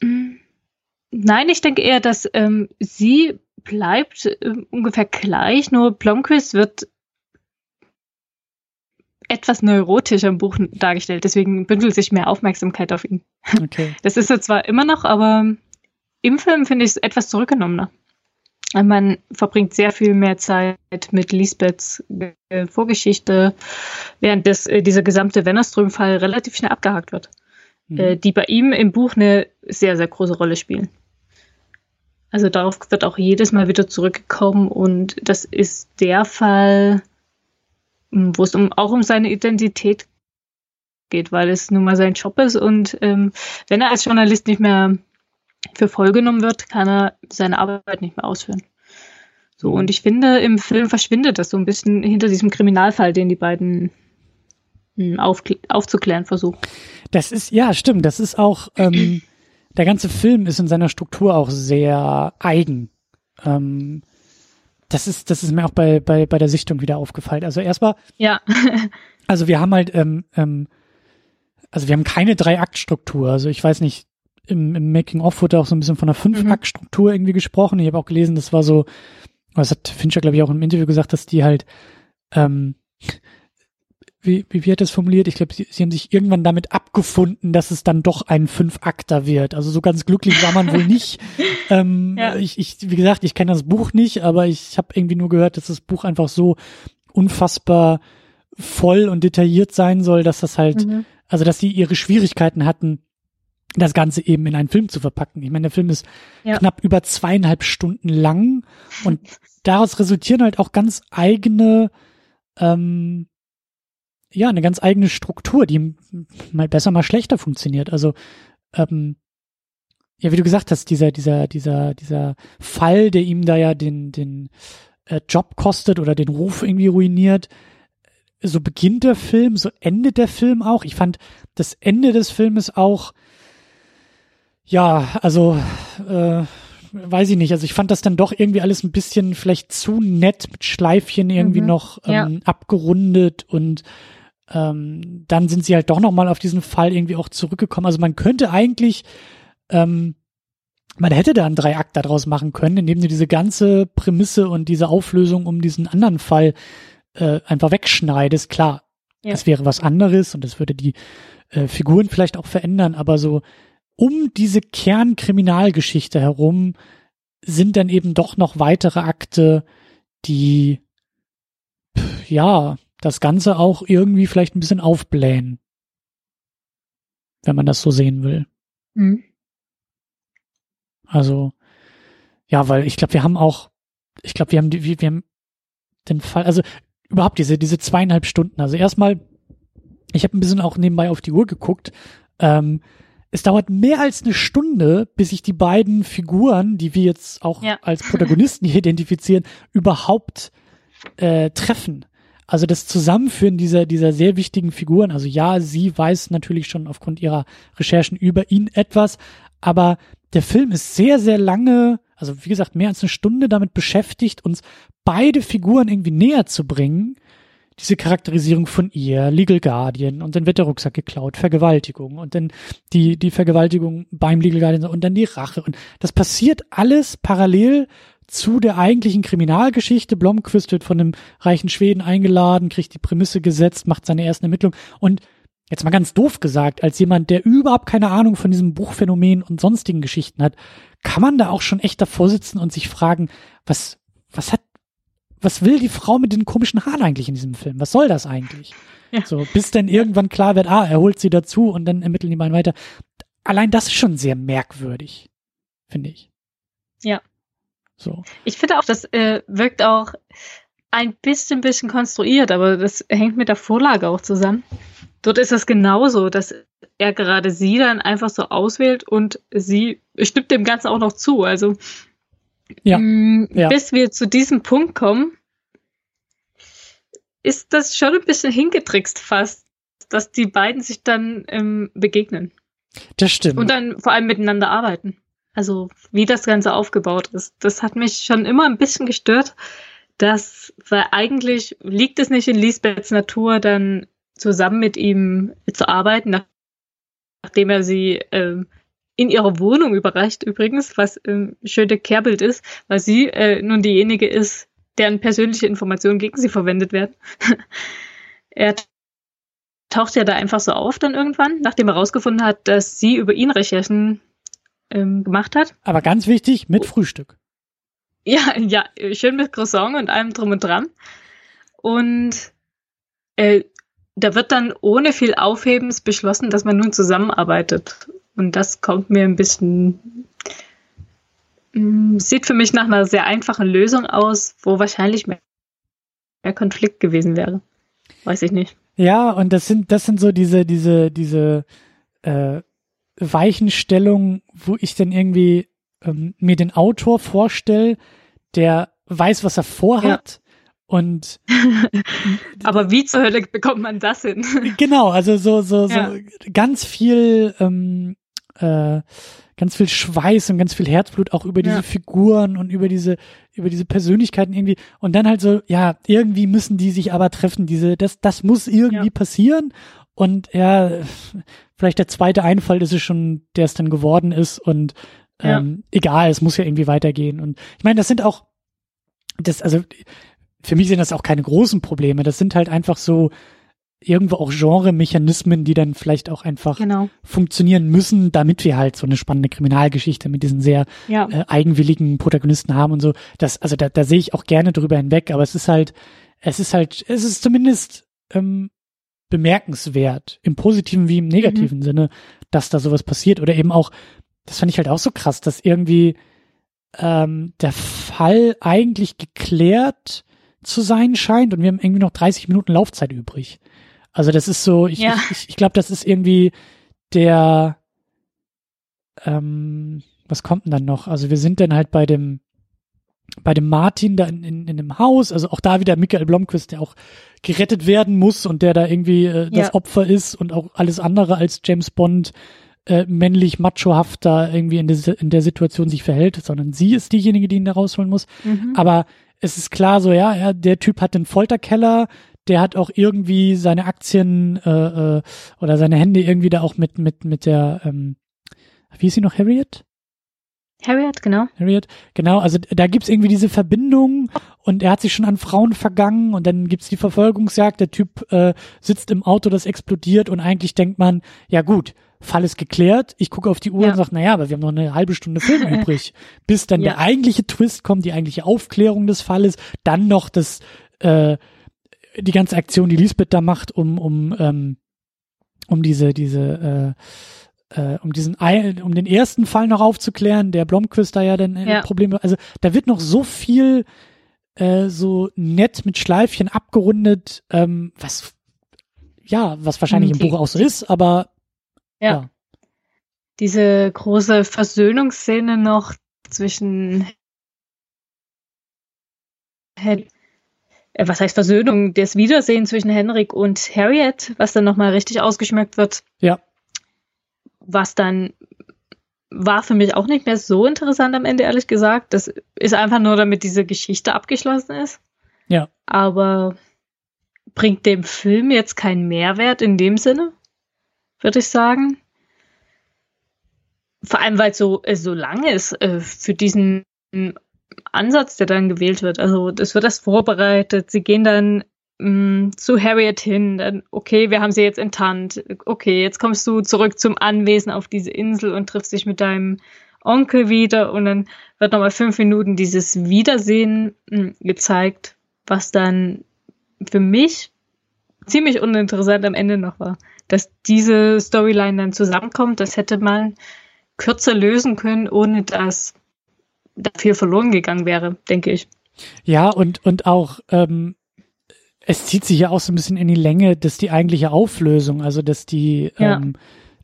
Mm, Nein, ich denke eher, dass ähm, sie bleibt ähm, ungefähr gleich, nur Blomqvist wird etwas neurotischer im Buch dargestellt. Deswegen bündelt sich mehr Aufmerksamkeit auf ihn.
Okay.
Das ist er zwar immer noch, aber im Film finde ich es etwas zurückgenommener. Man verbringt sehr viel mehr Zeit mit Lisbeths äh, Vorgeschichte, während das, äh, dieser gesamte Wennerström-Fall relativ schnell abgehakt wird,
Mhm.
äh, die bei ihm im Buch eine sehr, sehr große Rolle spielen. Also darauf wird auch jedes Mal wieder zurückgekommen und das ist der Fall, m, wo es um, auch um seine Identität geht, weil es nun mal sein Job ist und ähm, wenn er als Journalist nicht mehr für voll genommen wird, kann er seine Arbeit nicht mehr ausführen. So, und ich finde, im Film verschwindet das so ein bisschen hinter diesem Kriminalfall, den die beiden mh, aufkl- aufzuklären versuchen.
Das ist, ja, stimmt. Das ist auch, ähm, *clears throat* der ganze Film ist in seiner Struktur auch sehr eigen. Ähm, das ist, das ist mir auch bei, bei, bei der Sichtung wieder aufgefallen. Also erstmal,
Ja, *laughs*
also wir haben halt, ähm, ähm, also wir haben keine Drei-Akt-Struktur. Also ich weiß nicht, im, im Making-of wurde auch so ein bisschen von einer Fünf-Akt-Struktur irgendwie gesprochen. Ich habe auch gelesen, das war so, was hat Fincher, glaube ich, auch im Interview gesagt, dass die halt, ähm, wie, wie, wie hat das formuliert? Ich glaube, sie, sie haben sich irgendwann damit abgefunden, dass es dann doch ein Fünf-Akter wird. Also so ganz glücklich war man wohl *laughs* nicht. Ähm,
Ja.
ich, ich, wie gesagt, ich kenne das Buch nicht, aber ich habe irgendwie nur gehört, dass das Buch einfach so unfassbar voll und detailliert sein soll, dass das halt,
Mhm.
also dass sie ihre Schwierigkeiten hatten, das Ganze eben in einen Film zu verpacken. Ich meine, der Film ist
Ja.
knapp über zweieinhalb Stunden lang und *laughs* daraus resultieren halt auch ganz eigene, ähm, ja, eine ganz eigene Struktur, die mal besser, mal schlechter funktioniert. Also, ähm, ja, wie du gesagt hast, dieser, dieser, dieser, dieser Fall, der ihm da ja den, den äh, Job kostet oder den Ruf irgendwie ruiniert, so beginnt der Film, so endet der Film auch. Ich fand das Ende des Filmes auch, ja, also, äh, weiß ich nicht. Also ich fand das dann doch irgendwie alles ein bisschen vielleicht zu nett mit Schleifchen irgendwie
Mhm.
noch ähm,
Ja.
abgerundet und ähm, dann sind sie halt doch noch mal auf diesen Fall irgendwie auch zurückgekommen. Also man könnte eigentlich, ähm, man hätte da einen Dreiakt daraus machen können, indem sie diese ganze Prämisse und diese Auflösung um diesen anderen Fall äh, einfach wegschneidest. Klar,
Ja.
das wäre was anderes und das würde die äh, Figuren vielleicht auch verändern, aber so um diese Kernkriminalgeschichte herum sind dann eben doch noch weitere Akte, die ja das Ganze auch irgendwie vielleicht ein bisschen aufblähen, wenn man das so sehen will.
Mhm.
Also ja, weil ich glaube, wir haben auch, ich glaube, wir haben die, wir, wir haben den Fall, also überhaupt diese, diese zweieinhalb Stunden. Also erstmal, ich habe ein bisschen auch nebenbei auf die Uhr geguckt. Ähm, es dauert mehr als eine Stunde, bis sich die beiden Figuren, die wir jetzt auch ja. als *laughs* Protagonisten hier identifizieren, überhaupt äh, treffen. Also das Zusammenführen dieser, dieser sehr wichtigen Figuren. Also ja, sie weiß natürlich schon aufgrund ihrer Recherchen über ihn etwas, aber der Film ist sehr, sehr lange, also wie gesagt, mehr als eine Stunde damit beschäftigt, uns beide Figuren irgendwie näher zu bringen. Diese Charakterisierung von ihr, Legal Guardian, und dann wird der Rucksack geklaut, Vergewaltigung, und dann die, die Vergewaltigung beim Legal Guardian, und dann die Rache. Und das passiert alles parallel zu der eigentlichen Kriminalgeschichte. Blomqvist wird von einem reichen Schweden eingeladen, kriegt die Prämisse gesetzt, macht seine ersten Ermittlungen und jetzt mal ganz doof gesagt, als jemand, der überhaupt keine Ahnung von diesem Buchphänomen und sonstigen Geschichten hat, kann man da auch schon echt davor sitzen und sich fragen, was, was hat, was will die Frau mit den komischen Haaren eigentlich in diesem Film? Was soll das eigentlich? Ja. So, bis dann irgendwann klar wird, ah, er holt sie dazu und dann ermitteln die beiden weiter. Allein das ist schon sehr merkwürdig, finde ich.
Ja. So. Ich finde auch, das äh, wirkt auch ein bisschen, bisschen konstruiert, aber das hängt mit der Vorlage auch zusammen. Dort ist es genauso, dass er gerade sie dann einfach so auswählt und sie stimmt dem Ganzen auch noch zu. Also ja, mm, ja. bis wir zu diesem Punkt kommen, ist das schon ein bisschen hingetrickst fast, dass die beiden sich dann ähm, begegnen.
Das stimmt.
Und dann vor allem miteinander arbeiten. Also wie das Ganze aufgebaut ist. Das hat mich schon immer ein bisschen gestört, dass, weil eigentlich liegt es nicht in Lisbeths Natur, dann zusammen mit ihm zu arbeiten, nachdem er sie ähm, in ihrer Wohnung überreicht übrigens, was ähm, schöne Kehrbild ist, weil sie äh, nun diejenige ist, deren persönliche Informationen gegen sie verwendet werden. *laughs* er taucht ja da einfach so auf dann irgendwann, nachdem er herausgefunden hat, dass sie über ihn Recherchen ähm, gemacht hat.
Aber ganz wichtig, mit Frühstück.
Ja, ja, schön mit Croissant und allem drum und dran. Und äh, da wird dann ohne viel Aufhebens beschlossen, dass man nun zusammenarbeitet. Und das kommt mir ein bisschen, mm, sieht für mich nach einer sehr einfachen Lösung aus, wo wahrscheinlich mehr, mehr Konflikt gewesen wäre. Weiß ich nicht.
Ja, und das sind, das sind so diese, diese, diese äh, Weichenstellungen, wo ich dann irgendwie ähm, mir den Autor vorstelle, der weiß, was er vorhat. Ja. Und *laughs*
aber wie zur Hölle bekommt man das hin?
genau, also so so ja. so ganz viel ähm, äh, ganz viel Schweiß und ganz viel Herzblut auch über diese ja. Figuren und über diese über diese Persönlichkeiten irgendwie und dann halt so ja irgendwie müssen die sich aber treffen diese das das muss irgendwie ja. passieren und ja vielleicht der zweite Einfall ist es schon der es dann geworden ist und ähm, egal es muss ja irgendwie weitergehen und ich meine das sind auch das also für mich sind das auch keine großen Probleme. Das sind halt einfach so irgendwo auch Genre-Mechanismen, die dann vielleicht auch einfach genau. funktionieren müssen, damit wir halt so eine spannende Kriminalgeschichte mit diesen sehr ja. äh, eigenwilligen Protagonisten haben und so. Das, also da, da sehe ich auch gerne drüber hinweg, aber es ist halt, es ist halt, es ist zumindest ähm, bemerkenswert, im positiven wie im negativen mhm. Sinne, dass da sowas passiert. Oder eben auch, das fand ich halt auch so krass, dass irgendwie ähm, der Fall eigentlich geklärt zu sein scheint und wir haben irgendwie noch 30 Minuten Laufzeit übrig. Also das ist so, ich, ja. ich, ich glaube, das ist irgendwie der, ähm, was kommt denn dann noch? Also wir sind dann halt bei dem, bei dem Martin da in, in, in dem Haus, also auch da wieder Michael Blomquist, der auch gerettet werden muss und der da irgendwie äh, das ja. Opfer ist und auch alles andere als James Bond äh, männlich machohaft da irgendwie in, der, in der Situation sich verhält, sondern sie ist diejenige, die ihn da rausholen muss. Mhm. Aber es ist klar so, ja, ja, der Typ hat den Folterkeller, der hat auch irgendwie seine Aktien äh, äh, oder seine Hände irgendwie da auch mit mit mit der ähm, wie ist sie noch Harriet?
Harriet, genau.
Harriet, genau. Also da gibt's irgendwie diese Verbindung und er hat sich schon an Frauen vergangen und dann gibt's die Verfolgungsjagd. Der Typ äh, sitzt im Auto, das explodiert und eigentlich denkt man, ja gut, Fall ist geklärt. Ich gucke auf die Uhr ja. und sage, naja, aber wir haben noch eine halbe Stunde Film *laughs* übrig, bis dann ja. der eigentliche Twist kommt, die eigentliche Aufklärung des Falles, dann noch das, äh, die ganze Aktion, die Lisbeth da macht, um, um, ähm, um diese, diese, äh, äh, um diesen, um den ersten Fall noch aufzuklären, der Blomquist da ja dann äh, ja. Probleme, also da wird noch so viel äh, so nett mit Schleifchen abgerundet, ähm, was ja, was wahrscheinlich im
Die-
Buch auch so ist, aber
Ja.
ja.
Diese große Versöhnungsszene noch zwischen Hen was heißt Versöhnung? Das Wiedersehen zwischen Henrik und Harriet, was dann nochmal richtig ausgeschmückt wird.
Ja.
Was dann war für mich auch nicht mehr so interessant am Ende, ehrlich gesagt. Das ist einfach nur, damit diese Geschichte abgeschlossen ist.
Ja.
Aber bringt dem Film jetzt keinen Mehrwert in dem Sinne, würde ich sagen. Vor allem, weil es so, äh, so lang ist äh, für diesen Ansatz, der dann gewählt wird. Also es wird das vorbereitet. Sie gehen dann mh, zu Harriet hin. Dann, okay, wir haben sie jetzt enttarnt. Okay, jetzt kommst du zurück zum Anwesen auf diese Insel und triffst dich mit deinem Onkel wieder. Und dann wird nochmal fünf Minuten dieses Wiedersehen mh, gezeigt, was dann für mich ziemlich uninteressant am Ende noch war. Dass diese Storyline dann zusammenkommt, das hätte man kürzer lösen können, ohne dass da viel verloren gegangen wäre, denke ich.
Ja, und, und auch, ähm, es zieht sich ja auch so ein bisschen in die Länge, dass die eigentliche Auflösung, also dass die,
Ja.
ähm,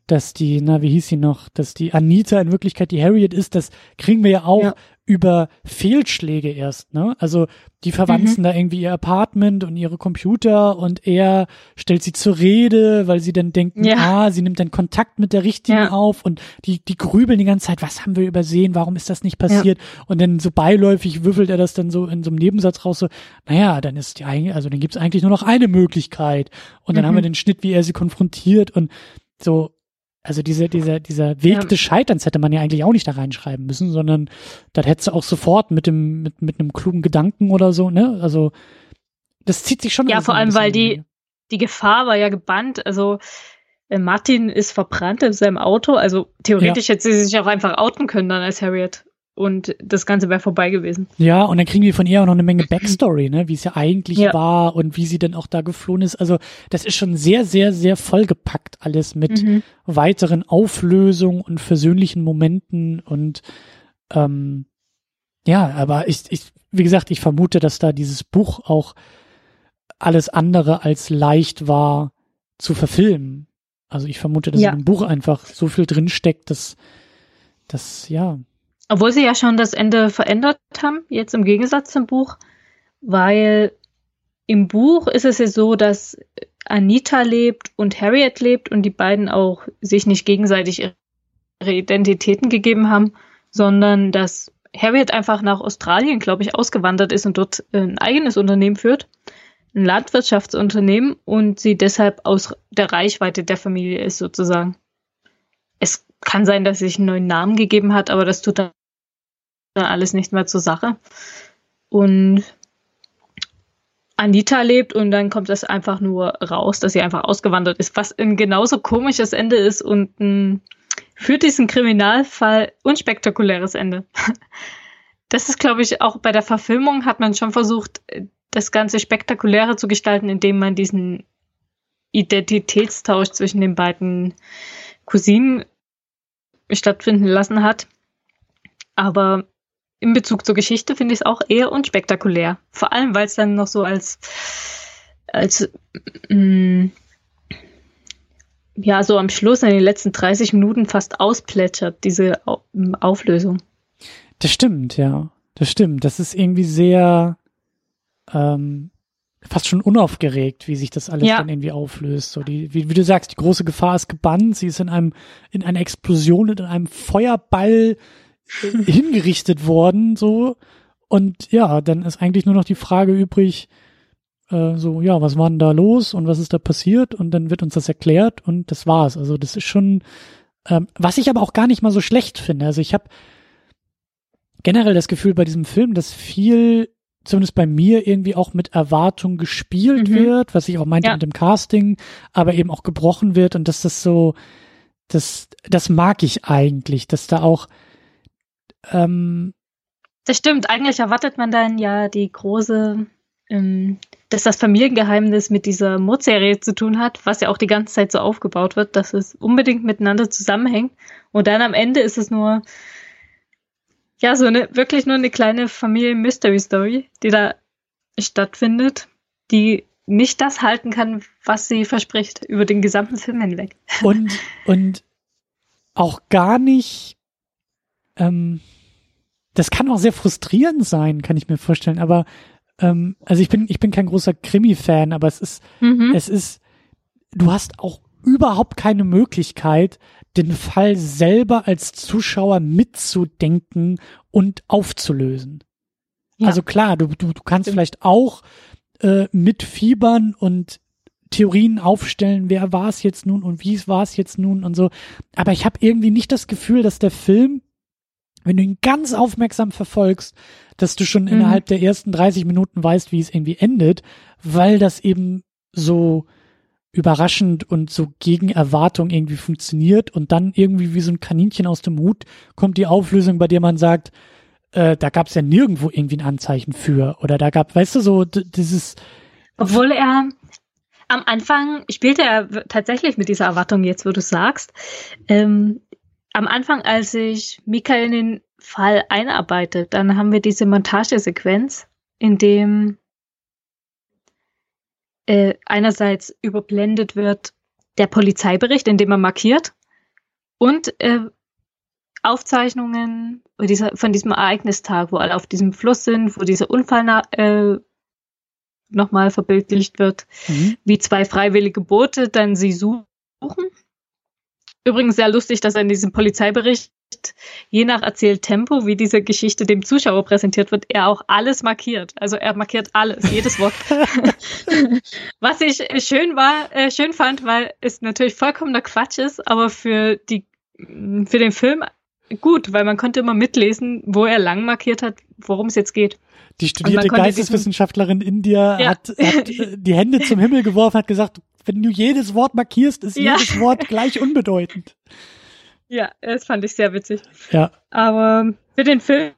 dass die, na, wie hieß sie noch, dass die Anita in Wirklichkeit die Harriet ist, das kriegen wir ja auch
Ja.
über Fehlschläge erst, ne? Also die verwanzen da irgendwie ihr Apartment und ihre Computer und er stellt sie zur Rede, weil sie dann denken,
Ja.
ah, sie nimmt dann Kontakt mit der Richtigen
Ja.
auf und die, die grübeln die ganze Zeit, was haben wir übersehen, warum ist das nicht passiert? Und dann so beiläufig würfelt er das dann so in so einem Nebensatz raus, so, naja, dann ist die eigentlich, also dann gibt es eigentlich nur noch eine Möglichkeit. Und dann
Mhm.
haben wir den Schnitt, wie er sie konfrontiert und so, also dieser, dieser, dieser Weg
Ja.
des Scheiterns hätte man ja eigentlich auch nicht da reinschreiben müssen, sondern das hättest du auch sofort mit dem, mit, mit einem klugen Gedanken oder so, ne? Also das zieht sich schon.
Ja, vor allem, weil
die
die- Gefahr war ja gebannt. Also äh, Martin ist verbrannt in seinem Auto. Also theoretisch hätte sie sich auch einfach outen können dann als Harriet. Und das Ganze wäre vorbei gewesen.
Ja, und dann kriegen wir von ihr auch noch eine Menge Backstory, ne, wie es ja eigentlich
Ja.
war und wie sie dann auch da geflohen ist. Also das ist schon sehr, sehr, sehr vollgepackt alles mit
Mhm.
weiteren Auflösungen und versöhnlichen Momenten und ähm, ja, aber ich, ich, wie gesagt, ich vermute, dass da dieses Buch auch alles andere als leicht war zu verfilmen. Also ich vermute, dass
Ja.
in dem Buch einfach so viel drinsteckt, dass das, ja,
Obwohl sie ja schon das Ende verändert haben, jetzt im Gegensatz zum Buch, weil im Buch ist es ja so, dass Anita lebt und Harriet lebt und die beiden auch sich nicht gegenseitig ihre Identitäten gegeben haben, sondern dass Harriet einfach nach Australien, glaube ich, ausgewandert ist und dort ein eigenes Unternehmen führt, ein Landwirtschaftsunternehmen und sie deshalb aus der Reichweite der Familie ist sozusagen. Es kann sein, dass sich einen neuen Namen gegeben hat, aber das tut dann alles nicht mehr zur Sache. Und Anita lebt und dann kommt das einfach nur raus, dass sie einfach ausgewandert ist, was ein genauso komisches Ende ist und ein für diesen Kriminalfall unspektakuläres Ende. *laughs* Das ist, glaube ich, auch bei der Verfilmung hat man schon versucht, das Ganze spektakulärer zu gestalten, indem man diesen Identitätstausch zwischen den beiden Cousinen stattfinden lassen hat. Aber in Bezug zur Geschichte finde ich es auch eher unspektakulär. Vor allem, weil es dann noch so als, als mh, ja, so am Schluss in den letzten 30 Minuten fast ausplätschert, diese Au Auflösung.
Das stimmt, ja. Das stimmt. Das ist irgendwie sehr ähm, fast schon unaufgeregt, wie sich das alles
Ja.
dann irgendwie auflöst. So die, wie, wie du sagst, die große Gefahr ist gebannt. Sie ist in einem in einer Explosion und in einem Feuerball äh, *laughs* hingerichtet worden, so. Und ja, dann ist eigentlich nur noch die Frage übrig, äh, so, ja, was war denn da los und was ist da passiert? Und dann wird uns das erklärt und das war's. Also das ist schon, ähm, was ich aber auch gar nicht mal so schlecht finde. Also ich habe generell das Gefühl bei diesem Film, dass viel, zumindest bei mir, irgendwie auch mit Erwartung gespielt
Mhm.
wird, was ich auch meinte
Ja.
mit dem Casting, aber eben auch gebrochen wird und dass das so, das, das mag ich eigentlich, dass da auch, ähm,
Das stimmt. Eigentlich erwartet man dann ja die große, ähm, dass das Familiengeheimnis mit dieser Mordserie zu tun hat, was ja auch die ganze Zeit so aufgebaut wird, dass es unbedingt miteinander zusammenhängt. Und dann am Ende ist es nur, ja, so eine, wirklich nur eine kleine Familien-Mystery-Story, die da stattfindet, die nicht das halten kann, was sie verspricht, über den gesamten Film hinweg. *laughs*
Und, und auch gar nicht, ähm, das kann auch sehr frustrierend sein, kann ich mir vorstellen, aber ähm, also ich bin, ich bin kein großer Krimi-Fan, aber es ist, mhm. es ist, du hast auch überhaupt keine Möglichkeit, den Fall selber als Zuschauer mitzudenken und aufzulösen. Ja. Also klar, du, du, du kannst vielleicht auch äh, mitfiebern und Theorien aufstellen, wer war es jetzt nun und wie war es jetzt nun und so. Aber ich habe irgendwie nicht das Gefühl, dass der Film, wenn du ihn ganz aufmerksam verfolgst, dass du schon mhm. innerhalb der ersten 30 Minuten weißt, wie es irgendwie endet, weil das eben so überraschend und so gegen Erwartung irgendwie funktioniert und dann irgendwie wie so ein Kaninchen aus dem Hut kommt die Auflösung, bei der man sagt, äh, da gab es ja nirgendwo irgendwie ein Anzeichen für oder da gab, weißt du, so dieses.
Obwohl er am Anfang spielte er tatsächlich mit dieser Erwartung jetzt, wo du sagst. Ähm, am Anfang, als sich Michael in den Fall einarbeitet, dann haben wir diese Montagesequenz, in dem äh, einerseits überblendet wird der Polizeibericht, in dem er markiert, und äh, Aufzeichnungen dieser, von diesem Ereignistag, wo alle auf diesem Fluss sind, wo dieser Unfall äh, nochmal verbildlicht wird, mhm. wie zwei freiwillige Boote dann sie suchen. Übrigens sehr lustig, dass er in diesem Polizeibericht je nach Erzähltempo, wie diese Geschichte dem Zuschauer präsentiert wird, er auch alles markiert. Also er markiert alles, jedes Wort. *laughs* Was ich schön war, äh, schön fand, weil es natürlich vollkommener Quatsch ist, aber für die, für den Film gut, weil man konnte immer mitlesen, wo er lang markiert hat, worum es jetzt geht.
Die studierte Geisteswissenschaftlerin in dir ja. hat, hat äh, die Hände zum Himmel geworfen, hat gesagt, wenn du jedes Wort markierst, ist ja. jedes Wort gleich unbedeutend. *laughs*
Ja, das fand ich sehr witzig.
Ja.
Aber für den Film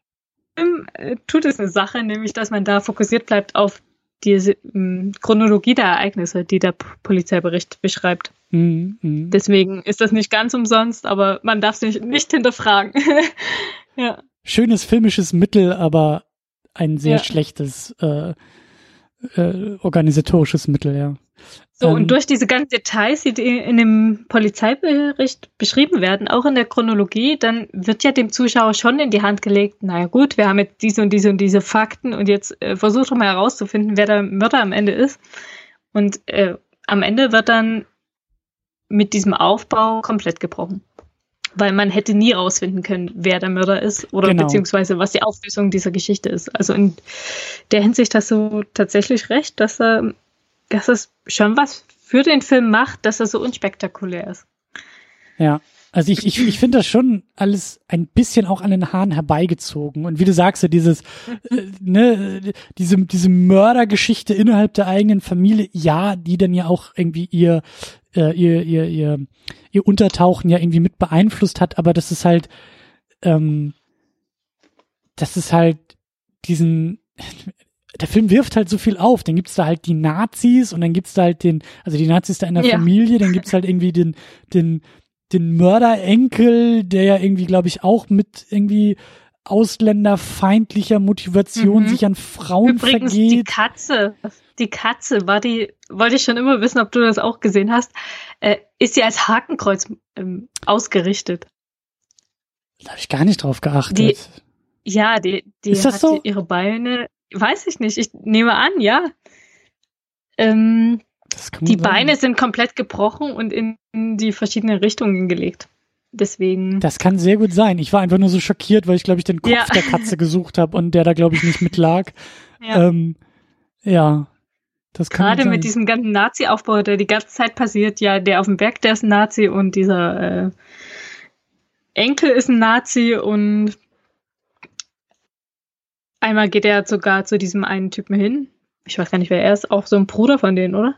äh, tut es eine Sache, nämlich dass man da fokussiert bleibt auf die ähm, Chronologie der Ereignisse, die der Polizeibericht beschreibt. Mhm, mh. Deswegen ist das nicht ganz umsonst, aber man darf sich nicht hinterfragen. *laughs* ja.
Schönes filmisches Mittel, aber ein sehr ja. schlechtes äh, äh, organisatorisches Mittel, ja.
So, ähm, und durch diese ganzen Details, die in dem Polizeibericht beschrieben werden, auch in der Chronologie, dann wird ja dem Zuschauer schon in die Hand gelegt, naja gut, wir haben jetzt diese und diese und diese Fakten und jetzt äh, versucht mal herauszufinden, wer der Mörder am Ende ist. Und äh, am Ende wird dann mit diesem Aufbau komplett gebrochen. Weil man hätte nie rausfinden können, wer der Mörder ist oder genau. beziehungsweise was die Auflösung dieser Geschichte ist. Also in der Hinsicht hast du tatsächlich recht, dass er dass es schon was für den Film macht, dass er so unspektakulär ist.
Ja. Also ich, ich, ich finde das schon alles ein bisschen auch an den Haaren herbeigezogen. Und wie du sagst, dieses, äh, ne, diese, diese Mördergeschichte innerhalb der eigenen Familie, ja, die dann ja auch irgendwie ihr, äh, ihr, ihr, ihr, ihr Untertauchen ja irgendwie mit beeinflusst hat, aber das ist halt, ähm, das ist halt diesen, der Film wirft halt so viel auf. Dann gibt's da halt die Nazis und dann gibt's da halt den, also die Nazis da in der ja. Familie, dann gibt's halt irgendwie den, den, den Mörderenkel, der ja irgendwie, glaube ich, auch mit irgendwie ausländerfeindlicher Motivation mhm. sich an Frauen
Übrigens,
vergeht.
Die Katze, die Katze war die, wollte ich schon immer wissen, ob du das auch gesehen hast, äh, ist sie als Hakenkreuz ähm, ausgerichtet.
Da habe ich gar nicht drauf geachtet.
Die, ja, die, die hat
so?
ihre Beine Weiß ich nicht. Ich nehme an, ja. Ähm, die Beine sind komplett gebrochen und in die verschiedenen Richtungen gelegt. Deswegen.
Das kann sehr gut sein. Ich war einfach nur so schockiert, weil ich, glaube ich, den Kopf ja. der Katze gesucht habe und der da, glaube ich, nicht mitlag. Ja. Ähm, ja. Das kann
Gerade mit diesem ganzen Nazi-Aufbau, der die ganze Zeit passiert, ja, der auf dem Berg, der ist ein Nazi und dieser äh, Enkel ist ein Nazi und Einmal geht er sogar zu diesem einen Typen hin. Ich weiß gar nicht, wer er ist. Auch so ein Bruder von denen, oder?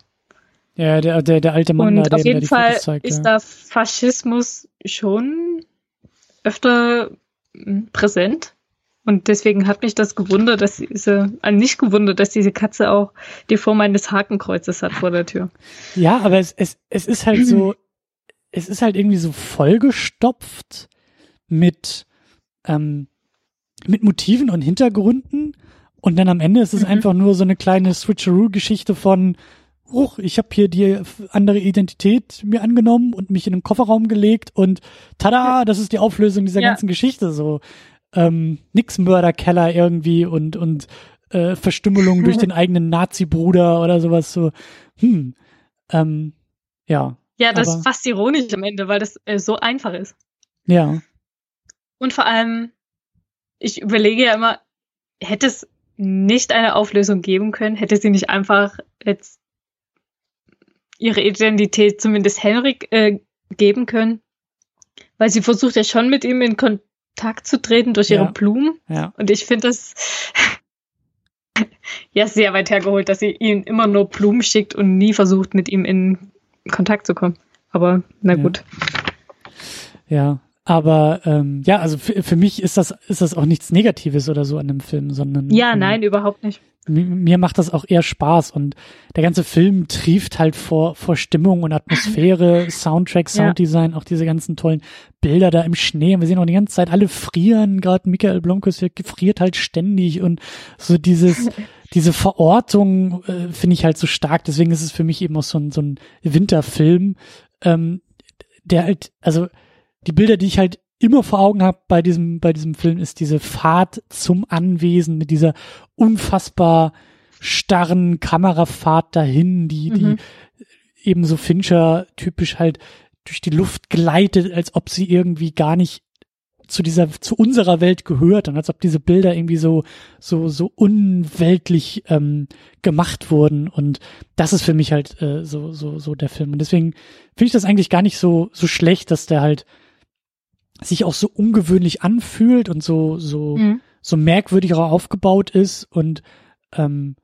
Ja, der, der, der alte Mann,
Und
da,
auf jeden Fall
zeigt,
ist ja. da Faschismus schon öfter hm, präsent. Und deswegen hat mich das gewundert, dass diese, also nicht gewundert, dass diese Katze auch die Form eines Hakenkreuzes hat vor der Tür. *laughs*
Ja, aber es, es, es ist halt so, es ist halt irgendwie so vollgestopft mit, ähm, mit Motiven und Hintergründen Und dann am Ende ist es
Mhm.
einfach nur so eine kleine Switcheroo-Geschichte von, huch, ich habe hier die andere Identität mir angenommen und mich in den Kofferraum gelegt und tada, das ist die Auflösung dieser
Ja.
ganzen Geschichte. So ähm, nix Mörderkeller irgendwie und und äh, Verstümmelung durch *laughs* den eigenen Nazi-Bruder oder sowas so. Hm. Ähm, ja,
Ja, das
Aber-
ist fast ironisch am Ende, weil das äh, so einfach ist.
ja,
Und vor allem, ich überlege ja immer, hätte es nicht eine Auflösung geben können, hätte sie nicht einfach jetzt ihre Identität zumindest Henrik äh, geben können, weil sie versucht ja schon mit ihm in Kontakt zu treten durch ihre
Ja.
Blumen.
ja.
Und ich finde das *laughs* ja sehr weit hergeholt, dass sie ihm immer nur Blumen schickt und nie versucht, mit ihm in Kontakt zu kommen. Aber na
Ja.
gut.
Ja, aber ähm, ja, also für, für mich ist das ist das auch nichts Negatives oder so an dem Film, sondern
Ja,
ähm,
nein, überhaupt nicht.
mi- mir macht das auch eher Spaß und der ganze Film trieft halt vor vor Stimmung und Atmosphäre, *laughs* Soundtrack,
Ja.
Sounddesign, auch diese ganzen tollen Bilder da im Schnee. Und wir sehen auch die ganze Zeit alle frieren, gerade Michael Blomkes der gefriert halt ständig und so dieses *laughs* diese Verortung äh, finde ich halt so stark. Deswegen ist es für mich eben auch so ein so ein Winterfilm, ähm, der halt also die Bilder, die ich halt immer vor Augen habe bei diesem, bei diesem Film, ist diese Fahrt zum Anwesen mit dieser unfassbar starren Kamerafahrt dahin, die,
Mhm.
die eben so Fincher typisch halt durch die Luft gleitet, als ob sie irgendwie gar nicht zu dieser, zu unserer Welt gehört und als ob diese Bilder irgendwie so, so, so unweltlich ähm, gemacht wurden und das ist für mich halt äh, so, so, so der Film und deswegen finde ich das eigentlich gar nicht so, so schlecht, dass der halt sich auch so ungewöhnlich anfühlt und so, so,
Mhm.
so merkwürdig auch aufgebaut ist und ähm,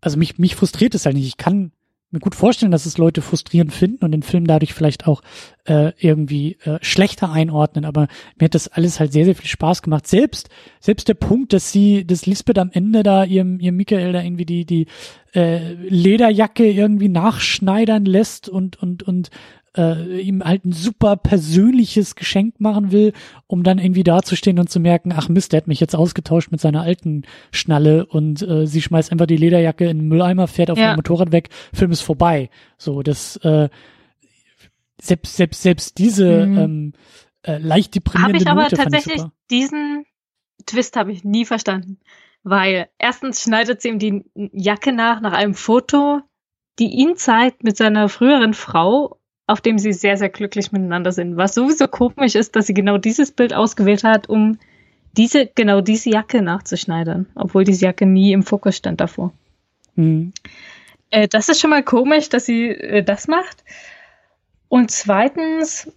also mich, mich frustriert es halt nicht. Ich kann mir gut vorstellen, dass es Leute frustrierend finden und den Film dadurch vielleicht auch äh, irgendwie äh, schlechter einordnen, aber mir hat das alles halt sehr, sehr viel Spaß gemacht. Selbst, selbst der Punkt, dass sie, dass Lisbeth am Ende da ihrem, ihrem Michael da irgendwie die, die äh, Lederjacke irgendwie nachschneidern lässt und, und, und äh, ihm halt ein super persönliches Geschenk machen will, um dann irgendwie dazustehen und zu merken, ach Mist, der hat mich jetzt ausgetauscht mit seiner alten Schnalle und äh, sie schmeißt einfach die Lederjacke in den Mülleimer, fährt auf
Ja.
dem Motorrad weg, Film ist vorbei. So, das äh, selbst, selbst, selbst diese
Mhm.
ähm, äh, leicht
Habe
deprimierende
ich aber
Note
tatsächlich diesen Twist habe ich nie verstanden. Weil erstens schneidet sie ihm die Jacke nach, nach einem Foto, die ihn zeigt mit seiner früheren Frau, auf dem sie sehr, sehr glücklich miteinander sind. Was sowieso komisch ist, dass sie genau dieses Bild ausgewählt hat, um diese, genau diese Jacke nachzuschneidern, obwohl diese Jacke nie im Fokus stand davor.
Mhm.
Äh, das ist schon mal komisch, dass sie äh, das macht. Und zweitens,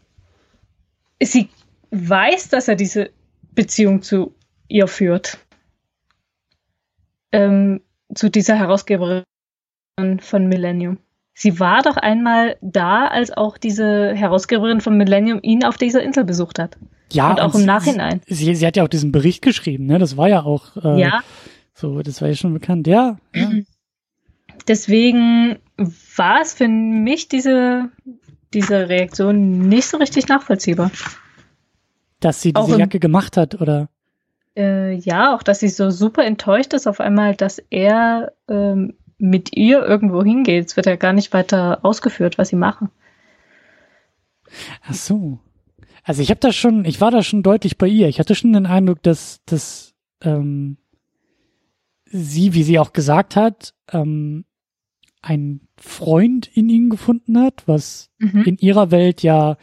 sie weiß, dass er diese Beziehung zu ihr führt. Ähm, zu dieser Herausgeberin von Millennium. Sie war doch einmal da, als auch diese Herausgeberin von Millennium ihn auf dieser Insel besucht hat.
Ja,
Und auch im
sie-
Nachhinein.
Sie, sie hat ja auch diesen Bericht geschrieben, ne? Das war ja auch äh,
Ja,
so, das war ja schon bekannt. Ja, ja. *clears throat*
deswegen war es für mich diese, diese Reaktion nicht so richtig nachvollziehbar.
dass sie diese
im-
Jacke gemacht hat, oder?
Äh, ja, auch dass sie so super enttäuscht ist auf einmal, dass er ähm, mit ihr irgendwo hingeht. Es wird ja gar nicht weiter ausgeführt, was sie machen.
Ach so. Also ich habe da schon, ich war da schon deutlich bei ihr. Ich hatte schon den Eindruck, dass, dass ähm, sie, wie sie auch gesagt hat, ähm, einen Freund in ihn gefunden hat, was
Mhm.
in ihrer Welt ja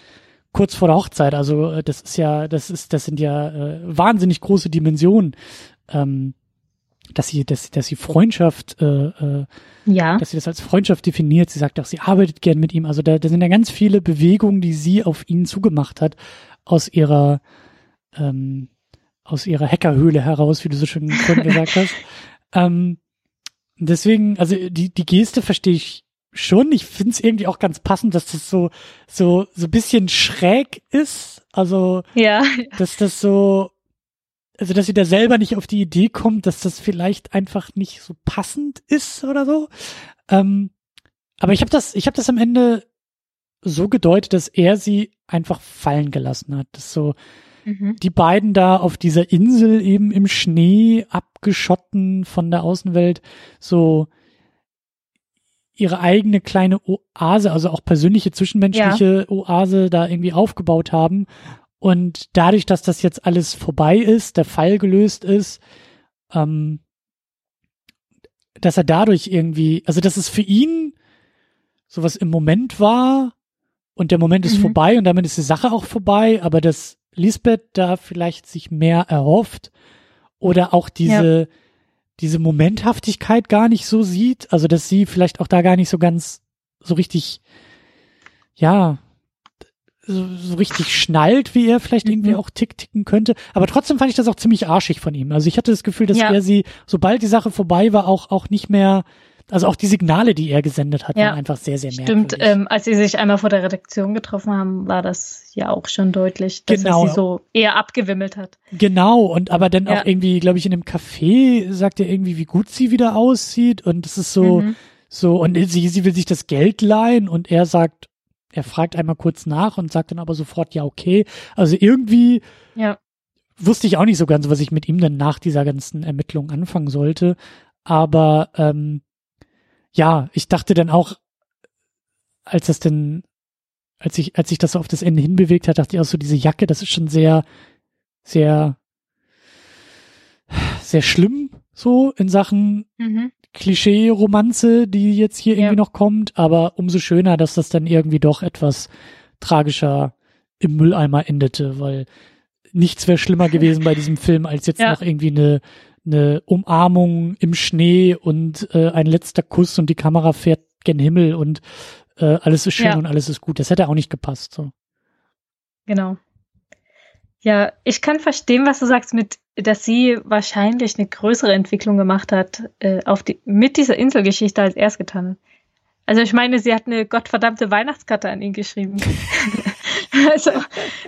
kurz vor der Hochzeit, also äh, das ist ja, das ist, das sind ja äh, wahnsinnig große Dimensionen, ähm, dass sie, dass, dass sie Freundschaft äh, äh,
Ja,
dass sie das als Freundschaft definiert. Sie sagt auch, sie arbeitet gern mit ihm. Also da, da sind ja ganz viele Bewegungen, die sie auf ihn zugemacht hat, aus ihrer, ähm, aus ihrer Hackerhöhle heraus, wie du so schön gesagt hast. *laughs* Ähm, deswegen, also die, die Geste verstehe ich schon. Ich finde es irgendwie auch ganz passend, dass das so, so, so ein bisschen schräg ist. Also,
ja,
dass das so, also dass sie da selber nicht auf die Idee kommt, dass das vielleicht einfach nicht so passend ist oder so. Ähm, aber ich habe das, ich habe das am Ende so gedeutet, dass er sie einfach fallen gelassen hat. Das so, mhm. die beiden da auf dieser Insel eben im Schnee abgeschotten von der Außenwelt so ihre eigene kleine Oase, also auch persönliche zwischenmenschliche ja. Oase da irgendwie aufgebaut haben. Und dadurch, dass das jetzt alles vorbei ist, der Fall gelöst ist, ähm, dass er dadurch irgendwie, also dass es für ihn sowas im Moment war und der Moment ist mhm. vorbei und damit ist die Sache auch vorbei, aber dass Lisbeth da vielleicht sich mehr erhofft oder auch diese, ja diese Momenthaftigkeit gar nicht so sieht, also dass sie vielleicht auch da gar nicht so ganz so richtig, ja, so, so richtig schnallt, wie er vielleicht mhm. irgendwie auch tick ticken könnte. Aber trotzdem fand ich das auch ziemlich arschig von ihm. Also ich hatte das Gefühl, dass ja. er sie, sobald die Sache vorbei war, auch, auch nicht mehr also auch die Signale, die er gesendet hat, ja, waren einfach sehr, sehr merkwürdig.
Stimmt, ähm, als sie sich einmal vor der Redaktion getroffen haben, war das ja auch schon deutlich, dass genau. er sie so eher abgewimmelt hat.
Genau, und aber dann ja. auch irgendwie, glaube ich, in einem Café sagt er irgendwie, wie gut sie wieder aussieht und es ist so, mhm. so, und sie, sie will sich das Geld leihen und er sagt, er fragt einmal kurz nach und sagt dann aber sofort, ja, okay. Also irgendwie
ja.
wusste ich auch nicht so ganz, was ich mit ihm dann nach dieser ganzen Ermittlung anfangen sollte. Aber ähm, ja, ich dachte dann auch, als das denn, als ich, als ich das so auf das Ende hinbewegt hat, dachte ich auch so, diese Jacke, das ist schon sehr, sehr, sehr schlimm, so in Sachen mhm. Klischee-Romanze, die jetzt hier ja. irgendwie noch kommt, aber umso schöner, dass das dann irgendwie doch etwas tragischer im Mülleimer endete, weil nichts wäre schlimmer gewesen bei diesem Film, als jetzt *laughs* ja. noch irgendwie eine eine Umarmung im Schnee und äh, ein letzter Kuss und die Kamera fährt gen Himmel und äh, alles ist schön ja. und alles ist gut. Das hätte auch nicht gepasst. So.
Genau. Ja, ich kann verstehen, was du sagst, mit, dass sie wahrscheinlich eine größere Entwicklung gemacht hat äh, auf die, mit dieser Inselgeschichte als er es getan hat. Also ich meine, sie hat eine gottverdammte Weihnachtskarte an ihn geschrieben. *laughs* also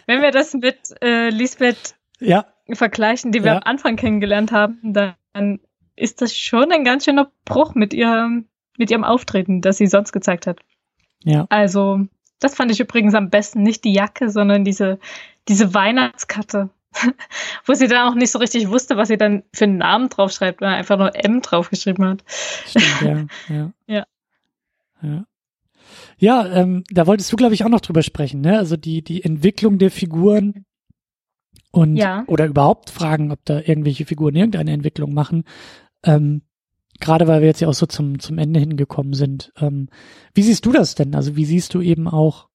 wenn wir das mit äh, Lisbeth
ja
vergleichen, die wir ja. am Anfang kennengelernt haben, dann ist das schon ein ganz schöner Bruch mit ihrem, mit ihrem Auftreten, das sie sonst gezeigt hat.
Ja.
Also, das fand ich übrigens am besten. Nicht die Jacke, sondern diese, diese Weihnachtskarte. *laughs* Wo sie dann auch nicht so richtig wusste, was sie dann für einen Namen draufschreibt, weil er einfach nur M draufgeschrieben hat.
Stimmt, ja, ja. *laughs* ja. Ja. Ja, ähm, da wolltest du, glaube ich, auch noch drüber sprechen, ne? Also die, die Entwicklung der Figuren und ja. oder überhaupt fragen, ob da irgendwelche Figuren irgendeine Entwicklung machen. Ähm, Gerade weil wir jetzt ja auch so zum, zum Ende hingekommen sind. Ähm, wie siehst du das denn? Also wie siehst du eben auch,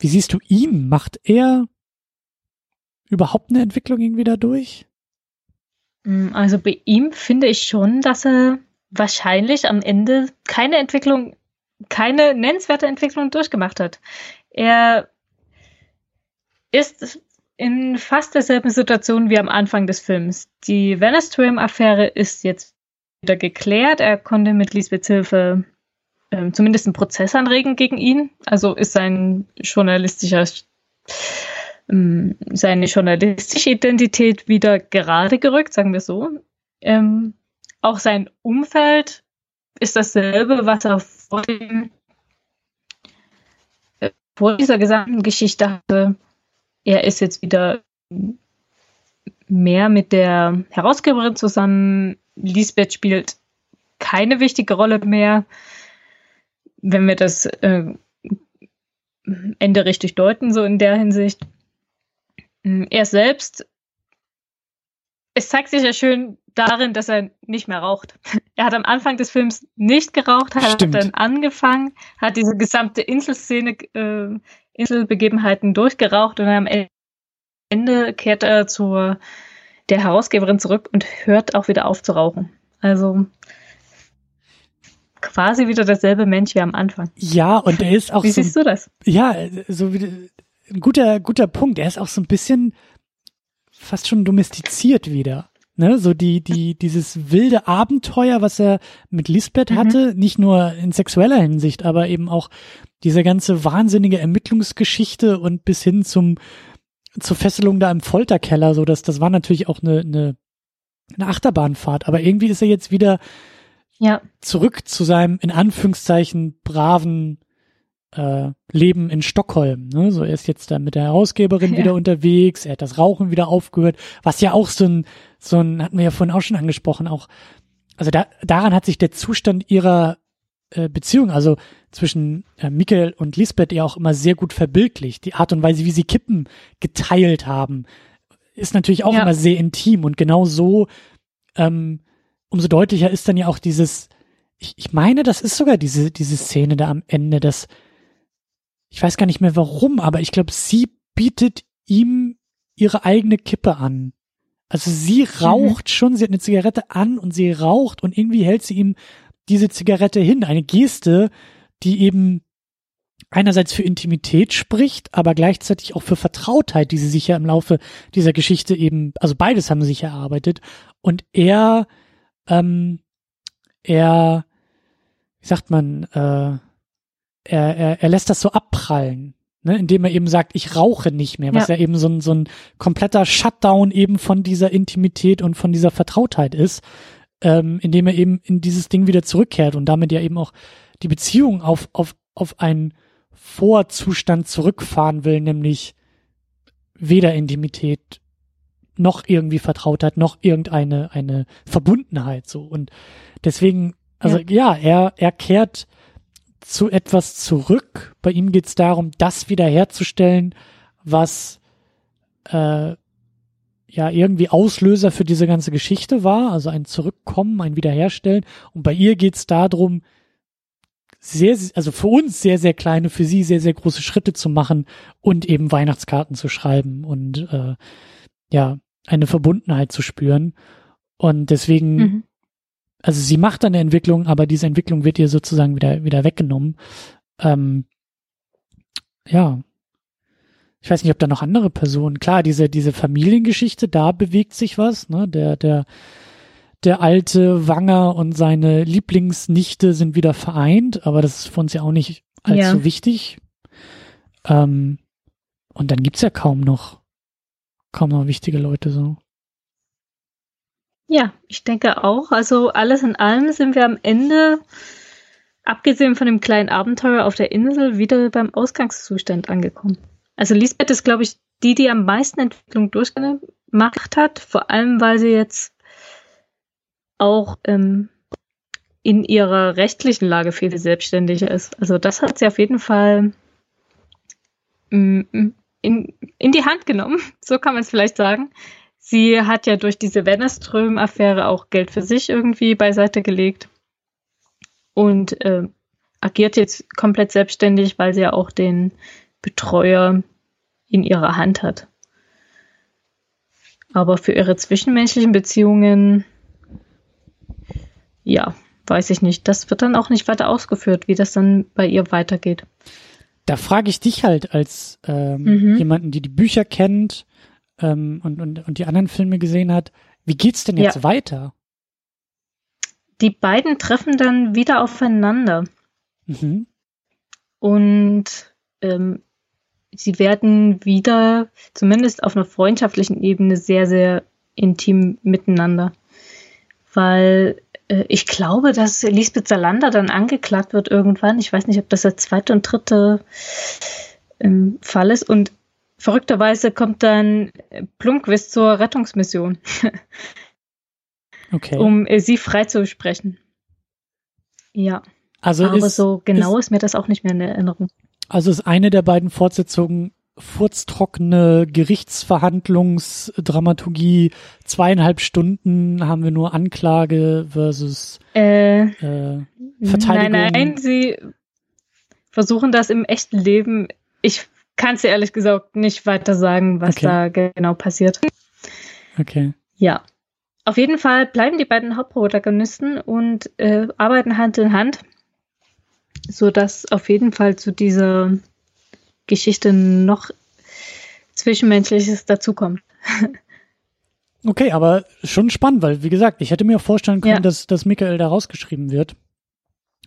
wie siehst du ihn? Macht er überhaupt eine Entwicklung irgendwie dadurch?
Mm, also bei ihm finde ich schon, dass er wahrscheinlich am Ende keine Entwicklung, keine nennenswerte Entwicklung durchgemacht hat. Er ist in fast derselben Situation wie am Anfang des Films. Die Vanestream-Affäre ist jetzt wieder geklärt. Er konnte mit Lisbeths Hilfe ähm, zumindest einen Prozess anregen gegen ihn. Also ist sein journalistischer ähm, seine journalistische Identität wieder gerade gerückt, sagen wir so. Ähm, auch sein Umfeld ist dasselbe, was er vor, dem, äh, vor dieser gesamten Geschichte hatte er ist jetzt wieder mehr mit der Herausgeberin zusammen. Lisbeth spielt keine wichtige Rolle mehr, wenn wir das äh, Ende richtig deuten, so in der Hinsicht. Er selbst, es zeigt sich ja schön darin, dass er nicht mehr raucht. *laughs* Er hat am Anfang des Films nicht geraucht, hat Stimmt. dann angefangen, hat diese gesamte Inselszene äh, Inselbegebenheiten durchgeraucht und am Ende kehrt er zur der Herausgeberin zurück und hört auch wieder auf zu rauchen. Also quasi wieder derselbe Mensch wie am Anfang.
Ja, und er ist *laughs* auch.
Wie so, siehst du das?
Ja, so wie ein guter, guter Punkt. Er ist auch so ein bisschen fast schon domestiziert wieder. Ne, so die, die, dieses wilde Abenteuer, was er mit Lisbeth mhm. hatte, nicht nur in sexueller Hinsicht, aber eben auch diese ganze wahnsinnige Ermittlungsgeschichte und bis hin zum zur Fesselung da im Folterkeller, so dass das war natürlich auch eine, eine, eine Achterbahnfahrt, aber irgendwie ist er jetzt wieder
ja.
zurück zu seinem in Anführungszeichen braven äh, Leben in Stockholm. Ne? So er ist jetzt da mit der Herausgeberin *laughs*
Ja.
wieder unterwegs, er hat das Rauchen wieder aufgehört, was ja auch so ein, so ein, hatten wir ja vorhin auch schon angesprochen, auch, also da, daran hat sich der Zustand ihrer äh, Beziehung, also zwischen äh, Michael und Lisbeth ja auch immer sehr gut verbildlicht. Die Art und Weise, wie sie Kippen geteilt haben, ist natürlich auch
Ja.
immer sehr intim und genau so, ähm, umso deutlicher ist dann ja auch dieses, ich, ich meine, das ist sogar diese, diese Szene da am Ende, dass, ich weiß gar nicht mehr warum, aber ich glaube, sie bietet ihm ihre eigene Kippe an. Also sie raucht schon, sie hat eine Zigarette an und sie raucht und irgendwie hält sie ihm diese Zigarette hin. Eine Geste, die eben einerseits für Intimität spricht, aber gleichzeitig auch für Vertrautheit, die sie sich ja im Laufe dieser Geschichte eben, also beides haben sie sich erarbeitet. Und er, ähm, er, wie sagt man, äh, er, er, er lässt das so abprallen, ne, indem er eben sagt, ich rauche nicht mehr, was ja,
Ja.
eben so ein, so ein kompletter Shutdown eben von dieser Intimität und von dieser Vertrautheit ist, ähm, indem er eben in dieses Ding wieder zurückkehrt und damit ja eben auch die Beziehung auf, auf, auf einen Vorzustand zurückfahren will, nämlich weder Intimität noch irgendwie Vertrautheit, noch irgendeine eine Verbundenheit so. Und deswegen, also ja, er, er kehrt zu etwas zurück. Bei ihm geht es darum, das wiederherzustellen, was äh, ja irgendwie Auslöser für diese ganze Geschichte war, also ein Zurückkommen, ein Wiederherstellen. Und bei ihr geht es darum, sehr, also für uns sehr, sehr kleine, für sie sehr, sehr große Schritte zu machen und eben Weihnachtskarten zu schreiben und äh, ja, eine Verbundenheit zu spüren. Und deswegen,
Mhm.
Also sie macht eine Entwicklung, aber diese Entwicklung wird ihr sozusagen wieder, wieder weggenommen. Ähm, ja. Ich weiß nicht, ob da noch andere Personen, klar, diese, diese Familiengeschichte, da bewegt sich was, ne, der, der, der alte Wanger und seine Lieblingsnichte sind wieder vereint, aber das ist für uns ja auch nicht allzu
Ja.
wichtig. Ähm, und dann gibt's ja kaum noch, kaum noch wichtige Leute so.
Ja, ich denke auch. Also alles in allem sind wir am Ende, abgesehen von dem kleinen Abenteuer auf der Insel, wieder beim Ausgangszustand angekommen. Also Lisbeth ist, glaube ich, die, die am meisten Entwicklung durchgemacht hat, vor allem weil sie jetzt auch ähm, in ihrer rechtlichen Lage viel selbstständiger ist. Also das hat sie auf jeden Fall mm, mm, in, in die Hand genommen, *laughs* so kann man es vielleicht sagen. Sie hat ja durch diese Wennerström-Affäre auch Geld für sich irgendwie beiseite gelegt und äh, agiert jetzt komplett selbstständig, weil sie ja auch den Betreuer in ihrer Hand hat. Aber für ihre zwischenmenschlichen Beziehungen, ja, weiß ich nicht. Das wird dann auch nicht weiter ausgeführt, wie das dann bei ihr weitergeht.
Da frage ich dich halt als ähm,
Mhm.
jemanden, die die Bücher kennt ähm, und, und, und die anderen Filme gesehen hat, wie geht's denn jetzt
Ja.
weiter?
Die beiden treffen dann wieder aufeinander.
Mhm.
Und ähm, sie werden wieder, zumindest auf einer freundschaftlichen Ebene, sehr, sehr intim miteinander. Weil äh, ich glaube, dass Lisbeth Salander dann angeklagt wird irgendwann. Ich weiß nicht, ob das der zweite und dritte ähm, Fall ist. Und verrückterweise kommt dann äh, Plumquist zur Rettungsmission, *laughs*
Okay.
um äh, sie freizusprechen. Ja,
also
aber
ist,
so genau ist, mir das auch nicht mehr in Erinnerung.
also ist eine der beiden Fortsetzungen furztrockene Gerichtsverhandlungsdramaturgie, zweieinhalb Stunden haben wir nur Anklage versus
Äh,
äh, Verteidigung.
Nein, nein, sie versuchen das im echten Leben. Ich kann es dir ehrlich gesagt nicht weiter sagen, was
Okay.
da genau passiert.
Okay.
Ja. Auf jeden Fall bleiben die beiden Hauptprotagonisten und äh, arbeiten Hand in Hand, sodass auf jeden Fall zu dieser Geschichte noch Zwischenmenschliches dazukommt. *laughs*
Okay, aber schon spannend, weil, wie gesagt, ich hätte mir auch vorstellen können,
Ja.
dass, dass Michael da rausgeschrieben wird.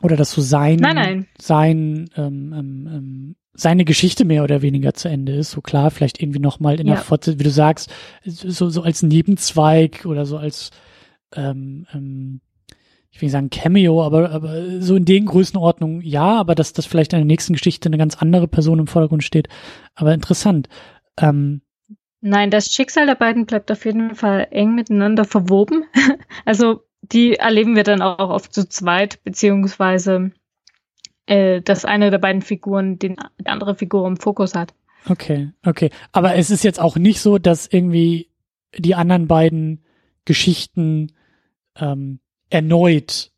Oder dass so sein,
Nein, nein.
sein, ähm, ähm, ähm, seine Geschichte mehr oder weniger zu Ende ist. So klar, vielleicht irgendwie nochmal in
Ja.
der Fortsetzung, wie du sagst, so, so als Nebenzweig oder so als, ähm, ähm, ich will nicht sagen Cameo, aber, aber so in den Größenordnungen ja, aber dass das vielleicht in der nächsten Geschichte eine ganz andere Person im Vordergrund steht. Aber interessant. Ähm,
Nein, das Schicksal der beiden bleibt auf jeden Fall eng miteinander verwoben. *laughs* also die erleben wir dann auch oft zu zweit, beziehungsweise äh, dass eine der beiden Figuren den, die andere Figur im Fokus hat.
Okay, okay. Aber es ist jetzt auch nicht so, dass irgendwie die anderen beiden Geschichten ähm, erneut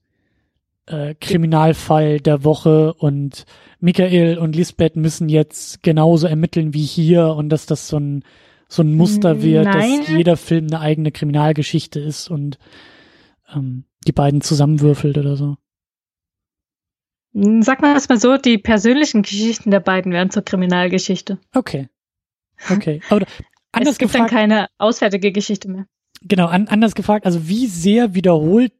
äh, Kriminalfall der Woche und Michael und Lisbeth müssen jetzt genauso ermitteln wie hier und dass das so ein so ein Muster wird, Nein. dass jeder Film eine eigene Kriminalgeschichte ist und ähm, die beiden zusammenwürfelt oder so.
Sag mal erstmal so, die persönlichen Geschichten der beiden werden zur Kriminalgeschichte.
Okay. Okay. Aber *laughs*
anders es gibt gefragt, dann keine auswärtige Geschichte mehr.
Genau, an, anders gefragt, also wie sehr wiederholt,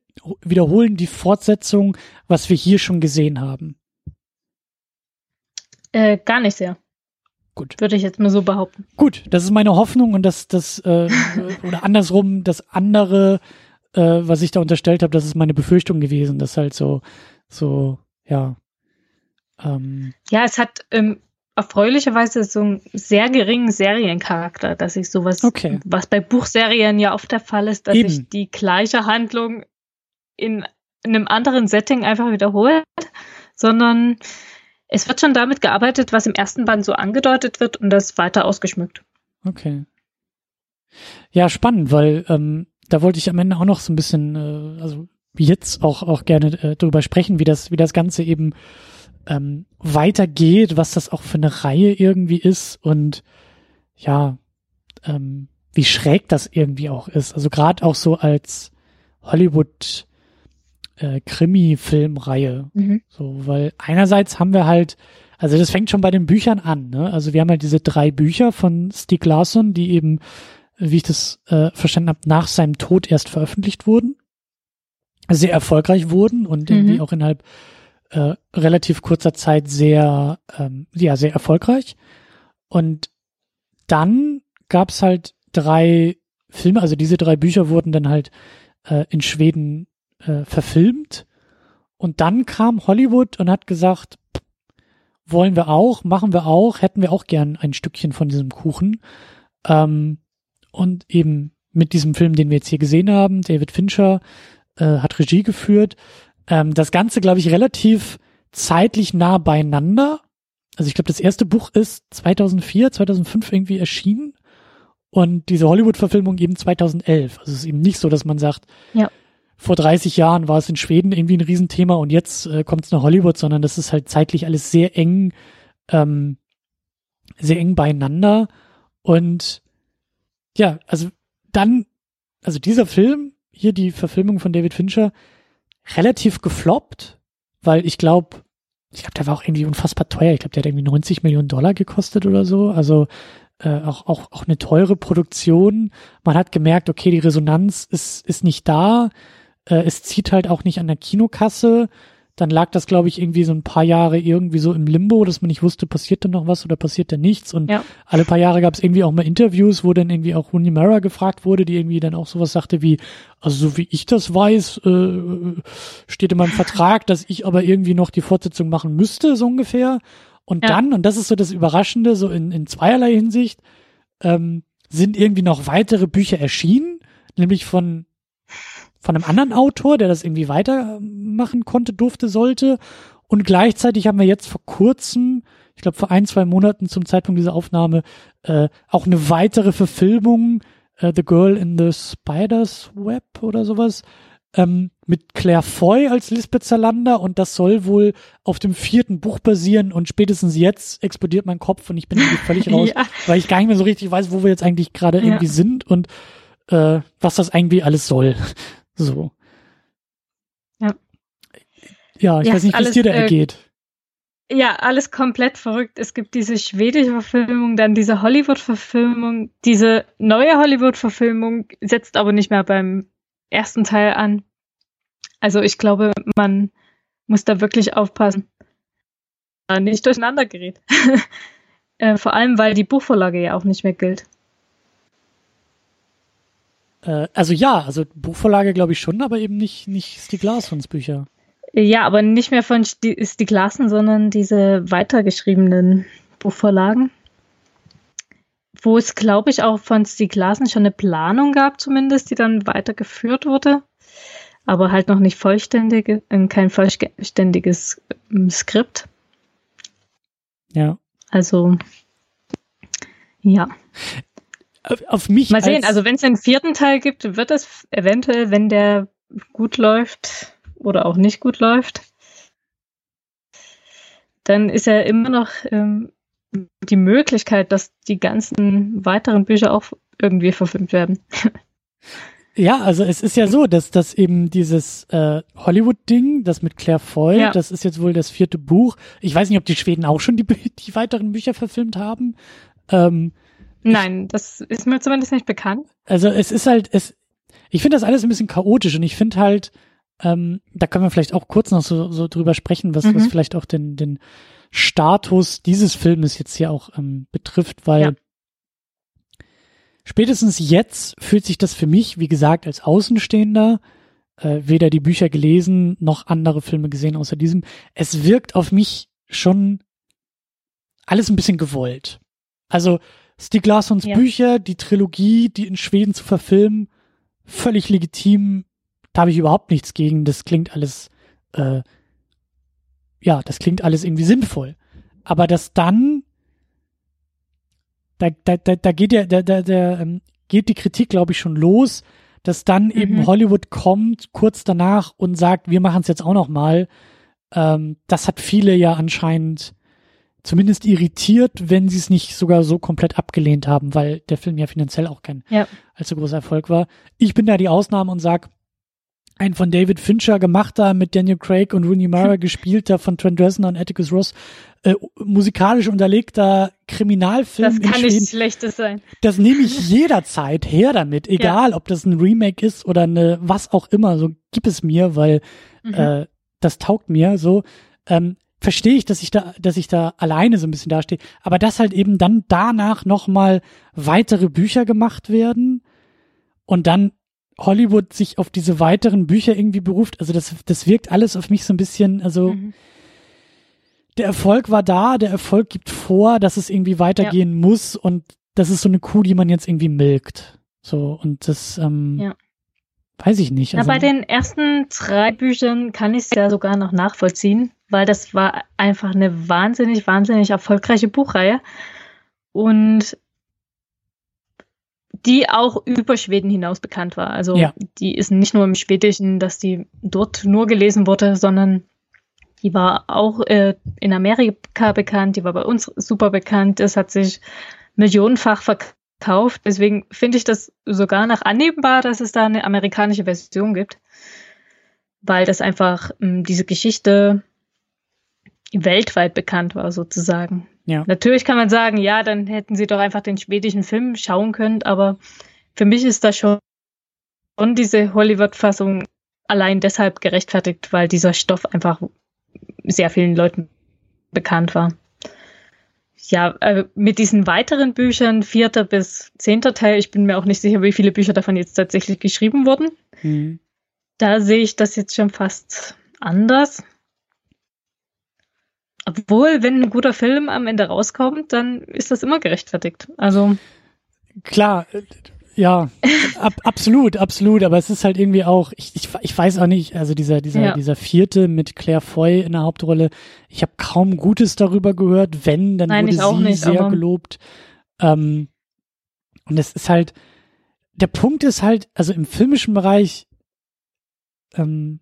wiederholen die Fortsetzungen, was wir hier schon gesehen haben?
Äh, gar nicht sehr. Gut. Würde ich jetzt mal so behaupten.
Gut, das ist meine Hoffnung und das, das, äh, *laughs* oder andersrum, das andere, äh, was ich da unterstellt habe, das ist meine Befürchtung gewesen, dass halt so, so, ja. Ähm,
ja, es hat ähm, erfreulicherweise so einen sehr geringen Seriencharakter, dass ich sowas, okay. was bei Buchserien ja oft der Fall ist, dass Eben. sich die gleiche Handlung in, in einem anderen Setting einfach wiederholt, sondern es wird schon damit gearbeitet, was im ersten Band so angedeutet wird und das weiter ausgeschmückt.
Okay. Ja, spannend, weil ähm, da wollte ich am Ende auch noch so ein bisschen, äh, also jetzt auch auch gerne äh, darüber sprechen, wie das wie das Ganze eben ähm, weitergeht, was das auch für eine Reihe irgendwie ist und ja, ähm, wie schräg das irgendwie auch ist. Also gerade auch so als Hollywood äh, Krimi-Filmreihe. Mhm. So, weil einerseits haben wir halt, also das fängt schon bei den Büchern an, ne? Also wir haben halt diese drei Bücher von Stieg Larsson, die eben, wie ich das äh, verstanden habe, nach seinem Tod erst veröffentlicht wurden, sehr erfolgreich wurden und mhm. irgendwie auch innerhalb äh, relativ kurzer Zeit sehr, ähm, ja, sehr erfolgreich. Und dann gab's halt drei Filme, also diese drei Bücher wurden dann halt äh, in Schweden äh, verfilmt. Und dann kam Hollywood und hat gesagt, wollen wir auch, machen wir auch, hätten wir auch gern ein Stückchen von diesem Kuchen. Ähm, und eben mit diesem Film, den wir jetzt hier gesehen haben, David Fincher äh, hat Regie geführt. Ähm, das Ganze, glaube ich, relativ zeitlich nah beieinander. Also ich glaube, das erste Buch ist 2004, 2005 irgendwie erschienen und diese Hollywood-Verfilmung eben 2011. Also es ist eben nicht so, dass man sagt, ja vor 30 Jahren war es in Schweden irgendwie ein Riesenthema und jetzt äh, kommt es nach Hollywood, sondern das ist halt zeitlich alles sehr eng, ähm, sehr eng beieinander. Und ja, also dann, also dieser Film, hier die Verfilmung von David Fincher, relativ gefloppt, weil ich glaube, ich glaube, der war auch irgendwie unfassbar teuer. Ich glaube, der hat irgendwie 90 Millionen Dollar gekostet oder so. Also äh, auch, auch, auch eine teure Produktion. Man hat gemerkt, okay, die Resonanz ist, ist nicht da. Äh, es zieht halt auch nicht an der Kinokasse. Dann lag das, glaube ich, irgendwie so ein paar Jahre irgendwie so im Limbo, dass man nicht wusste, passiert da noch was oder passiert da nichts. Und ja. alle paar Jahre gab es irgendwie auch mal Interviews, wo dann irgendwie auch Rooney Mara gefragt wurde, die irgendwie dann auch sowas sagte wie, also so wie ich das weiß, äh, steht in meinem *laughs* Vertrag, dass ich aber irgendwie noch die Fortsetzung machen müsste, so ungefähr. Und ja. dann, und das ist so das Überraschende, so in, in zweierlei Hinsicht, ähm, sind irgendwie noch weitere Bücher erschienen, nämlich von von einem anderen Autor, der das irgendwie weitermachen konnte, durfte, sollte. Und gleichzeitig haben wir jetzt vor kurzem, ich glaube vor ein, zwei Monaten zum Zeitpunkt dieser Aufnahme, äh, auch eine weitere Verfilmung, äh, The Girl in the Spider's Web oder sowas, ähm, mit Claire Foy als Lisbeth Zalander und das soll wohl auf dem vierten Buch basieren und spätestens jetzt explodiert mein Kopf und ich bin irgendwie völlig *laughs* raus, ja. weil ich gar nicht mehr so richtig weiß, wo wir jetzt eigentlich gerade ja. irgendwie sind und äh, was das irgendwie alles soll. So. Ja. Ja, ich ja, weiß nicht, wie es dir da äh, ergeht.
Ja, alles komplett verrückt. Es gibt diese schwedische Verfilmung, dann diese Hollywood-Verfilmung. Diese neue Hollywood-Verfilmung setzt aber nicht mehr beim ersten Teil an. Also ich glaube, man muss da wirklich aufpassen, nicht durcheinander gerät. *laughs* äh, vor allem, weil die Buchvorlage ja auch nicht mehr gilt.
Äh, also ja, also Buchvorlage glaube ich schon, aber eben nicht, nicht Stieg Larssons Bücher.
Ja, aber nicht mehr von Stieg Larsson, sondern diese weitergeschriebenen Buchvorlagen. Wo es, glaube ich, auch von Stieg Larsson schon eine Planung gab, zumindest, die dann weitergeführt wurde. Aber halt noch nicht vollständig, äh, kein vollständiges ähm, Skript.
Ja.
Also, ja.
Auf mich.
Mal sehen, also wenn es einen vierten Teil gibt, wird es eventuell, wenn der gut läuft oder auch nicht gut läuft, dann ist ja immer noch ähm, die Möglichkeit, dass die ganzen weiteren Bücher auch irgendwie verfilmt werden.
Ja, also es ist ja so, dass das eben dieses äh, Hollywood-Ding, das mit Claire Foy, ja. das ist jetzt wohl das vierte Buch. Ich weiß nicht, ob die Schweden auch schon die, die weiteren Bücher verfilmt haben. Ähm,
Nein, das ist mir zumindest nicht bekannt.
Also es ist halt, es, ich finde das alles ein bisschen chaotisch und ich finde halt, ähm, da können wir vielleicht auch kurz noch so, so drüber sprechen, was, mhm. was vielleicht auch den, den Status dieses Filmes jetzt hier auch ähm, betrifft, weil ja. spätestens jetzt fühlt sich das für mich, wie gesagt, als Außenstehender, äh, weder die Bücher gelesen noch andere Filme gesehen außer diesem, es wirkt auf mich schon alles ein bisschen gewollt. Also Stieg Larssons ja. Bücher, die Trilogie, die in Schweden zu verfilmen, völlig legitim. Da habe ich überhaupt nichts gegen. Das klingt alles, äh, ja, das klingt alles irgendwie sinnvoll. Aber das dann, da, da, da, da geht ja, da, da, da ähm, geht die Kritik, glaube ich, schon los, dass dann mhm. eben Hollywood kommt kurz danach und sagt, wir machen es jetzt auch noch mal. Ähm, das hat viele ja anscheinend zumindest irritiert, wenn sie es nicht sogar so komplett abgelehnt haben, weil der Film ja finanziell auch kein ja. allzu großer Erfolg war. Ich bin da die Ausnahme und sag, ein von David Fincher gemachter, mit Daniel Craig und Rooney Mara *laughs* gespielter, von Trent Reznor und Atticus Ross, äh, musikalisch unterlegter Kriminalfilm.
Das kann nicht schlechtes sein.
Das nehme ich *laughs* jederzeit her damit, egal ja. ob das ein Remake ist oder eine was auch immer, so gib es mir, weil mhm. äh, das taugt mir so. Ähm, verstehe ich, dass ich da, dass ich da alleine so ein bisschen dastehe, aber dass halt eben dann danach nochmal weitere Bücher gemacht werden und dann Hollywood sich auf diese weiteren Bücher irgendwie beruft, also das, das wirkt alles auf mich so ein bisschen, also mhm. der Erfolg war da, der Erfolg gibt vor, dass es irgendwie weitergehen ja. muss und das ist so eine Kuh, die man jetzt irgendwie milkt. So, und das, ähm, ja. Weiß ich nicht.
Also, Na, bei den ersten drei Büchern kann ich es ja sogar noch nachvollziehen weil das war einfach eine wahnsinnig, wahnsinnig erfolgreiche Buchreihe. Und die auch über Schweden hinaus bekannt war. Also ja. die ist nicht nur im Schwedischen, dass die dort nur gelesen wurde, sondern die war auch äh, in Amerika bekannt, die war bei uns super bekannt, es hat sich millionenfach verkauft. Deswegen finde ich das sogar nach annehmbar, dass es da eine amerikanische Version gibt, weil das einfach mh, hm, diese Geschichte weltweit bekannt war, sozusagen. Ja. Natürlich kann man sagen, ja, dann hätten sie doch einfach den schwedischen Film schauen können, aber für mich ist das schon diese Hollywood-Fassung allein deshalb gerechtfertigt, weil dieser Stoff einfach sehr vielen Leuten bekannt war. Ja, äh, mit diesen weiteren Büchern, vierter bis zehnter Teil, ich bin mir auch nicht sicher, wie viele Bücher davon jetzt tatsächlich geschrieben wurden. Mhm. Da sehe ich das jetzt schon fast anders. Obwohl, wenn ein guter Film am Ende rauskommt, dann ist das immer gerechtfertigt. Also.
Klar, ja, ab, absolut, absolut, aber es ist halt irgendwie auch, ich, ich, ich weiß auch nicht, also dieser, dieser, ja. dieser vierte mit Claire Foy in der Hauptrolle, ich habe kaum Gutes darüber gehört, wenn, dann Nein, wurde sie nicht, sehr gelobt. Ähm, und es ist halt, der Punkt ist halt, also im filmischen Bereich, ähm,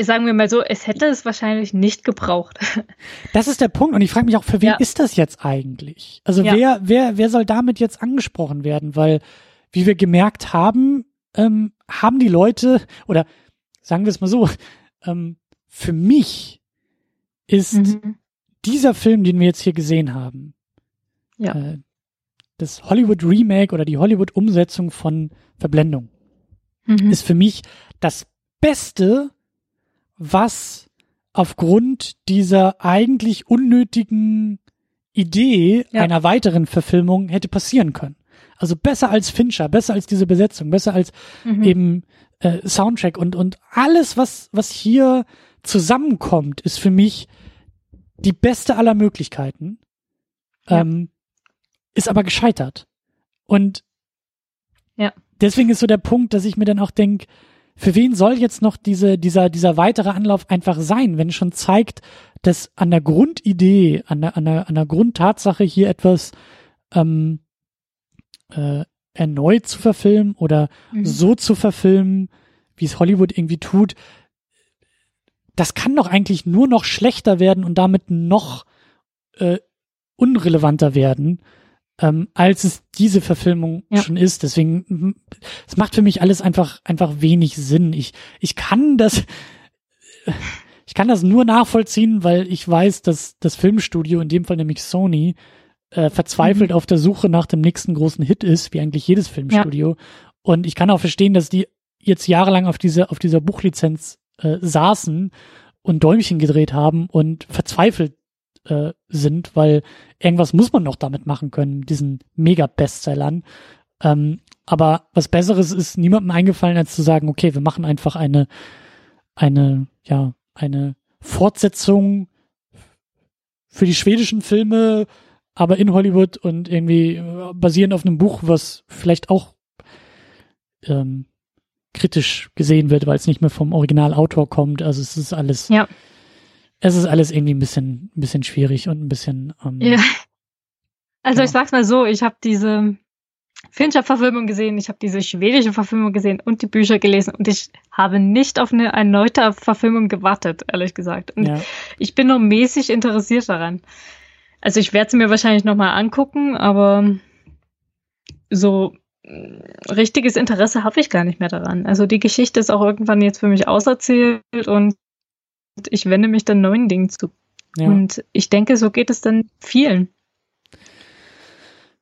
sagen wir mal so, es hätte es wahrscheinlich nicht gebraucht. *laughs*
Das ist der Punkt. Und ich frage mich auch, für wen ja. ist das jetzt eigentlich? Also ja. wer, wer, wer soll damit jetzt angesprochen werden? Weil, wie wir gemerkt haben, ähm, haben die Leute, oder sagen wir es mal so, ähm, für mich ist mhm. dieser Film, den wir jetzt hier gesehen haben, ja. äh, das Hollywood Remake oder die Hollywood Umsetzung von Verblendung, mhm. ist für mich das Beste, was aufgrund dieser eigentlich unnötigen Idee ja. einer weiteren Verfilmung hätte passieren können. Also besser als Fincher, besser als diese Besetzung, besser als mhm. eben äh, Soundtrack und, und alles, was, was hier zusammenkommt, ist für mich die beste aller Möglichkeiten. Ja. Ähm, ist aber gescheitert. Und
ja.
deswegen ist so der Punkt, dass ich mir dann auch denke, für wen soll jetzt noch diese, dieser, dieser weitere Anlauf einfach sein, wenn es schon zeigt, dass an der Grundidee, an der, an der, an der Grundtatsache hier etwas ähm, äh, erneut zu verfilmen oder mhm. so zu verfilmen, wie es Hollywood irgendwie tut, das kann doch eigentlich nur noch schlechter werden und damit noch äh, unrelevanter werden, ähm, als es diese Verfilmung ja. schon ist. Deswegen, es macht für mich alles einfach, einfach wenig Sinn. Ich, ich kann das, *laughs* ich kann das nur nachvollziehen, weil ich weiß, dass das Filmstudio, in dem Fall nämlich Sony, äh, verzweifelt mhm. auf der Suche nach dem nächsten großen Hit ist, wie eigentlich jedes Filmstudio. Ja. Und ich kann auch verstehen, dass die jetzt jahrelang auf dieser, auf dieser Buchlizenz äh, saßen und Däumchen gedreht haben und verzweifelt äh, sind, weil irgendwas muss man noch damit machen können, diesen Mega-Bestsellern. Ähm, aber was Besseres ist niemandem eingefallen, als zu sagen, okay, wir machen einfach eine, eine, ja, eine Fortsetzung für die schwedischen Filme, aber in Hollywood und irgendwie äh, basierend auf einem Buch, was vielleicht auch ähm, kritisch gesehen wird, weil es nicht mehr vom Originalautor kommt. Also es ist alles,
ja.
Es ist alles irgendwie ein bisschen, ein bisschen schwierig und ein bisschen.
Ähm, ja. Also ja. ich sag's mal so, ich habe diese Fincher-Verfilmung gesehen, ich habe diese schwedische Verfilmung gesehen und die Bücher gelesen und ich habe nicht auf eine erneute Verfilmung gewartet, ehrlich gesagt. Und ja. ich bin nur mäßig interessiert daran. Also ich werde sie mir wahrscheinlich nochmal angucken, aber so richtiges Interesse habe ich gar nicht mehr daran. Also die Geschichte ist auch irgendwann jetzt für mich auserzählt und ich wende mich dann neuen Dingen zu. Ja. Und ich denke, so geht es dann vielen.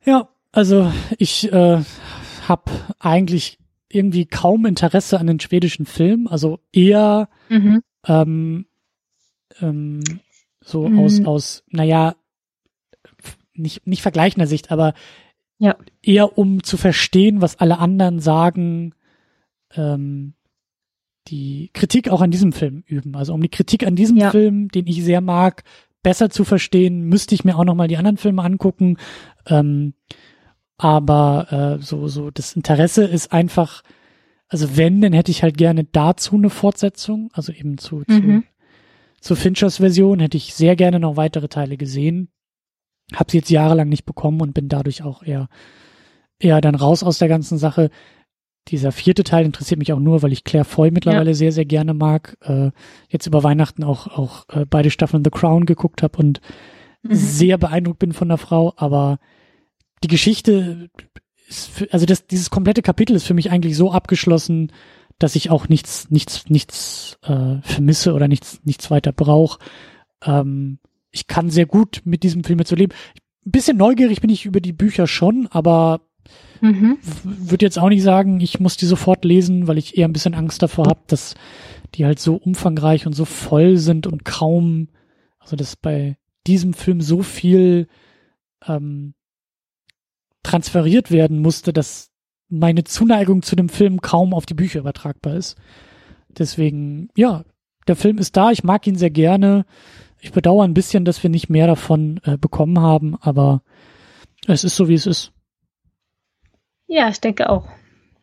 Ja, also ich äh, habe eigentlich irgendwie kaum Interesse an den schwedischen Film, also eher mhm. ähm, ähm, so mhm. aus, aus, naja, nicht, nicht vergleichender Sicht, aber
ja.
Eher um zu verstehen, was alle anderen sagen, ähm, die Kritik auch an diesem Film üben. Also um die Kritik an diesem ja. Film, den ich sehr mag, besser zu verstehen, müsste ich mir auch nochmal die anderen Filme angucken. Ähm, aber äh, so, so das Interesse ist einfach, also wenn, dann hätte ich halt gerne dazu eine Fortsetzung, also eben zu, mhm. zu, zu Finchers Version hätte ich sehr gerne noch weitere Teile gesehen. Habe sie jetzt jahrelang nicht bekommen und bin dadurch auch eher, eher dann raus aus der ganzen Sache. Dieser vierte Teil interessiert mich auch nur, weil ich Claire Foy mittlerweile ja. sehr, sehr gerne mag. Äh, jetzt über Weihnachten auch, auch äh, beide Staffeln The Crown geguckt habe und mhm. sehr beeindruckt bin von der Frau. Aber die Geschichte, ist für, also das, dieses komplette Kapitel ist für mich eigentlich so abgeschlossen, dass ich auch nichts, nichts, nichts äh, vermisse oder nichts, nichts weiter brauche. Ähm, ich kann sehr gut mit diesem Film jetzt so leben. Ein bisschen neugierig bin ich über die Bücher schon, aber mhm. würde jetzt auch nicht sagen, ich muss die sofort lesen, weil ich eher ein bisschen Angst davor habe, dass die halt so umfangreich und so voll sind und kaum, also dass bei diesem Film so viel ähm, transferiert werden musste, dass meine Zuneigung zu dem Film kaum auf die Bücher übertragbar ist. Deswegen, ja, der Film ist da, ich mag ihn sehr gerne. Ich bedauere ein bisschen, dass wir nicht mehr davon äh, bekommen haben, aber es ist so, wie es ist.
Ja, ich denke auch.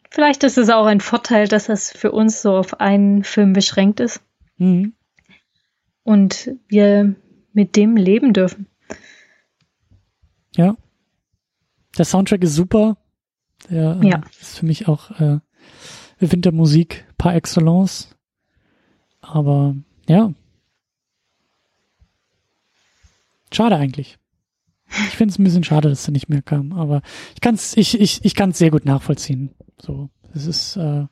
Vielleicht ist es auch ein Vorteil, dass es für uns so auf einen Film beschränkt ist. Mhm. Und wir mit dem leben dürfen.
Ja. Der Soundtrack ist super. Der äh, ja. ist für mich auch äh, Wintermusik par excellence. Aber ja, Schade eigentlich. Ich finde es ein bisschen schade, dass er nicht mehr kam, aber ich kann es ich, ich, ich kann's sehr gut nachvollziehen. So, es ist äh,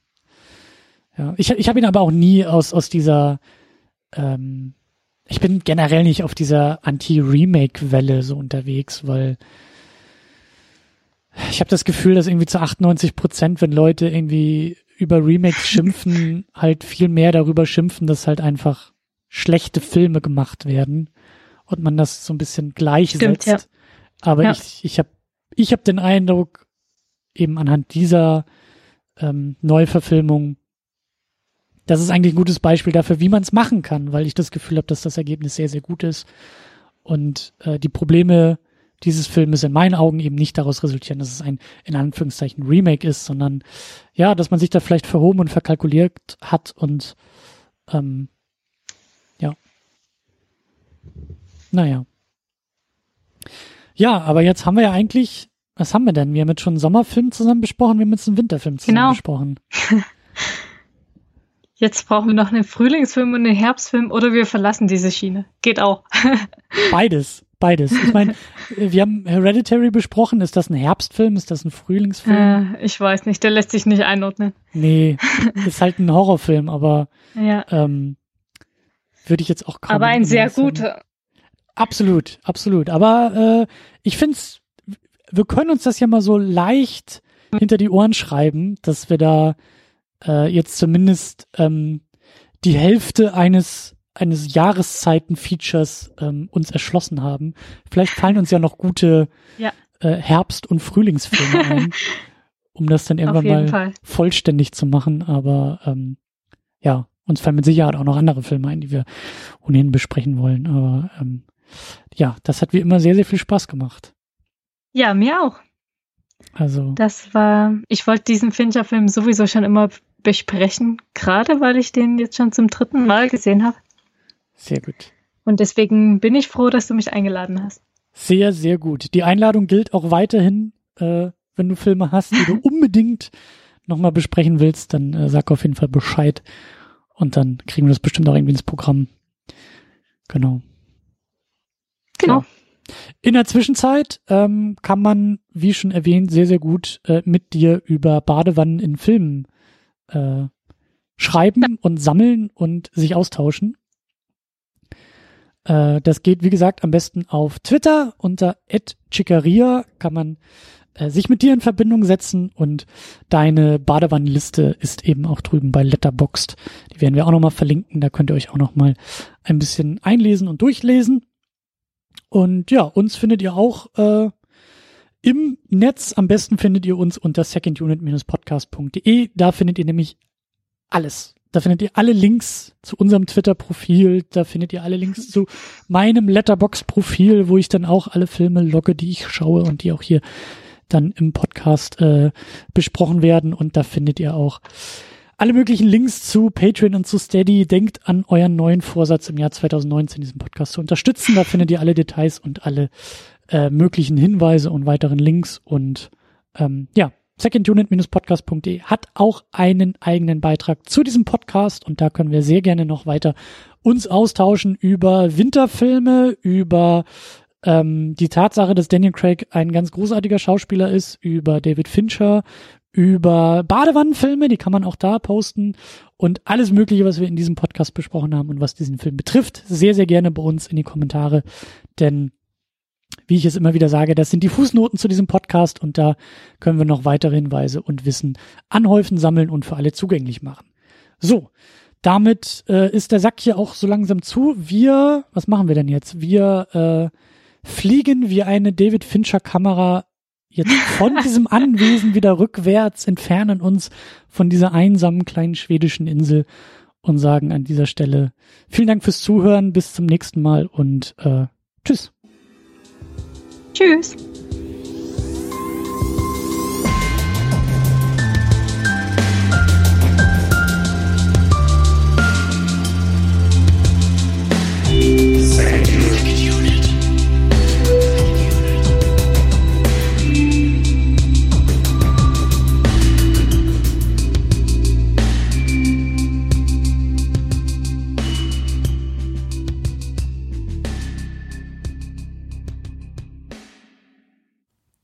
ja, ich, ich habe ihn aber auch nie aus aus dieser ähm, ich bin generell nicht auf dieser Anti-Remake-Welle so unterwegs, weil ich habe das Gefühl, dass irgendwie zu 98 Prozent, wenn Leute irgendwie über Remakes *laughs* schimpfen, halt viel mehr darüber schimpfen, dass halt einfach schlechte Filme gemacht werden und man das so ein bisschen gleichsetzt. Stimmt, ja. Aber ja. ich, ich habe ich hab den Eindruck, eben anhand dieser ähm, Neuverfilmung, das ist eigentlich ein gutes Beispiel dafür, wie man es machen kann, weil ich das Gefühl habe, dass das Ergebnis sehr, sehr gut ist und äh, die Probleme dieses Filmes in meinen Augen eben nicht daraus resultieren, dass es ein in Anführungszeichen Remake ist, sondern ja, dass man sich da vielleicht verhoben und verkalkuliert hat und ähm, ja. Naja. Ja, aber jetzt haben wir ja eigentlich, was haben wir denn? Wir haben jetzt schon einen Sommerfilm zusammen besprochen, wir haben jetzt einen Winterfilm zusammen genau. besprochen. *laughs*
Jetzt brauchen wir noch einen Frühlingsfilm und einen Herbstfilm oder wir verlassen diese Schiene. Geht auch. *laughs*
Beides. Beides. Ich meine, wir haben Hereditary besprochen. Ist das ein Herbstfilm? Ist das ein Frühlingsfilm?
Äh, ich weiß nicht. Der lässt sich nicht einordnen.
Nee, *laughs* ist halt ein Horrorfilm, aber ja. ähm, würde ich jetzt auch
kaum. Aber ein sehr guter.
Absolut, absolut. Aber äh, ich finde es, wir können uns das ja mal so leicht hinter die Ohren schreiben, dass wir da äh, jetzt zumindest ähm, die Hälfte eines eines Jahreszeiten-Features ähm, uns erschlossen haben. Vielleicht fallen uns ja noch gute ja. Äh, Herbst- und Frühlingsfilme ein, *laughs* um das dann irgendwann mal Fall. vollständig zu machen. Aber ähm, ja, uns fallen mit Sicherheit auch noch andere Filme ein, die wir ohnehin besprechen wollen. Aber ähm, ja, das hat wie immer sehr, sehr viel Spaß gemacht.
Ja, mir auch. Also. Das war, ich wollte diesen Fincher-Film sowieso schon immer besprechen, gerade weil ich den jetzt schon zum dritten Mal gesehen habe.
Sehr gut.
Und deswegen bin ich froh, dass du mich eingeladen hast.
Sehr, sehr gut. Die Einladung gilt auch weiterhin, äh, wenn du Filme hast, die du *laughs* unbedingt nochmal besprechen willst, dann äh, sag auf jeden Fall Bescheid. Und dann kriegen wir das bestimmt auch irgendwie ins Programm. Genau. Genau. In der Zwischenzeit ähm, kann man, wie schon erwähnt, sehr, sehr gut äh, mit dir über Badewannen in Filmen äh, schreiben und sammeln und sich austauschen. Äh, das geht, wie gesagt, am besten auf Twitter unter @chicaria kann man äh, sich mit dir in Verbindung setzen und deine Badewannenliste ist eben auch drüben bei Letterboxd. Die werden wir auch nochmal verlinken. Da könnt ihr euch auch nochmal ein bisschen einlesen und durchlesen. Und ja, uns findet ihr auch äh, im Netz. Am besten findet ihr uns unter secondunit-podcast.de. Da findet ihr nämlich alles. Da findet ihr alle Links zu unserem Twitter-Profil. Da findet ihr alle Links zu meinem Letterbox-Profil, wo ich dann auch alle Filme logge, die ich schaue und die auch hier dann im Podcast äh, besprochen werden. Und da findet ihr auch alle möglichen Links zu Patreon und zu Steady. Denkt an euren neuen Vorsatz im Jahr 2019, diesen Podcast zu unterstützen. Da findet ihr alle Details und alle äh, möglichen Hinweise und weiteren Links. Und ähm, ja, secondunit-podcast.de hat auch einen eigenen Beitrag zu diesem Podcast und da können wir sehr gerne noch weiter uns austauschen über Winterfilme, über ähm, die Tatsache, dass Daniel Craig ein ganz großartiger Schauspieler ist, über David Fincher, über Badewannenfilme, die kann man auch da posten und alles Mögliche, was wir in diesem Podcast besprochen haben und was diesen Film betrifft, sehr, sehr gerne bei uns in die Kommentare, denn wie ich es immer wieder sage, das sind die Fußnoten zu diesem Podcast und da können wir noch weitere Hinweise und Wissen anhäufen, sammeln und für alle zugänglich machen. So, damit äh, ist der Sack hier auch so langsam zu. Wir, was machen wir denn jetzt? Wir äh, fliegen wie eine David Fincher Kamera jetzt von diesem Anwesen wieder rückwärts, entfernen uns von dieser einsamen kleinen schwedischen Insel und sagen an dieser Stelle vielen Dank fürs Zuhören, bis zum nächsten Mal und äh, tschüss.
Tschüss.